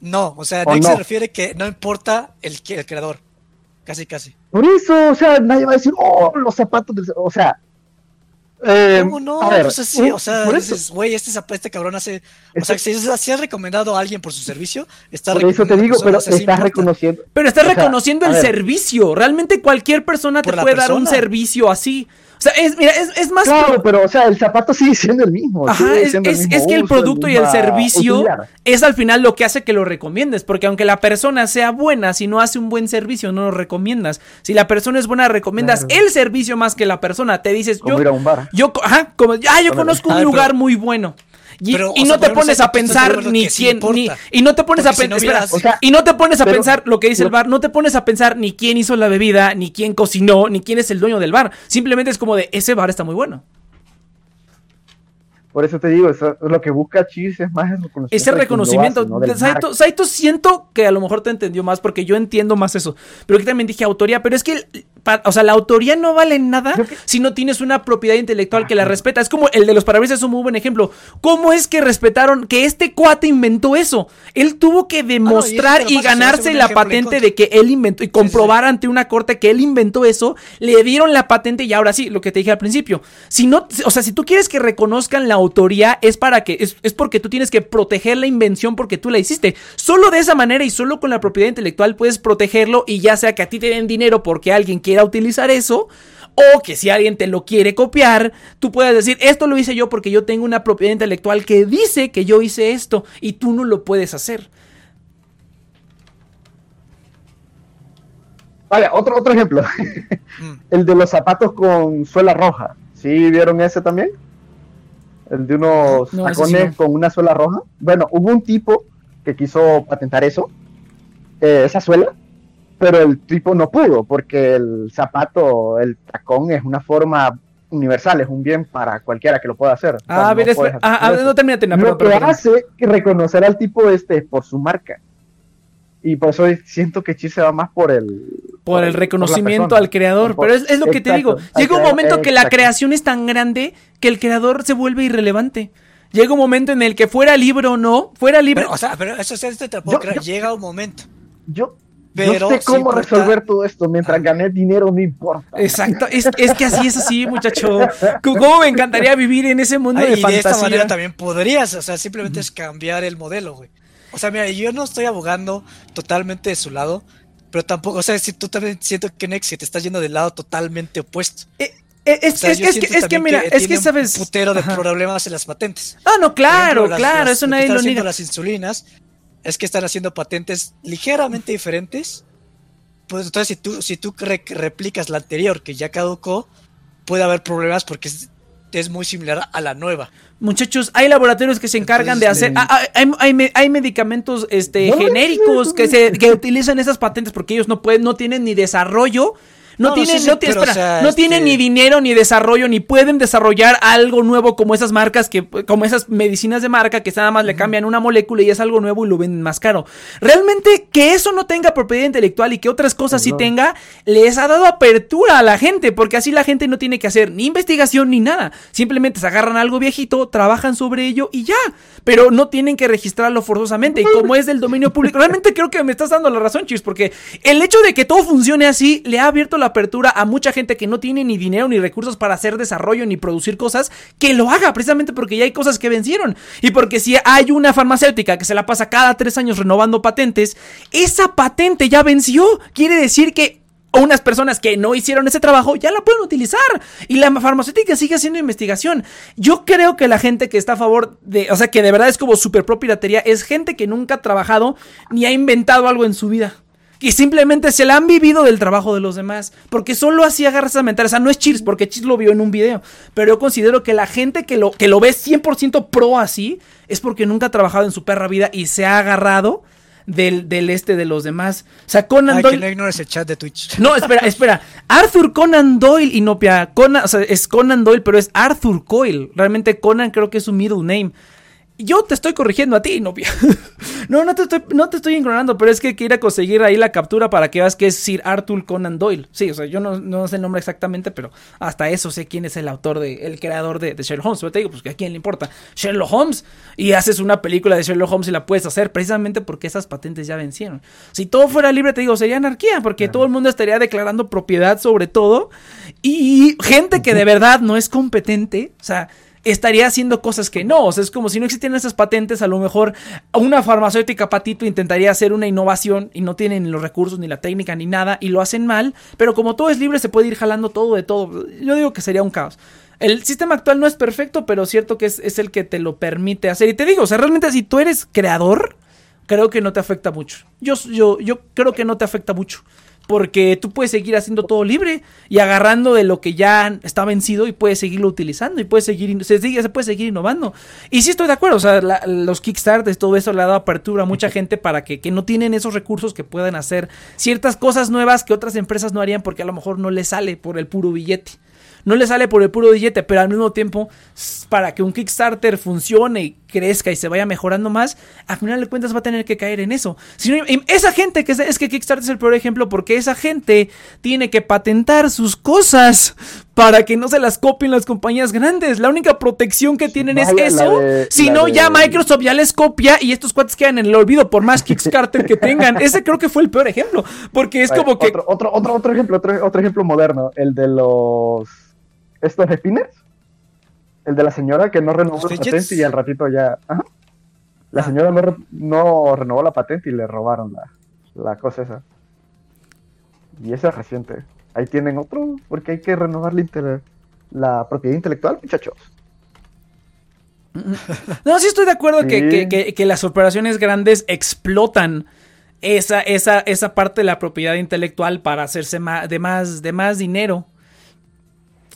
C: No, o sea,
F: ¿O
C: Nick
F: no?
C: se refiere que no importa el, el creador. Casi, casi.
F: Por eso, o sea, nadie va a decir, oh, los zapatos del... O sea... eh,
C: ¿Cómo no?
F: a ver,
C: Pues así, o sea, dices, güey, este, este cabrón hace. O
F: Eso-
C: sea, si, es- si has recomendado a alguien por su servicio, está
F: por eso te digo, pero estás
C: importa.
F: reconociendo...
A: Pero estás
F: o sea,
A: reconociendo el
F: ver.
A: servicio. Realmente cualquier persona te puede dar un servicio así. O sea, es, mira, es, es más.
F: Claro, pero, o sea, el zapato sigue siendo el mismo.
A: Ajá, es, es-
F: mismo
A: es que el producto y el servicio
F: utilidad.
A: es al final lo que hace que lo recomiendes, porque aunque la persona sea buena, si no hace un buen servicio, no lo recomiendas. Si la persona es buena, recomiendas
F: Claro.
A: el servicio más que la persona. Te dices,
F: Como
A: yo,
F: ir a un bar.
A: yo, co- ajá, como, ah, yo conozco un lugar
C: pero-
A: muy bueno. Y,
C: Pero,
A: y
C: o
A: no
C: sea,
A: te pones a pensar ni
C: sí
A: quién, ni, y no te pones a
C: Porque si no
A: pensar,
C: hubieras-
F: O sea,
A: y no te pones a
F: pero-
A: pensar lo que dice el bar, no te pones a pensar ni quién hizo la bebida, ni quién cocinó, ni quién es el dueño del bar. Simplemente es como de, ese bar está muy bueno.
F: Por eso te digo, eso, lo que busca Cheese es más el reconocimiento.
A: Ese reconocimiento.
F: hace, ¿no? Del
A: de Saito. Saito siento que a lo mejor te entendió más porque yo entiendo más eso. Pero que también dije autoría. Pero es que, el- pa- o sea, la autoría no vale nada si no tienes una propiedad intelectual que la respeta. Es como el de los parabrisas es un muy buen ejemplo. ¿Cómo es que respetaron que este cuate inventó eso? Él tuvo que demostrar
C: pero
A: y ganarse la patente de que él inventó y comprobar ante una corte que él inventó eso. Le dieron la patente y ahora sí, lo que te dije al principio. Si no, o sea, si tú quieres que reconozcan la autoría, es para que, es, es porque tú tienes que proteger la invención porque tú la hiciste. Solo de esa manera y solo con la propiedad intelectual puedes protegerlo y ya sea que a ti te den dinero porque alguien quiera utilizar eso. O que si alguien te lo quiere copiar, tú puedes decir, esto lo hice yo porque yo tengo una propiedad intelectual que dice que yo hice esto y tú no lo puedes hacer.
F: Vale, otro, otro ejemplo.
C: Mm.
F: el de los zapatos con suela roja. ¿Sí vieron ese también? El de unos
A: No, ese sí
F: tacones
A: no.
F: con una suela roja. Bueno, hubo un tipo que quiso patentar eso, eh, esa suela, pero el tipo no pudo porque el zapato, el tacón es una forma universal, es un bien para cualquiera que lo pueda hacer.
A: Ah, a
F: no
A: ver, espera, ah, no termínate, no,
F: Lo
A: perdón,
F: que
A: perdón,
F: hace reconocer al tipo este es por su marca. Y por eso siento que Chi se va más por el...
A: por el reconocimiento al creador.
F: Por-
A: Pero es, es lo que te digo. Llega un momento que la creación es tan grande que el creador se vuelve irrelevante. Llega un momento en el que fuera libro o no, fuera libre.
C: Pero, o sea, pero eso sí te puedo
F: Yo-
C: creer,
F: yo-
C: Llega un momento.
F: Yo,
C: Pero
F: yo sé cómo
C: importa-
F: resolver todo esto. Mientras gané dinero, no importa.
A: Exacto, es, es que así es así, muchacho. ¿Cómo me encantaría vivir en ese mundo
C: Ah,
A: de
C: y de esta manera también podrías, o sea, simplemente es cambiar el modelo, güey. O sea, mira, yo no estoy abogando totalmente de su lado, pero tampoco, o sea, si tú también siento que Nex te estás yendo del lado totalmente opuesto.
A: Eh, eh, es,
C: O sea,
A: es-
C: yo
A: es que, es que mira, es que
C: un
A: sabes.
C: putero de
A: Ajá.
C: problemas en las patentes.
A: Ah, no, claro,
C: ejemplo, las-
A: claro,
C: las-
A: eso nadie lo niega.
C: las insulinas es que están haciendo patentes ligeramente diferentes. Pues entonces si tú si tú re- replicas la anterior que ya caducó, puede haber problemas porque es, es muy similar a la nueva.
A: Muchachos, hay laboratorios que se encargan de hacer. ah, ah, hay, hay me- hay medicamentos este,
F: No, no,
A: genéricos
F: no,
A: que, se, que utilizan esas patentes porque ellos no pueden, no tienen ni desarrollo. No,
C: No, no,
A: tienen,
C: sí, sí,
A: no, tienen-
C: pero,
A: espera,
C: o sea,
A: no
C: este-
A: tienen ni dinero ni desarrollo, ni pueden desarrollar algo nuevo como esas marcas que, como esas medicinas de marca que nada más le cambian una molécula y es algo nuevo y lo venden más caro. Realmente que eso no tenga propiedad intelectual y que otras cosas sí tenga, les ha dado apertura a la gente, porque así la gente no tiene que hacer ni investigación ni nada. Simplemente se agarran algo viejito, trabajan sobre ello y ya. Pero no tienen que registrarlo forzosamente. Y como es del dominio público, realmente creo que me estás dando la razón, Chis, porque el hecho de que todo funcione así le ha abierto la apertura a mucha gente que no tiene ni dinero ni recursos para hacer desarrollo ni producir cosas, que lo haga precisamente porque ya hay cosas que vencieron. Y porque si hay una farmacéutica que se la pasa cada tres años renovando patentes, esa patente ya venció. Quiere decir que unas personas que no hicieron ese trabajo ya la pueden utilizar. Y la farmacéutica sigue haciendo investigación. Yo creo que la gente que está a favor de, o sea, que de verdad es como super es gente que nunca ha trabajado ni ha inventado algo en su vida. Y simplemente se la han vivido del trabajo de los demás. Porque solo así agarras esa mentalidad. O sea, no es Cheers, porque Cheers lo vio en un video. Pero yo considero que la gente que lo, que lo ve 100% pro así, es porque nunca ha trabajado en su perra vida y se ha agarrado del, del este de los demás. O sea, Conan
C: Ay, que
A: Doyle.
C: no ignores el chat de Twitch.
A: No, espera, espera. Arthur Conan Doyle y no Pia. Conan, o sea, es Conan Doyle, pero es Arthur Coyle. Realmente Conan creo que es su middle name. Yo te estoy corrigiendo a ti, novia. no, no te estoy, no te estoy ignorando, pero es que quiero conseguir ahí la captura para que veas que es Sir Arthur Conan Doyle. Sí, o sea, yo no, no sé el nombre exactamente, pero hasta eso sé quién es el autor, de, el creador de, de Sherlock Holmes. Pero te digo, pues que a quién le importa. Sherlock Holmes. Y haces una película de Sherlock Holmes y la puedes hacer precisamente porque esas patentes ya vencieron. Si todo fuera libre, te digo, sería anarquía, porque todo el mundo estaría declarando propiedad sobre todo. Y gente que de verdad no es competente, o sea estaría haciendo cosas que no. O sea, es como si no existieran esas patentes, a lo mejor una farmacéutica patito intentaría hacer una innovación y no tienen los recursos, ni la técnica, ni nada, y lo hacen mal, pero como todo es libre, se puede ir jalando todo de todo. Yo digo que sería un caos. El sistema actual no es perfecto, pero cierto que es, es el que te lo permite hacer. Y te digo, o sea, realmente si tú eres creador, creo que no te afecta mucho. Yo, yo, yo creo que no te afecta mucho porque tú puedes seguir haciendo todo libre y agarrando de lo que ya está vencido y puedes seguirlo utilizando y puedes seguir se, se puede seguir innovando. Y sí estoy de acuerdo, o sea, los Kickstarters, todo eso le ha dado apertura a mucha gente para que, que no tienen esos recursos que puedan hacer ciertas cosas nuevas que otras empresas no harían porque a lo mejor no les sale por el puro billete no le sale por el puro billete, pero al mismo tiempo, para que un Kickstarter funcione y crezca y se vaya mejorando más, al final de cuentas va a tener que caer en eso. Si esa gente, que es, que Kickstarter es el peor ejemplo, porque esa gente tiene que patentar sus cosas para que no se las copien las compañías grandes. La única protección que tienen es eso. si no, ya Microsoft ya les copia y estos cuates quedan en el olvido por más Kickstarter que tengan. Ese creo que fue el peor ejemplo, porque es como que...
F: Otro, otro, otro, otro ejemplo, otro, otro ejemplo moderno, el de los estos spinners. El de la señora que no renovó la patente y al ratito ya. La ah. señora no, renovó la patente y le robaron la, cosa esa. Y esa es reciente. Ahí tienen otro, porque hay que renovar la, la propiedad intelectual, muchachos.
A: No, sí estoy de acuerdo que, que, las operaciones grandes explotan esa, esa, esa parte de la propiedad intelectual para hacerse de, más, de más dinero.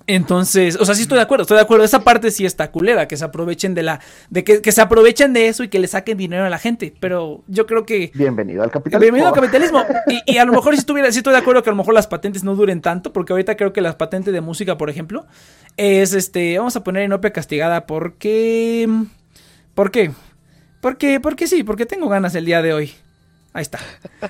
A: Entonces, o sea, sí estoy de acuerdo, estoy de acuerdo. Esa parte sí está culera, que se aprovechen de la, de que, se aprovechen de eso y que le saquen dinero a la gente. Pero yo creo que.
F: Bienvenido al capitalismo.
A: Bienvenido al capitalismo. Y, a lo mejor si estuviera, sí estoy de acuerdo que a lo mejor las patentes no duren tanto, porque ahorita creo que las patentes de música, por ejemplo, es este. Vamos a poner Inopia castigada porque. ¿Por qué? Porque, porque sí, porque tengo ganas el día de hoy. Ahí está.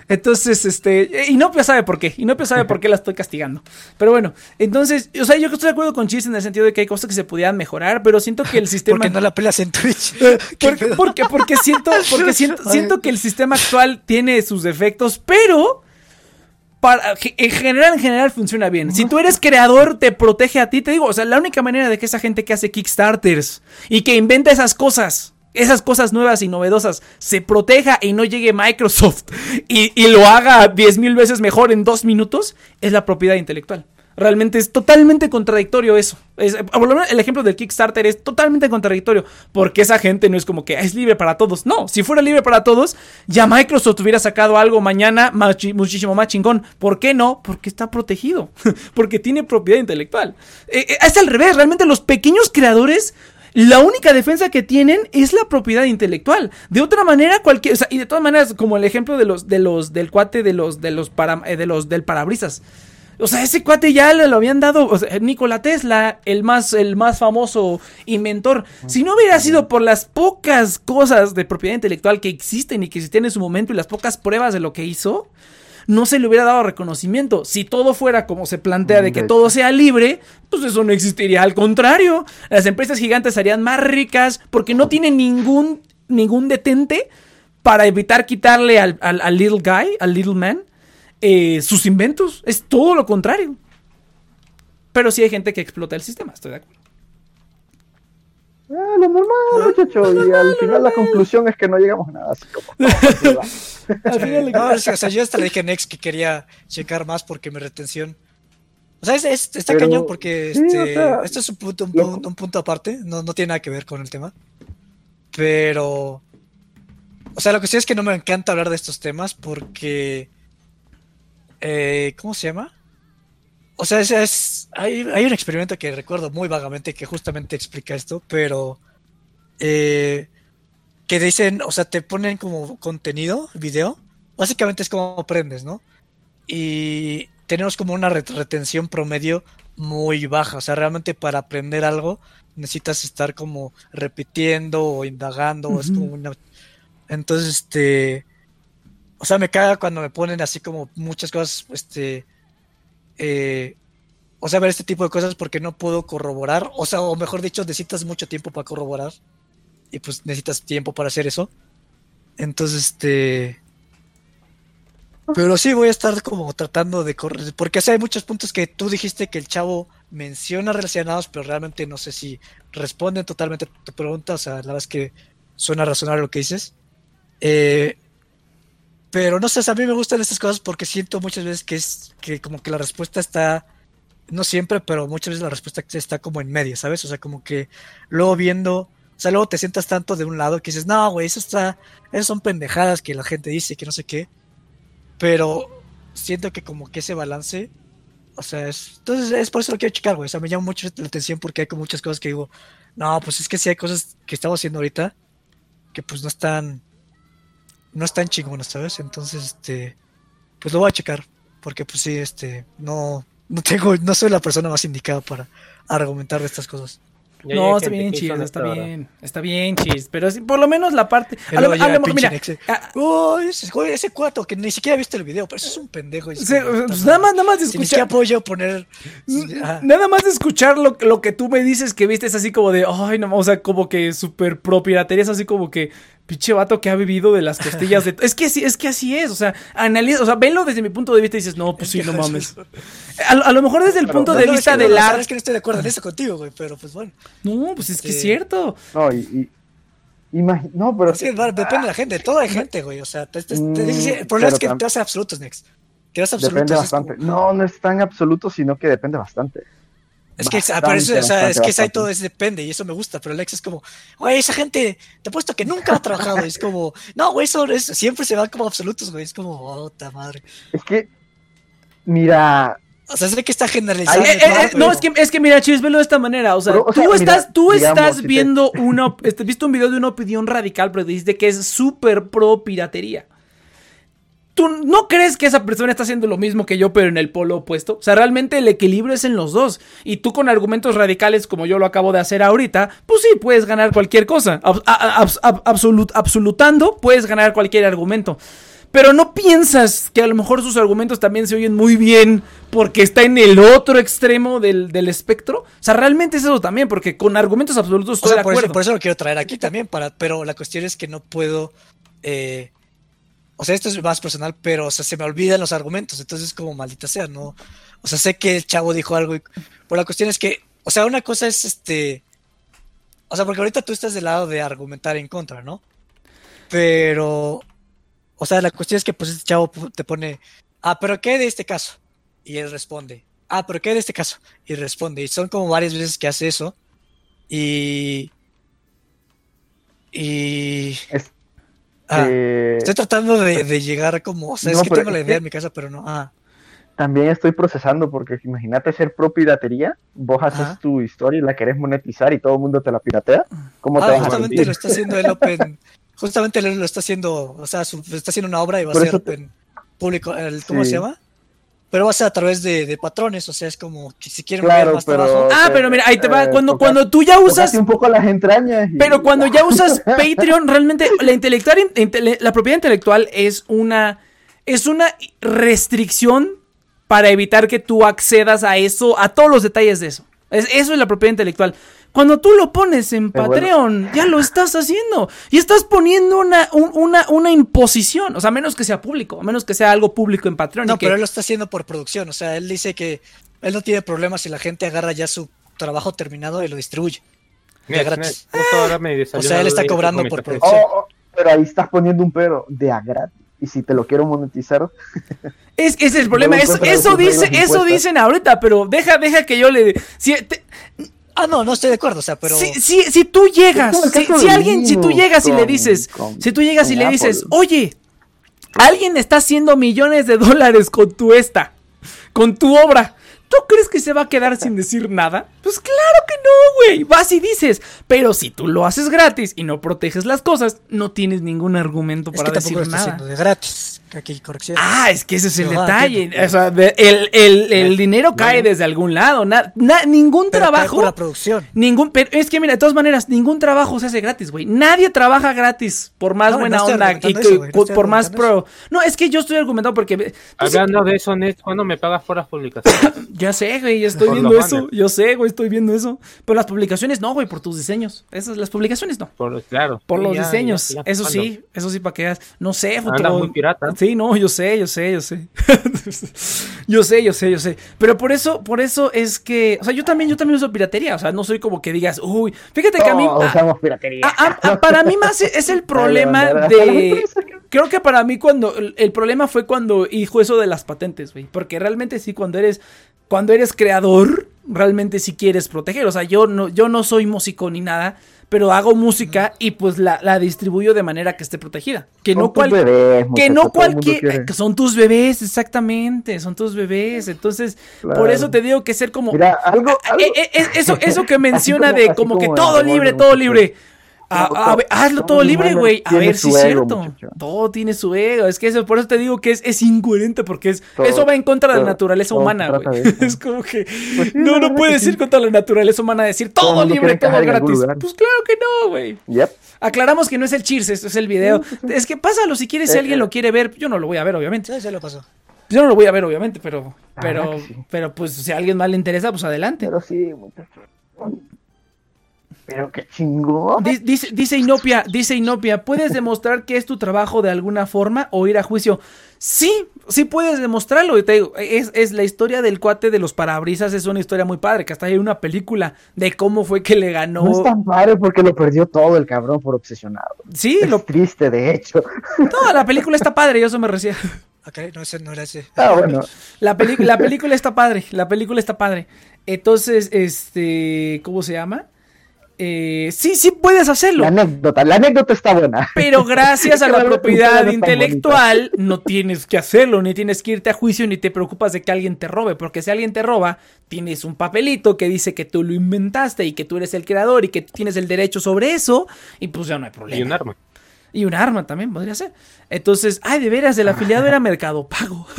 A: Entonces, este. Inopia sabe por qué. Inopia sabe por qué la estoy castigando. Pero bueno, entonces, o sea, yo estoy de acuerdo con Chis en el sentido de que hay cosas que se pudieran mejorar, pero siento que el sistema.
C: ¿Por qué no la pelas en Twitch?
A: porque, porque, siento, porque siento, siento que el sistema actual tiene sus defectos, pero. Para, en general, en general funciona bien. Si tú eres creador, te protege a ti. Te digo, o sea, la única manera de que esa gente que hace Kickstarters y que inventa esas cosas esas cosas nuevas y novedosas se proteja y no llegue Microsoft y, lo haga 10 mil veces mejor en dos minutos, es la propiedad intelectual. Realmente es totalmente contradictorio eso. Es, el ejemplo del Kickstarter es totalmente contradictorio. Porque esa gente no es como que es libre para todos. No, si fuera libre para todos, ya Microsoft hubiera sacado algo mañana muchísimo más chingón. ¿Por qué no? Porque está protegido. porque tiene propiedad intelectual. Eh, eh, es al revés. Realmente los pequeños creadores la única defensa que tienen es la propiedad intelectual. De otra manera, cualquier. y de todas maneras, como el ejemplo de los, de los, del cuate de los, de los, para, eh, de los, del parabrisas. O sea, ese cuate ya le lo habían dado. O sea, Nikola Tesla, el más, el más famoso inventor. Si no hubiera sido por las pocas cosas de propiedad intelectual que existen y que existían en su momento y las pocas pruebas de lo que hizo, no se le hubiera dado reconocimiento. Si todo fuera como se plantea de que todo sea libre, pues eso no existiría. Al contrario, las empresas gigantes serían más ricas porque no tienen ningún, ningún detente para evitar quitarle al, little guy, al little man, eh, sus inventos. Es todo lo contrario. Pero sí hay gente que explota el sistema, estoy de acuerdo.
F: Ah, lo normal, muchacho. Y al final la conclusión es que no llegamos a nada. Así como,
C: al final no, o sea, yo hasta le dije a Nex que quería checar más porque mi retención. O sea, es, está cañón porque este, esto es un punto, un, punto aparte, no, no tiene nada que ver con el tema. Pero. O sea, lo que sí es que no me encanta hablar de estos temas porque. Eh, ¿Cómo se llama? O sea, es, hay, un experimento que recuerdo muy vagamente que justamente explica esto, pero eh, que dicen, o sea, te ponen como contenido, video, básicamente es como aprendes, ¿no? Y tenemos como una retención promedio muy baja. O sea, realmente para aprender algo necesitas estar como repitiendo o indagando. Es como una... Entonces, este... O sea, me caga cuando me ponen así como muchas cosas, este... eh, o sea, ver este tipo de cosas porque no puedo corroborar. O sea, o mejor dicho, necesitas mucho tiempo para corroborar. Y pues necesitas tiempo para hacer eso. Entonces, este... Pero sí voy a estar como tratando de correr, porque o hay muchos puntos que tú dijiste que el chavo menciona relacionados, pero realmente no sé si responden totalmente a tu pregunta, o sea, la verdad es que suena razonable lo que dices. Eh, pero no sé, a mí me gustan estas cosas porque siento muchas veces que es que como que la respuesta está, no siempre, pero muchas veces la respuesta está como en medio, ¿sabes? O sea, como que luego viendo, o sea, luego te sientas tanto de un lado que dices, no, güey, eso está, esas son pendejadas que la gente dice, que no sé qué. Pero siento que como que ese balance, o sea, es, entonces es por eso lo quiero checar, güey. O sea, me llama mucho la atención porque hay como muchas cosas que digo, no, pues es que sí hay cosas que estamos haciendo ahorita que pues no están, no están chingonas, ¿sabes? Entonces, este, pues lo voy a checar porque pues sí, este, no, no tengo, no soy la persona más indicada para argumentar de estas cosas.
G: Ya
A: No, está bien, chis, está bien, está bien, chis, pero sí, por lo menos la parte... A lo- a lo- mira,
C: Nexe,
A: ah,
C: "Oh, ese, güey, ese cuato que ni siquiera viste el video, pero eso es un pendejo. y es
A: se-
C: como,
A: pues nada más, nada más de
C: Si ni siquiera
A: escuchar...
C: puedo yo poner. Ajá.
A: Nada más de escuchar lo, lo que tú me dices que viste es así como de, ay, no, o sea, como que súper pro piratería, es así como que, pinche vato que ha vivido de las costillas de... Es que sí, es que así es, o sea, analiza, o sea, venlo desde mi punto de vista y dices, no, pues
C: Es
A: sí, no mames. A, lo- a lo mejor desde el
F: Pero-
A: punto
C: No,
A: de
C: no, es
A: vista del arte...
C: Es que no estoy de acuerdo en eso contigo, güey, pero pues bueno.
A: No, pues es que es
C: Sí.
A: cierto.
F: No, y, y- no, pero
C: Es que va, depende de la gente, de toda la gente, güey. O sea, te- te- te- te- el problema
F: pero
C: es que te hace absolutos, Nex. Que das absolutos.
F: depende bastante.
C: como-
F: No, no es tan absoluto, sino que depende bastante.
C: Es que, pero eso, o sea,
F: Bastante,
C: es que
F: bastante.
C: todo es depende y eso me gusta, pero el ex es como, güey, esa gente, te he puesto que nunca ha trabajado, es como, no, güey, eso es, siempre se van como absolutos, güey, es como, oh, ta madre.
F: Es que, mira,
C: O sea, sé que está generalizado.
A: Eh, eh, no, es que, es que mira, Chis, velo de esta manera. O sea,
F: Pero, o
A: tú
F: mira,
A: estás, tú
F: digamos,
A: estás
F: si te-
A: viendo una. este, viste un video de una opinión radical, pero dijiste que es súper pro piratería. ¿Tú no crees que esa persona está haciendo lo mismo que yo, pero en el polo opuesto? O sea, realmente el equilibrio es en los dos. Y tú con argumentos radicales, como yo lo acabo de hacer ahorita, pues sí, puedes ganar cualquier cosa. Ab- ab- absolut- absolutando, puedes ganar cualquier argumento. Pero no piensas que a lo mejor sus argumentos también se oyen muy bien porque está en el otro extremo del, del espectro. O sea, realmente es eso también, porque con argumentos absolutos
C: O
A: estoy
C: sea,
A: de
C: por
A: acuerdo.
C: eso, por eso lo quiero traer aquí también, para, pero la cuestión es que no puedo, eh, o sea, esto es más personal, pero, o sea, se me olvidan los argumentos, entonces como maldita sea, ¿no? O sea, sé que el chavo dijo algo, y, pero la cuestión es que, o sea, una cosa es este, o sea, porque ahorita tú estás del lado de argumentar en contra, ¿no? Pero, o sea, la cuestión es que pues este chavo te pone, ah, pero ¿qué de este caso? Y él responde, ah, pero ¿qué de este caso? Y responde, y son como varias veces que hace eso. Y. Y. Ah,
F: eh,
C: estoy tratando de, de llegar como. O sea,
F: No,
C: es que tengo la idea
F: que-
C: en mi casa, pero no. Ah,
F: también estoy procesando, porque imagínate ser pro piratería, vos haces tu historia y la querés monetizar y todo el mundo te la piratea. ¿Cómo te
C: Ah,
F: vas a
C: justamente
F: sentir?
C: lo está haciendo el Open. Justamente él lo está haciendo. O sea, su- está haciendo una obra y va a
F: Por
C: ser
F: eso te-
C: Open público. el- ¿Cómo
F: Sí.
C: se llama? Pero va a ser a través de, de patrones. O sea, es como que si quieren
F: Claro,
C: ver más
F: pero-
C: trabajo.
A: Ah, pero mira, ahí te va.
F: Eh,
A: Cuando, cuando tú ya usas.
F: Un poco las entrañas. y-
A: Pero cuando ya usas Patreon, realmente la intelectual, intele- la propiedad intelectual es una es una restricción para evitar que tú accedas a eso, a todos los detalles de eso. Es- eso es la propiedad intelectual. Cuando tú lo pones en
F: Pero bueno.
A: Patreon, ya lo estás haciendo. Y estás poniendo una, un- una, una imposición. O sea, a menos que sea público, a menos que sea algo público en Patreon.
C: No,
A: y que-
C: pero él lo está haciendo por producción. O sea, él dice que él no tiene problemas si la gente agarra ya su trabajo terminado y lo distribuye.
G: Mira,
C: gratis.
G: mira, justo ahora me salió
C: O sea, él está cobrando por producción.
F: Oh, oh, pero ahí estás poniendo un pero de a gratis. Y si te lo quiero monetizar,
A: Es, ese es el problema.
F: No
A: Eso, eso, dice, eso dicen ahorita, pero deja, deja que yo le. Si, te-
C: Ah, no, no estoy de acuerdo. O sea, pero.
A: Si, si, si tú llegas, si, alguien, si tú llegas y le dices,
F: con-
A: si tú llegas y le dices,
F: Apple.
A: oye, alguien está haciendo millones de dólares con tu esta, con tu obra, ¿tú crees que se va a quedar sin decir nada? Pues claro que no, güey, vas y dices, pero si tú lo haces gratis y no proteges las cosas, no tienes ningún argumento
C: es
A: para
C: que lo
A: decir nada.
C: haciendo de gratis. Aquí, corrección.
A: Ah, es que ese es el
C: Ah,
A: detalle. O sea, de- el, el- el dinero cae desde algún lado. Na- na- ningún
C: Pero cae
A: trabajo.
C: por la producción.
A: Ningún, pero es que mira, de todas maneras, ningún trabajo se hace gratis, güey. Nadie trabaja gratis, por más
C: No,
A: buena onda y
C: eso, güey,
A: por más pro. No, es que yo estoy argumentando porque pues,
G: Hablando de eso, Ned, ¿cuándo me pagas por las publicaciones?
A: ya sé, güey, ya estoy
G: Por
A: viendo eso. Yo sé, güey, estoy viendo eso. Pero las publicaciones no, güey, por tus diseños. Esas las publicaciones no.
G: Por, claro.
A: Por
G: Sí,
A: los
G: ya,
A: diseños,
G: ya, ya,
A: eso
G: ¿cuándo?
A: sí, eso sí para que. No sé, futuro.
G: muy pirata.
A: Sí, no, yo sé, yo sé, yo sé. yo sé, yo sé, yo sé. Pero por eso, por eso es que, o sea, yo también, yo también uso piratería. O sea, no soy como que digas, uy, fíjate que a mí. A-
F: usamos piratería.
A: a- a- a- para mí más es el problema de. Creo que para mí cuando. El, el problema fue cuando hijo eso de las patentes, güey. Porque realmente sí, cuando eres. Cuando eres creador, realmente sí quieres proteger. O sea, yo no, yo no soy músico ni nada. Pero hago música y pues la, la distribuyo de manera que esté protegida. Que
F: Son
A: no cual,
F: bebés,
A: que no cualquier.
F: quiere.
A: que son tus bebés, exactamente. Son tus bebés. Entonces, por eso te digo que ser como.
F: Mira, algo, algo-
A: Eh, eh, eh, eso, eso que menciona
F: como-
A: de como que todo libre, todo libre. A-
F: Todo-
A: a ver, hazlo
F: todo
A: todo libre, güey. A ver si es cierto.
F: muchacho.
A: Todo tiene su ego. Es que eso, por eso te digo que es, es incoherente, porque es,
F: Todo-
A: eso va en contra de la naturaleza
F: se
A: humana, güey. Es como que
F: Pues sí,
A: no, no puedes ir contra la naturaleza humana, decir
F: Todo
A: libre, todo gratis. Pues claro que no, güey.
F: Yep.
A: Aclaramos que no es el cheers, esto es el video. Es que pásalo si quieres, si
F: Eh,
A: alguien
F: eh.
A: lo quiere ver. Yo no lo voy a ver, obviamente.
C: Sí, ya lo pasó.
A: Yo no lo voy a ver, obviamente, pero,
F: Ah,
A: pero, pero pues si a alguien más le interesa, pues adelante.
F: Pero sí, muchacho. Pero qué chingón.
A: Di- Dice, dice Inopia, dice Inopia, ¿puedes demostrar que es tu trabajo de alguna forma o ir a juicio? Sí, sí puedes demostrarlo. y te digo, es, es la historia del cuate de los parabrisas, es una historia muy padre, que hasta hay una película de cómo fue que le ganó.
F: No es tan padre porque lo perdió todo el cabrón por obsesionado.
A: Sí,
F: Es
A: lo,
F: triste, de hecho.
A: no, la película está padre, yo eso me refiero.
C: Acá no, ese no era ese.
F: Ah, bueno.
A: La, peli- la película está padre, la película está padre. Entonces, este, ¿cómo se llama? Eh, sí, sí puedes hacerlo.
F: La anécdota, la anécdota está buena.
A: Pero gracias a la propiedad intelectual no tienes que hacerlo, ni tienes que irte a juicio, ni te preocupas de que alguien te robe, porque si alguien te roba, tienes un papelito que dice que tú lo inventaste y que tú eres el creador y que tienes el derecho sobre eso, y pues ya no hay problema.
G: Y un arma.
A: Y un arma también podría ser. Entonces, ay, de veras, el afiliado era Mercado Pago.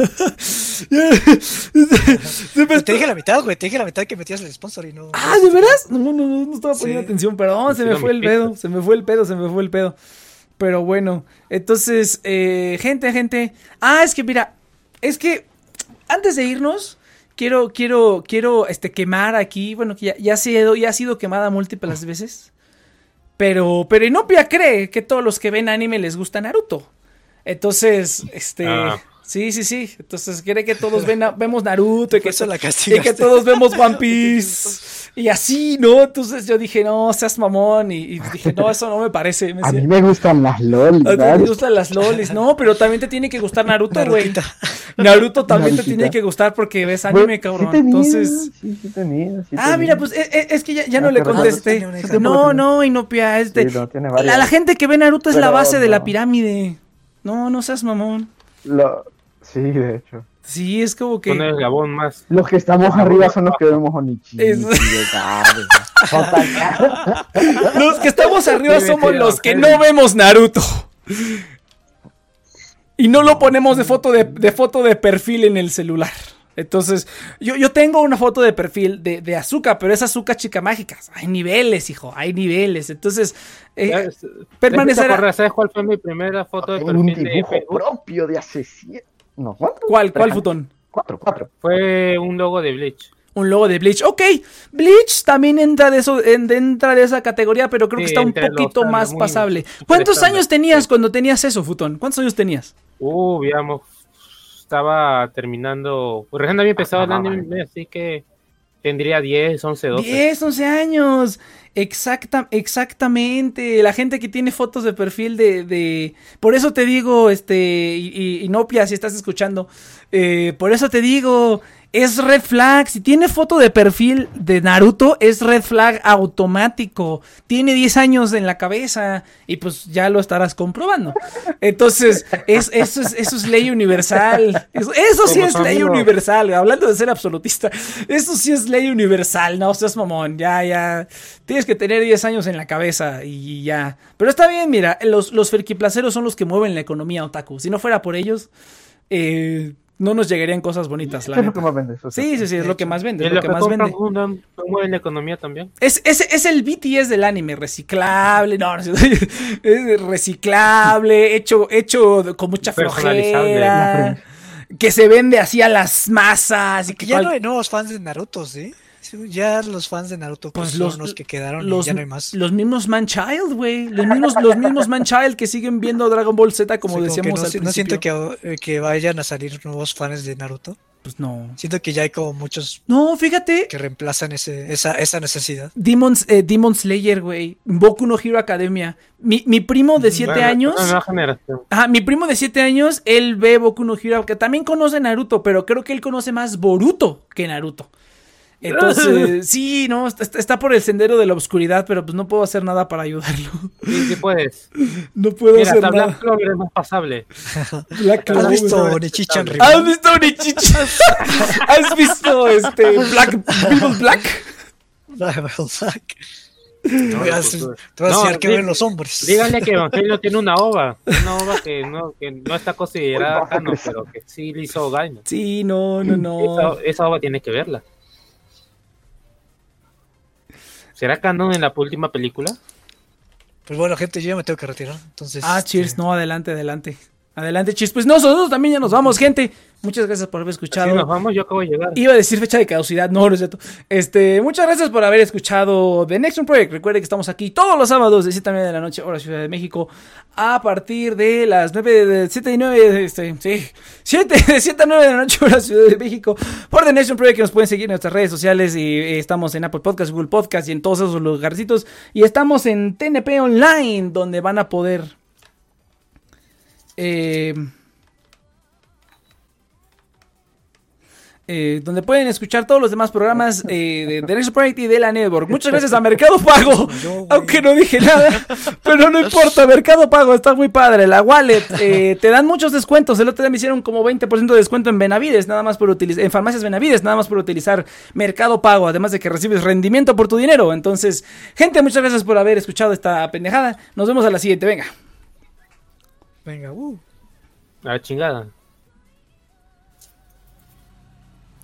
C: Te dije la mitad, güey. Te dije la mitad que metías el sponsor y no.
A: Ah, ¿de veras? No, no, no, no estaba poniendo
C: Sí.
A: atención, perdón, se me fue el pedo, se me fue el pedo, se me fue el pedo. Pero bueno, entonces, eh, gente, gente. Ah, es que mira, es que antes de irnos, quiero, quiero, quiero, este, quemar aquí, bueno, que ya, ya, ha sido, ya ha sido quemada múltiples veces. Pero, pero Inopia cree que todos los que ven anime les gusta Naruto. Entonces, este,
G: Ah.
A: Sí, sí, sí. Entonces cree que todos ven, vemos Naruto y que,
C: eso la
A: y que todos vemos One Piece. Y así, ¿no? Entonces yo dije, no, seas mamón. Y, y dije, no, eso no me parece. Me
F: A mí
A: decía,
F: me gustan las LOL.
A: "A ti te
F: ¿sabes?
A: gustan las lolis. No, pero también te tiene que gustar Naruto, güey. Naruto también te tiene que gustar porque ves anime,
F: Bueno,
A: cabrón.
F: sí tenía,
A: Entonces.
F: Sí, sí tenía, sí
A: Ah, mira, pues es, es- es que ya, ya no
F: Ah,
A: le contesté. No, no, Inopia. Este,
F: Sí, no, tiene
A: la, gente que ve Naruto es la base de la pirámide. No, no seas mamón.
F: Lo- Sí, de hecho.
A: Sí, es como que.
G: Son el eslabón más.
F: Los que estamos arriba son los que vemos Onichi.
A: Es- Los que estamos arriba somos los que no vemos Naruto. Y no lo ponemos de foto de, de foto de perfil en el celular. Entonces, yo, yo tengo una foto de perfil de, de Azuka, pero es Azuka chica mágica. Hay niveles, hijo, hay niveles. Entonces, eh, permanecerá-.
G: ¿Sabes cuál fue mi primera foto de
F: un
G: perfil de
F: dibujo propio de hace siete. No, ¿cuánto?
A: ¿cuál, cuál futón?
F: Cuatro, cuatro.
G: Fue un logo de Bleach.
A: Un logo de Bleach. Ok, Bleach también entra de eso, en- entra de esa categoría, pero creo que está un
G: los
A: poquito más pasable. ¿Cuántos años tenías
G: sí.
A: cuando tenías eso, Futón? ¿Cuántos años tenías?
G: Uh, digamos, estaba terminando. Pues recién había empezado el anime, así que tendría 10, 11, 12.
A: 10, 11 años. Exacta, exactamente. La gente que tiene fotos de perfil de, de- Por eso te digo, este, y, y- Inopia, si estás escuchando, eh, por eso te digo, es red flag. Si tiene foto de perfil de Naruto, es red flag automático. Tiene 10 años en la cabeza y pues ya lo estarás comprobando. Entonces, es, eso, es, eso es ley universal. Eso, eso sí es ley universal. Hablando de ser absolutista, eso sí es ley universal. No seas mamón. Ya, ya. Tienes que tener 10 años en la cabeza y ya. Pero está bien, mira, los, los ferquiplaceros son los que mueven la economía otaku. Si no fuera por ellos, eh, no nos llegarían cosas bonitas, la
F: Es lo que más vende. eso
A: Sí, sí, sí, es lo que más vende, es lo que más vende.
G: Gundam, mueven la economía también.
A: Es, es, es el BTS del anime, reciclable, no, no es reciclable, hecho, hecho con mucha flojera, que se vende así a las masas y que
C: Ya
A: cual-
C: no hay nuevos fans de Naruto, ¿sí? Ya los fans de Naruto
A: Pues
C: pues,
A: los-
C: son los que quedaron
A: los,
C: y ya no hay más.
A: los mismos Manchild, güey, los mismos, los mismos Manchild que siguen viendo Dragon Ball Z como
C: Sí, como
A: decíamos
C: no,
A: al
C: siento que, eh, que vayan a salir nuevos fans de Naruto.
A: Pues no.
C: Siento que ya hay como muchos
A: No, fíjate,
C: que reemplazan ese, esa, esa necesidad.
A: Demons, eh, Demon Slayer, güey. Boku no Hero Academia. Mi, mi primo de 7
G: Bueno,
A: años.
G: Una nueva generación.
A: Ajá, mi primo de 7 años, él ve Boku no Hero, que también conoce Naruto, pero creo que él conoce más Boruto que Naruto. Entonces, sí, no, está, está por el sendero de la oscuridad, pero pues no puedo hacer nada para ayudarlo.
G: Sí, sí puedes.
A: No puedo
G: Mira,
A: hacer
G: hasta
A: nada.
G: Black Clover es más pasable.
A: Black
C: ¿Has visto Nichan
A: ¿Has visto? ¿Has visto este Black People Black?
C: Te voy a,
G: pues,
C: te
G: pues.
C: a
G: No,
C: enseñar que
G: dí-
C: ven los hombres.
G: Díganle que Evangelio tiene una ova. Una ova que no, que no está considerada canon, pero que sí le hizo daño.
A: Sí, no, no, no.
G: Esa, esa ova tiene que verla. ¿Será canon en la última película?
C: Pues bueno, gente, yo ya me tengo que retirar. Entonces,
A: Ah,
C: este,
A: cheers, no, adelante, adelante. Adelante, cheers. Pues nosotros también ya nos vamos, gente. Muchas gracias por haber escuchado.
G: Si nos vamos, yo acabo de llegar.
A: Iba a decir fecha de caducidad, no, no es cierto. Este, muchas gracias por haber escuchado The Next One Project. Recuerde que estamos aquí todos los sábados de 7 a 9 de la noche, hora Ciudad de México, a partir de las 9 de 7 y 9, este, sí, 7 de 7 a 9 de la noche, hora Ciudad de México, por The Next One Project, que nos pueden seguir en nuestras redes sociales y eh, estamos en Apple Podcast, Google Podcast y en todos esos lugarcitos. Y estamos en TNP Online, donde van a poder. Eh, eh, donde pueden escuchar todos los demás programas eh, de, de Next Project y de la Network. Muchas gracias a Mercado Pago, aunque no dije nada, pero no importa, Mercado Pago está muy padre. La Wallet, eh, te dan muchos descuentos. El otro día me hicieron como 20% de descuento en Benavides, nada más por utilizar, en farmacias Benavides, nada más por utilizar Mercado Pago, además de que recibes rendimiento por tu dinero. Entonces, gente, muchas gracias por haber escuchado esta pendejada. Nos vemos a la siguiente, venga.
C: Venga, uh.
G: A la chingada.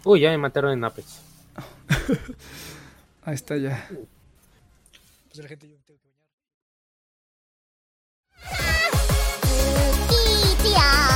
G: Uy, ya me mataron en Apex.
A: Ahí está ya.
C: Pues la gente yo tengo que bañar.